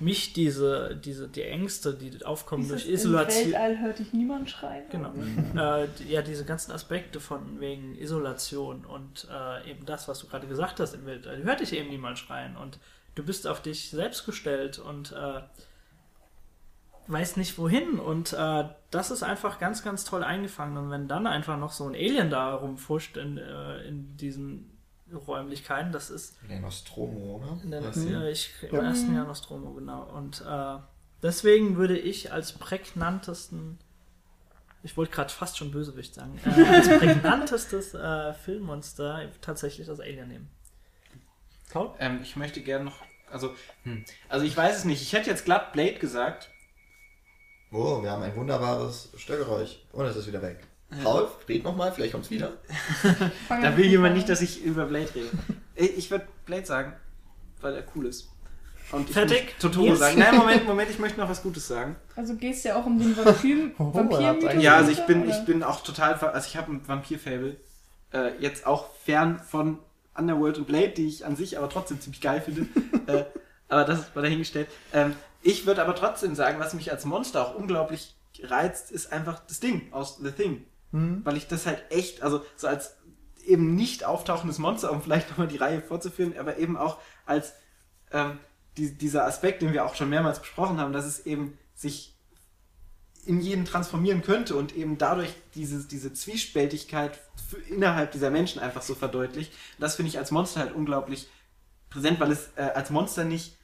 mich diese, diese, die Ängste, die aufkommen Dieses durch Isolation. Im Weltall hört dich niemand schreien. Genau. äh, die- ja, diese ganzen Aspekte von wegen Isolation und äh, eben das, was du gerade gesagt hast im Weltall, hört dich eben niemand schreien und du bist auf dich selbst gestellt und äh, weißt nicht wohin und äh, das ist einfach ganz, ganz toll eingefangen und wenn dann einfach noch so ein Alien da rumfuscht in, äh, in diesen Räumlichkeiten, das ist Der Nostromo, oder? in der, Was sie- ja, ich, im ersten Jahr Nostromo, genau. Und äh, deswegen würde ich als prägnantesten, ich wollte gerade fast schon Bösewicht sagen, äh, als prägnantestes äh, Filmmonster tatsächlich das Alien nehmen. Paul? Ähm, ich möchte gerne noch. Also, hm. also ich weiß es nicht. Ich hätte jetzt glatt Blade gesagt. Oh, wir haben ein wunderbares Störgeräusch. Und es ist wieder weg. Paul, red nochmal, vielleicht kommt's wieder. Da will jemand nicht, dass ich über Blade rede. Ich ich würde Blade sagen, weil er cool ist. Und Fertig? Totoro Yes. sagen. Nein, Moment, Moment, ich möchte noch was Gutes sagen. Also geht's ja auch um den Vampir Oh, Vampir Ja, also ich bin, oder? ich bin auch total, also ich habe ein Vampir-Fable. Äh, jetzt auch fern von Underworld und Blade, die ich an sich aber trotzdem ziemlich geil finde. äh, aber das ist mal dahingestellt. Ähm, ich würde aber trotzdem sagen, was mich als Monster auch unglaublich reizt, ist einfach das Ding aus The Thing. Weil ich das halt echt, also so als eben nicht auftauchendes Monster, um vielleicht nochmal die Reihe fortzuführen, aber eben auch als ähm, die, dieser Aspekt, den wir auch schon mehrmals besprochen haben, dass es eben sich in jeden transformieren könnte und eben dadurch diese, diese Zwiespältigkeit innerhalb dieser Menschen einfach so verdeutlicht. Das finde ich als Monster halt unglaublich präsent, weil es äh, als Monster nicht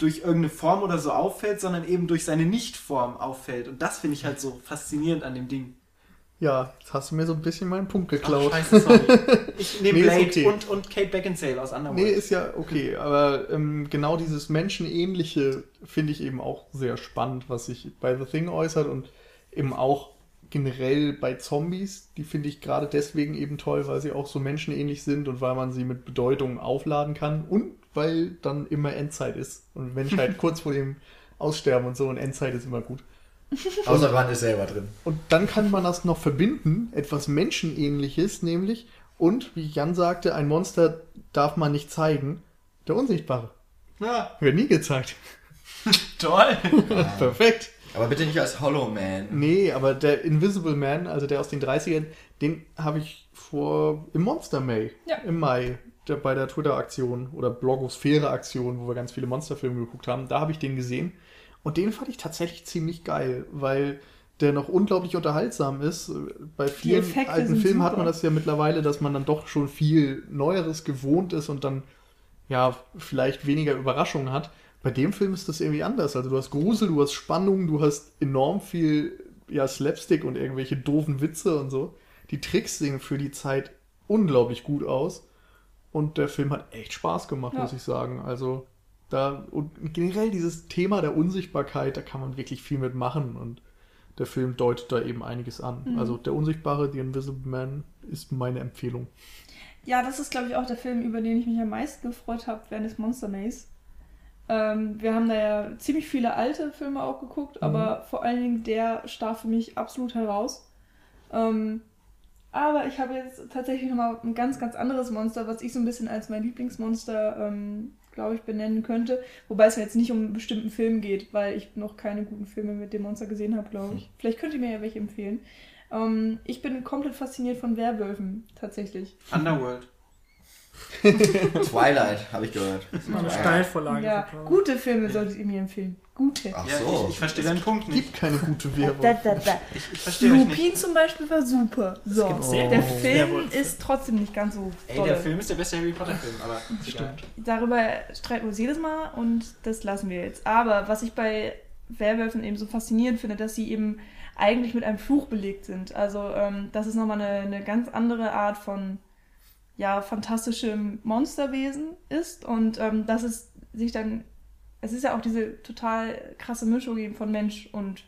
durch irgendeine Form oder so auffällt, sondern eben durch seine Nichtform auffällt. Und das finde ich halt so faszinierend an dem Ding. Ja, jetzt hast du mir so ein bisschen meinen Punkt geklaut. scheiße, sorry. Ich nehme Nee, Blade okay. und, und Kate Beckinsale aus Underworld. Nee, ist ja okay, aber ähm, genau dieses Menschenähnliche finde ich eben auch sehr spannend, was sich bei The Thing äußert und eben auch generell bei Zombies, die finde ich gerade deswegen eben toll, weil sie auch so menschenähnlich sind und weil man sie mit Bedeutung aufladen kann und weil dann immer Endzeit ist und Menschheit kurz vor dem Aussterben und so und Endzeit ist immer gut. Außer man ist selber drin. Und dann kann man das noch verbinden, etwas Menschenähnliches nämlich. Und, wie Jan sagte, ein Monster darf man nicht zeigen. Der Unsichtbare. Ja, Wird nie gezeigt. toll. Perfekt. Aber bitte nicht als Hollow Man. Nee, aber der Invisible Man, also der aus den 30ern, den habe ich vor im Monster May, Ja. im Mai, der, bei der Twitter-Aktion oder Blogosphäre-Aktion, wo wir ganz viele Monsterfilme geguckt haben, da habe ich den gesehen. Und den fand ich tatsächlich ziemlich geil, weil der noch unglaublich unterhaltsam ist. Bei vielen alten Filmen hat man das ja mittlerweile, dass man dann doch schon viel Neueres gewohnt ist und dann ja vielleicht weniger Überraschungen hat. Bei dem Film ist das irgendwie anders. Also du hast Grusel, du hast Spannung, du hast enorm viel ja, Slapstick und irgendwelche doofen Witze und so. Die Tricks sehen für die Zeit unglaublich gut aus. Und der Film hat echt Spaß gemacht, Ja. muss ich sagen. Also da und generell dieses Thema der Unsichtbarkeit, da kann man wirklich viel mitmachen und der Film deutet da eben einiges an. Mhm. Also der Unsichtbare, The Invisible Man, ist meine Empfehlung. Ja, das ist, glaube ich, auch der Film, über den ich mich am meisten gefreut habe während des Monster Maze. Ähm, wir haben da ja ziemlich viele alte Filme auch geguckt, aber vor allen Dingen der stach für mich absolut heraus. Ähm, Aber ich habe jetzt tatsächlich nochmal ein ganz, ganz anderes Monster, was ich so ein bisschen als mein Lieblingsmonster, ähm, glaube ich, benennen könnte. Wobei es mir jetzt nicht um einen bestimmten Film geht, weil ich noch keine guten Filme mit dem Monster gesehen habe, glaube ich. Vielleicht könnt ihr mir ja welche empfehlen. Ähm, ich bin komplett fasziniert von Werwölfen, tatsächlich. Underworld. Twilight, habe ich gehört. Das ist mal eine. Steilvorlage. Ja, gute Filme solltet ihr mir empfehlen. Gute. Ach Ja, so. ich, ich verstehe deinen Punkt nicht. Gibt keine gute Da, Werwolf. da, da. Ich, ich verstehe euch nicht. Lupin zum Beispiel war super. So, gibt sehr der Film ist trotzdem nicht ganz so Ey, dolle. der Film ist der beste Harry Potter Film, aber Stimmt. Darüber streiten wir uns jedes Mal und das lassen wir jetzt. Aber was ich bei Werwölfen eben so faszinierend finde, dass sie eben eigentlich mit einem Fluch belegt sind. Also ähm, das ist nochmal eine, eine ganz andere Art von ja, fantastischem Monsterwesen ist und ähm, dass es sich dann, es ist ja auch diese total krasse Mischung eben von Mensch und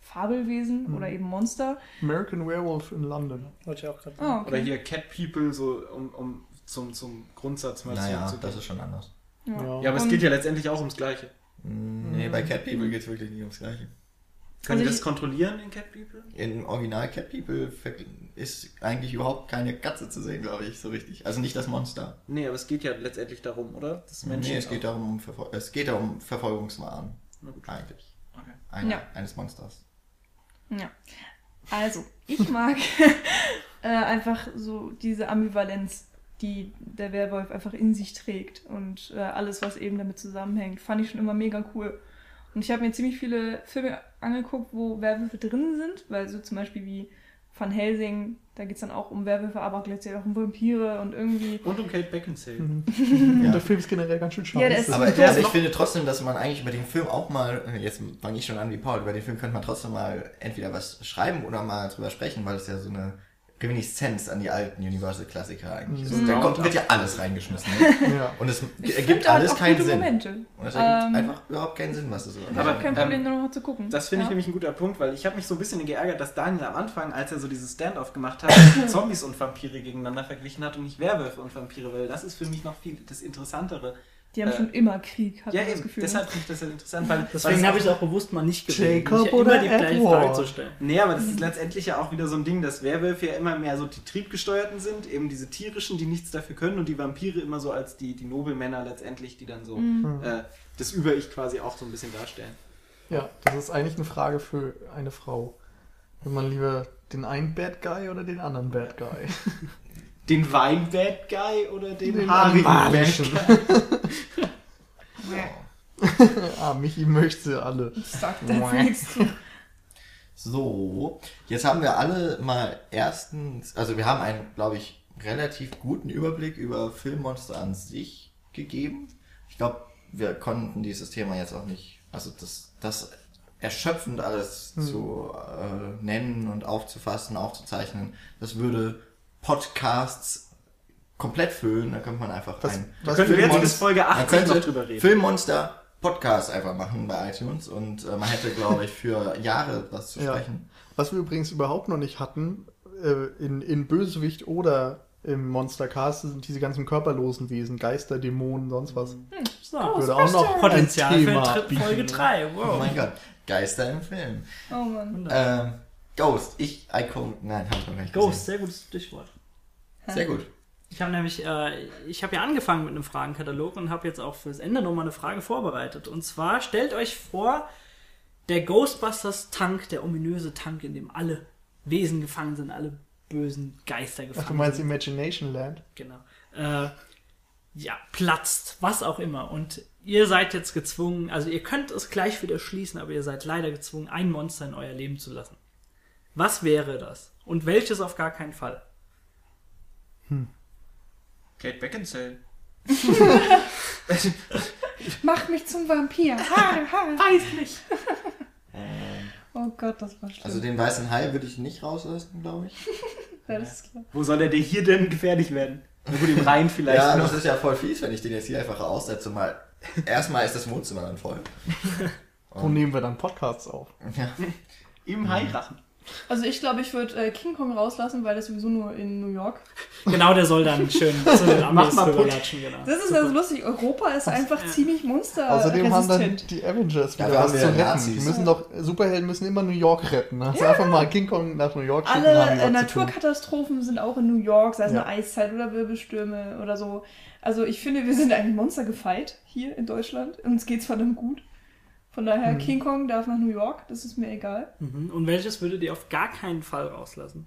Fabelwesen Mhm. oder eben Monster. American Werewolf in London. Wollte ich auch gerade Oh, sagen. Oder okay. hier Cat People, so um, um zum, zum Grundsatz mal Naja, zu, das ist schon anders. Ja. Ja, aber es Und- geht ja letztendlich auch ums Gleiche. Nee, bei Cat People geht es wirklich nicht ums Gleiche. Können Also die das kontrollieren in Cat People? In Original Cat People ist eigentlich überhaupt keine Katze zu sehen, glaube ich, so richtig. Also nicht das Monster. Nee, aber es geht ja letztendlich darum, oder? Das nee, es geht darum, um Verfol es geht darum Verfolgungswahn. Eigentlich. Okay. Einer, Ja. Eines Monsters. Ja. Also, ich mag äh, einfach so diese Ambivalenz, die der Werwolf einfach in sich trägt und äh, alles, was eben damit zusammenhängt, fand ich schon immer mega cool. Und ich habe mir ziemlich viele Filme angeguckt, wo Werwölfe drin sind, weil so zum Beispiel wie Van Helsing, da geht es dann auch um Werwölfe, aber gleichzeitig auch um Vampire und irgendwie. Und um Kate Beckinsale. Mhm. Ja. Und der Film ist generell ganz schön schade. Ja, Aber also ich finde trotzdem, dass man eigentlich über den Film auch mal, jetzt fange ich schon an wie Paul, über den Film könnte man trotzdem mal entweder was schreiben oder mal drüber sprechen, weil es ja so eine Reminiszenz an die alten Universal-Klassiker eigentlich ist. Mhm. Da kommt, wird ja alles reingeschmissen. Ne? ja. Und es Ich ergibt alles auch keinen gute Sinn. Momente. Und es ergibt Ähm, einfach überhaupt keinen Sinn, was es so Ich Aber, habe kein ähm, Problem, nur noch mal zu gucken. Das finde ich ja. nämlich ein guter Punkt, weil ich habe mich so ein bisschen geärgert, dass Daniel am Anfang, als er so dieses Stand-off gemacht hat, Zombies und Vampire gegeneinander verglichen hat und nicht Werwölfe und Vampire, weil das ist für mich noch viel das Interessantere. Die haben äh, schon immer Krieg, hat ja, man das eben, Gefühl. ne? deshalb finde ich das halt interessant, weil Deswegen habe ich es auch bewusst mal nicht gewählt. Jacob nicht oder immer die gleiche? Frage zu stellen. Nee, aber das ist letztendlich ja auch wieder so ein Ding, dass Werwölfe ja immer mehr so die triebgesteuerten sind, eben diese tierischen, die nichts dafür können und die Vampire immer so als die, die Nobelmänner letztendlich, die dann so Mhm. äh, das Über-Ich quasi auch so ein bisschen darstellen. ja, das ist eigentlich eine Frage für eine Frau. Will man lieber den einen Bad Guy oder den anderen Bad Guy? Den Wein-Bad Guy oder den, Den haarigen Bad. Guy? ah, Michi möchte alle. Sagt jetzt nichts zu. So, jetzt haben wir alle mal erstens, also wir haben einen, glaube ich, relativ guten Überblick über Filmmonster an sich gegeben. Ich glaube, wir konnten dieses Thema jetzt auch nicht, also das, das erschöpfend alles Hm. zu äh, nennen und aufzufassen, aufzuzeichnen, das würde Podcasts komplett füllen. Da könnte man einfach Was- ein was Können wir jetzt bis Folge man 80 könnte noch drüber reden? Filmmonster Podcast einfach machen bei iTunes und äh, man hätte, glaube ich, für Jahre was zu Ja. sprechen. Was wir übrigens überhaupt noch nicht hatten, äh, in, in Bösewicht oder im Monstercast sind diese ganzen körperlosen Wesen, Geister, Dämonen, sonst was. So, Würde auch noch Potenzial ein für Thema bieten. Folge 3. Oh Wow. mein Gott, Geister im Film. Oh Mann. Ähm, Ghost, ich, Icon, nein, hab ich noch nicht Ghost, sehr gutes Stichwort. gesehen. Sehr gut. Ich habe nämlich, äh, ich habe ja angefangen mit einem Fragenkatalog und habe jetzt auch fürs Ende nochmal eine Frage vorbereitet. Und zwar stellt euch vor, der Ghostbusters Tank, der ominöse Tank, in dem alle Wesen gefangen sind, alle bösen Geister gefangen Ach, du meinst sind. Imagination Land? Genau. Äh, ja, platzt, was auch immer. Und ihr seid jetzt gezwungen, also ihr könnt es gleich wieder schließen, aber ihr seid leider gezwungen, ein Monster in euer Leben zu lassen. Was wäre das? Und welches auf gar keinen Fall? Kate Beckinsale. Mach mich zum Vampir. Ha, ha. Weiß nicht. Oh Gott, das war schlimm. Also den weißen Hai würde ich nicht rauslassen, glaube ich. ja, das ist klar. Wo soll der dir hier denn gefährlich werden? Na gut, im Rhein vielleicht Ja, noch. das ist ja voll fies, wenn ich den jetzt hier einfach aussetze. Mal, erstmal ist das Wohnzimmer dann voll. Wo nehmen wir dann Podcasts auf? Ja. Im Hairachen. Also ich glaube, ich würde äh, King Kong rauslassen, weil das sowieso nur in New York. Genau, der soll dann schön zu den Amis rüberlatschen, genau. Das ist Super. also lustig. Europa ist einfach Ja. ziemlich monsterresistent. Außerdem haben dann die Avengers Ja, wieder wir was zu ja retten. Die müssen doch, Superhelden müssen immer New York retten. Hast du einfach mal King Kong nach New York schicken, Alle äh. Naturkatastrophen sind auch in New York, sei es Ja. eine Eiszeit oder Wirbelstürme oder so. Also ich finde, wir sind eigentlich Monster gefeit hier in Deutschland. Uns geht's verdammt gut. Von daher, King Kong darf nach New York, das ist mir egal. Mhm. Und welches würdet ihr auf gar keinen Fall rauslassen?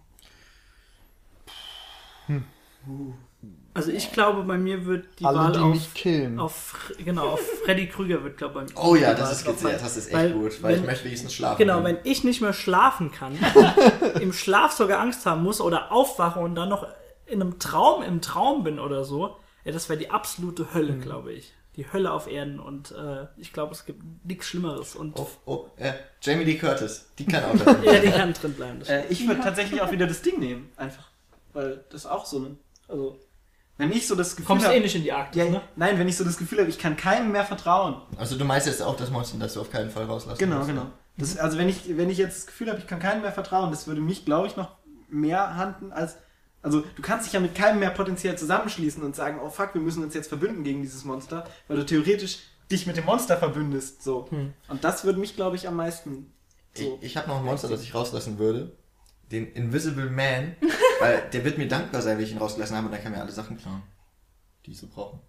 Also ich glaube, bei mir wird die Alle, Wahl die auf, mich killen. auf genau auf Freddy Krüger wird glaube ich bei mir. Oh ja, das ist fallen. das ist echt Weil, gut, weil ich wenn- möchte wenigstens schlafen. Genau, können. wenn ich nicht mehr schlafen kann, im Schlaf sogar Angst haben muss oder aufwache und dann noch in einem Traum im Traum bin oder so, ja, das wäre die absolute Mhm. Hölle, glaube ich. Die Hölle auf Erden und äh, ich glaube, es gibt nichts Schlimmeres und Oh, oh, äh, Jamie Lee Curtis, die kann auch da ja, die kann drin bleiben. Das Äh, ich würde tatsächlich auch wieder das Ding nehmen, einfach. Weil das auch so ein. Also, wenn ich so das Gefühl kommst habe. eh nicht in die Arktis, ja, ne? Nein, wenn ich so das Gefühl habe, ich kann keinem mehr vertrauen. Also du meinst jetzt auch das Monster, das du auf keinen Fall rauslassen Genau, ne? genau. Das, also wenn ich, wenn ich jetzt das Gefühl habe, ich kann keinem mehr vertrauen, das würde mich, glaube ich, noch mehr handen als. Also du kannst dich ja mit keinem mehr potenziell zusammenschließen und sagen, oh fuck, wir müssen uns jetzt verbünden gegen dieses Monster, weil du theoretisch dich mit dem Monster verbündest. So. Hm. Und das würde mich, glaube ich, am meisten. So. Ich, ich habe noch ein Monster, das ich rauslassen würde. Den Invisible Man. weil der wird mir dankbar sein, wenn ich ihn rausgelassen habe und dann kann mir alle Sachen klauen, die ich so brauche.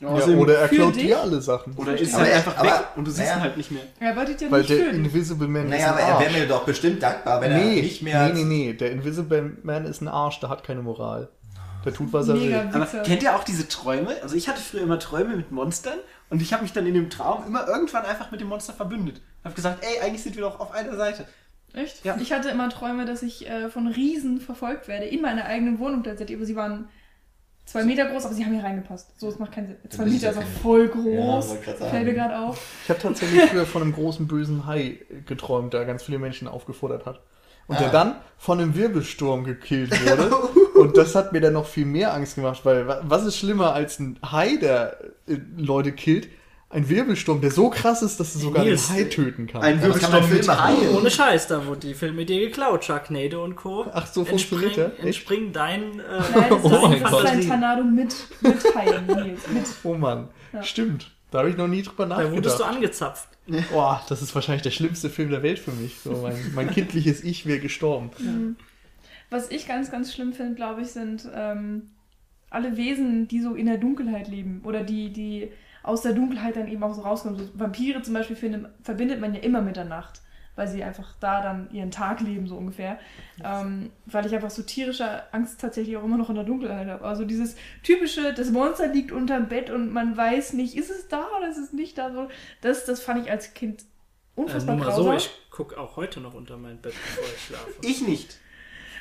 Ja, Außerdem- oder er klaut dich? dir alle Sachen. oder ist Aber halt er- einfach aber- weg und du siehst naja. ihn halt nicht mehr. Er arbeitet ja Weil nicht der für dich. Invisible Man ist Naja, ein aber er wäre Arsch. mir doch bestimmt dankbar, wenn er Nee, nicht mehr... nee, nee, nee. Der Invisible Man ist ein Arsch, der hat keine Moral. Der tut, was er will. Aber kennt ihr auch diese Träume? Also ich hatte früher immer Träume mit Monstern und ich habe mich dann in dem Traum immer irgendwann einfach mit dem Monster verbündet. Hab gesagt, ey, eigentlich sind wir doch auf einer Seite. Echt? Ja. Ich hatte immer Träume, dass ich äh, von Riesen verfolgt werde, in meiner eigenen Wohnung tatsächlich. Aber sie waren zwei Meter groß, aber sie haben hier reingepasst. So, es macht keinen Sinn. Zwei Meter ja ist auch voll Ja, groß. sagen. Fällt mir gerade auf. Ich habe tatsächlich früher von einem großen bösen Hai geträumt, der ganz viele Menschen aufgefordert hat. Und Ah. der dann von einem Wirbelsturm gekillt wurde. und das hat mir dann noch viel mehr Angst gemacht, weil wa- was ist schlimmer als ein Hai, der äh, Leute killt? Ein Wirbelsturm, der so krass ist, dass er sogar Nils, den Hai töten kann. Ein das kann man Wirbelsturm mit. Haien. Ohne Scheiß, da wurde die Filmidee geklaut. Sharknado und Co. Ach, so funktioniert entspringen, der? entspringen dein... Äh, Nein, das Oh ist, mein das Gott. ist ein Tornado mit, mit Haien. Nils, Mit. oh Mann, Ja. stimmt. Da habe ich noch nie drüber da wurdest du nachgedacht. angezapft. Boah, das ist wahrscheinlich der schlimmste Film der Welt für mich. So, mein, mein kindliches Ich wäre gestorben. Was ich ganz, ganz schlimm finde, glaube ich, sind ähm, alle Wesen, die so in der Dunkelheit leben. Oder die, die aus der Dunkelheit dann eben auch so rauskommen. So Vampire zum Beispiel findet, verbindet man ja immer mit der Nacht. Weil sie einfach da dann ihren Tag leben, so ungefähr. Ähm, weil ich einfach so tierische Angst tatsächlich auch immer noch in der Dunkelheit habe. Also dieses typische, das Monster liegt unterm Bett und man weiß nicht, ist es da oder ist es nicht da? So, das, das fand ich als Kind Äh, unfassbar nur mal so, grausam. ich gucke auch heute noch unter mein Bett, bevor ich schlafe. Ich nicht.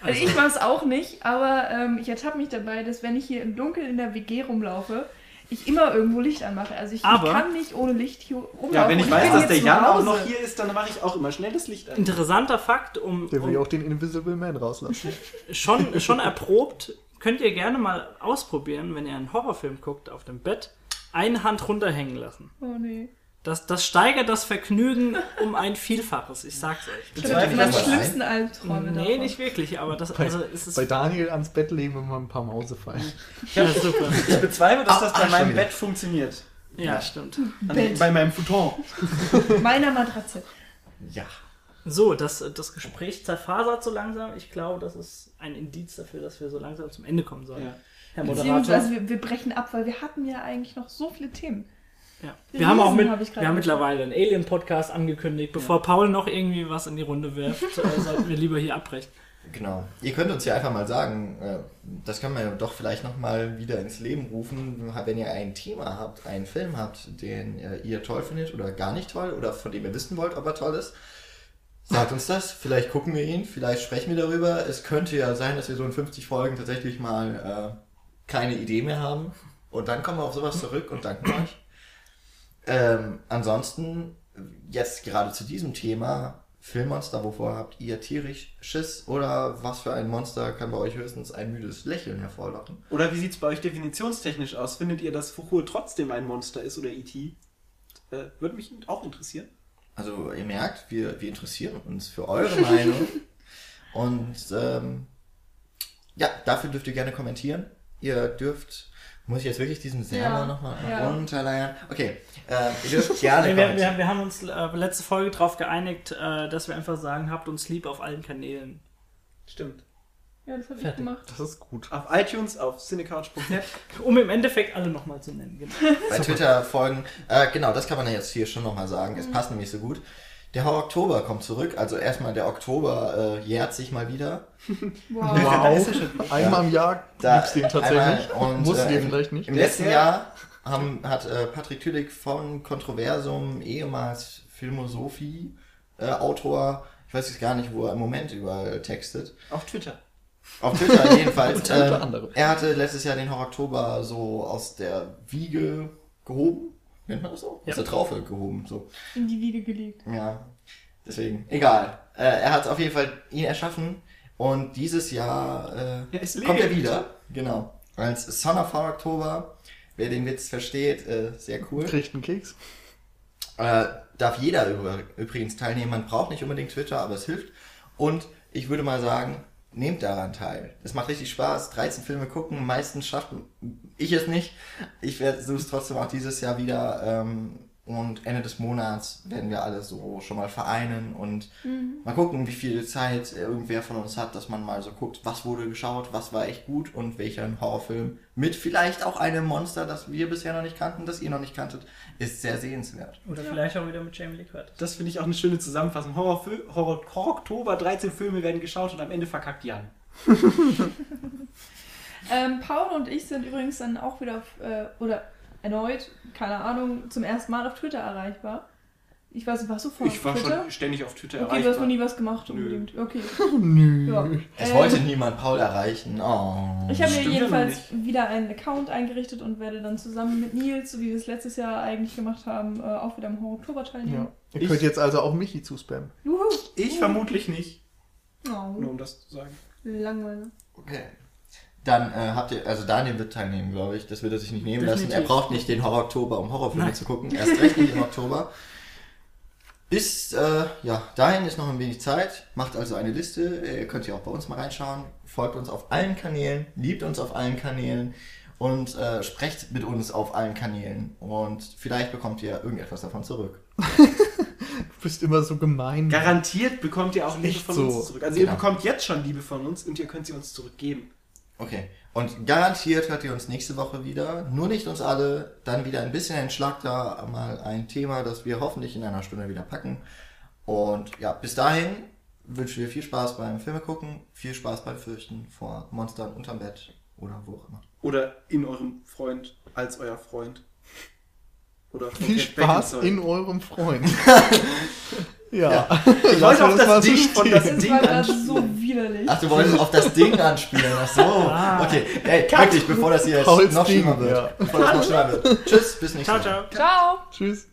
Also ich mache es auch nicht, aber ähm, ich ertappe mich dabei, dass wenn ich hier im Dunkeln in der WG rumlaufe, ich immer irgendwo Licht anmache. Also ich, Aber- ich kann nicht ohne Licht hier rumlaufen. Ja, wenn ich Und weiß, bin dass der Jan auch noch hier ist, dann mache ich auch immer schnell das Licht an. Interessanter Fakt, um, Der will ja um auch den Invisible Man rauslassen. schon, schon erprobt, könnt ihr gerne mal ausprobieren, wenn ihr einen Horrorfilm guckt auf dem Bett, eine Hand runterhängen lassen. Oh nee. Das, das steigert das Vergnügen um ein Vielfaches, ich sag's euch. Ich habe meine schlimmsten Albträume Nee, davon. nicht wirklich, aber das, Bei, also, es ist bei Daniel ans Bett legen und mal ein paar Mausefallen. ja, super. Ich bezweifle, dass Ah, das ah, bei schon meinem. Bett funktioniert. Ja, stimmt. An, Bett. bei meinem Futon. Meiner Matratze. Ja. So, das, das Gespräch zerfasert so langsam. Ich glaube, das ist ein Indiz dafür, dass wir so langsam zum Ende kommen sollen. Ja. Herr Beziehungsweise Moderator. wir, wir brechen ab, weil wir hatten ja eigentlich noch so viele Themen. Ja. Riesen Wir haben auch mit, hab wir haben mittlerweile einen Alien-Podcast angekündigt. Bevor Paul noch irgendwie was in die Runde wirft, äh, sollten wir lieber hier abbrechen. Genau. Ihr könnt uns ja einfach mal sagen, äh, das können wir ja doch vielleicht nochmal wieder ins Leben rufen, wenn ihr ein Thema habt, einen Film habt, den äh, ihr toll findet oder gar nicht toll oder von dem ihr wissen wollt, ob er toll ist. Sagt uns das, vielleicht gucken wir ihn, vielleicht sprechen wir darüber. Es könnte ja sein, dass wir so in 50 Folgen tatsächlich mal äh, keine Idee mehr haben. Und dann kommen wir auf sowas zurück und danken euch. Ähm, ansonsten, jetzt gerade zu diesem Thema, Filmmonster, wovor habt ihr tierisch Schiss? Oder was für ein Monster kann bei euch höchstens ein müdes Lächeln hervorlocken? Oder wie sieht es bei euch definitionstechnisch aus? Findet ihr, dass Fuchur trotzdem ein Monster ist oder E.T.? Äh, Würde mich auch interessieren. Also ihr merkt, wir, wir interessieren uns für eure Meinung. Und ähm, ja, dafür dürft ihr gerne kommentieren. Ihr dürft, muss ich jetzt wirklich diesen Server Ja, nochmal ja. runterleiern? Okay, äh, ihr dürft gerne Wir, wir, wir, haben uns äh, letzte Folge darauf geeinigt, äh, dass wir einfach sagen, habt uns lieb auf allen Kanälen. Stimmt. Ja, das habe ich gemacht. Das ist gut. Auf iTunes, auf cinecouch.net. Um im Endeffekt alle nochmal zu nennen. Genau. Bei Twitter folgen. Äh, genau, das kann man ja jetzt hier schon nochmal sagen. Mhm. Es passt nämlich so gut. Der Horror Oktober kommt zurück. Also erstmal der Oktober äh, jährt sich mal wieder. Wow. Wow. Einmal im Jahr Da- gibt's den tatsächlich. und, Musstet äh, ihr vielleicht nicht. Im letzten Jahr haben, hat äh, Patrick Tüdig von Kontroversum, ehemals Filmosophie, äh, Autor, ich weiß jetzt gar nicht, wo er im Moment überall textet. Auf Twitter. Auf Twitter jedenfalls. Anderem. er hatte letztes Jahr den Horror Oktober so aus der Wiege gehoben. Nennt man das so? Ja. Aus der Traufe gehoben. So. In die Wiege gelegt. Ja, deswegen. Egal. Äh, er hat auf jeden Fall ihn erschaffen und dieses Jahr äh, Ja, es kommt er wieder. Genau. Als Son of Horror Oktober. Wer den Witz versteht, äh, sehr cool. Kriegt einen Keks. Äh, darf jeder übrigens teilnehmen. Man braucht nicht unbedingt Twitter, aber es hilft. Und ich würde mal sagen, nehmt daran teil. Es macht richtig Spaß. 13 Filme gucken. Meistens schafft ich es nicht. Ich versuche es trotzdem auch dieses Jahr wieder. Ähm, und Ende des Monats werden wir alle so schon mal vereinen und mal gucken, wie viel Zeit irgendwer von uns hat, dass man mal so guckt, was wurde geschaut, was war echt gut und welcher Horrorfilm mit vielleicht auch einem Monster, das wir bisher noch nicht kannten, das ihr noch nicht kanntet, ist sehr sehenswert. Oder vielleicht auch wieder mit Jamie Lee Curtis. Das finde ich auch eine schöne Zusammenfassung. Horror, Horror, Horror Oktober, 13 Filme werden geschaut und am Ende verkackt Jan. Ähm, Paul und ich sind übrigens dann auch wieder auf, äh, oder erneut, keine Ahnung, zum ersten Mal auf Twitter erreichbar. Ich weiß nicht, warst du vorher Ich war Twitter? schon ständig auf Twitter Okay, du hast erreichbar. noch nie was gemacht Nö. unbedingt. Okay. Nö. Ja. Es Ähm, wollte niemand Paul erreichen. Oh. Ich habe mir jedenfalls wieder einen Account eingerichtet und werde dann zusammen mit Nils, so wie wir es letztes Jahr eigentlich gemacht haben, äh, auch wieder am Horror Oktober teilnehmen. Ja. Ihr Ich- könnt jetzt also auch Michi zuspammen. Juhu. Ich vermutlich nicht. Oh, Nur um das zu sagen. langweilig. Okay. Dann äh, habt ihr, also Daniel wird teilnehmen, glaube ich. Das wird er sich nicht nehmen lassen. Er Definitiv. braucht nicht den Horror Oktober, um Horrorfilme Nein. zu gucken. Erst recht nicht im Oktober. Bis, äh, ja, dahin ist noch ein wenig Zeit. Macht also eine Liste. Ihr könnt ja auch bei uns mal reinschauen. Folgt uns auf allen Kanälen, liebt uns auf allen Kanälen und äh, sprecht mit uns auf allen Kanälen. Und vielleicht bekommt ihr irgendetwas davon zurück. Du bist immer so gemein. Garantiert bekommt ihr auch Liebe von so. uns zurück. Also ihr Genau. bekommt jetzt schon Liebe von uns und ihr könnt sie uns zurückgeben. Okay. Und garantiert hört ihr uns nächste Woche wieder. Nur nicht uns alle. Dann wieder ein bisschen entschlagter. Mal ein Thema, das wir hoffentlich in einer Stunde wieder packen. Und ja, bis dahin wünschen wir viel Spaß beim Filme gucken. Viel Spaß beim Fürchten vor Monstern unterm Bett oder wo auch immer. Oder in eurem Freund als euer Freund. Oder Viel Spaß in eurem Freund. ja. Ja. Ich wollte auf das Ding von das Das Ding anspielen. so widerlich. Ach, du wolltest auf das Ding anspielen. Ach so. Okay. Hey, wirklich, bevor das hier jetzt noch schlimmer wird. ja. Bevor das noch schlimmer wird. Tschüss, bis nächste Ciao, Woche. ciao. Ciao! Tschüss.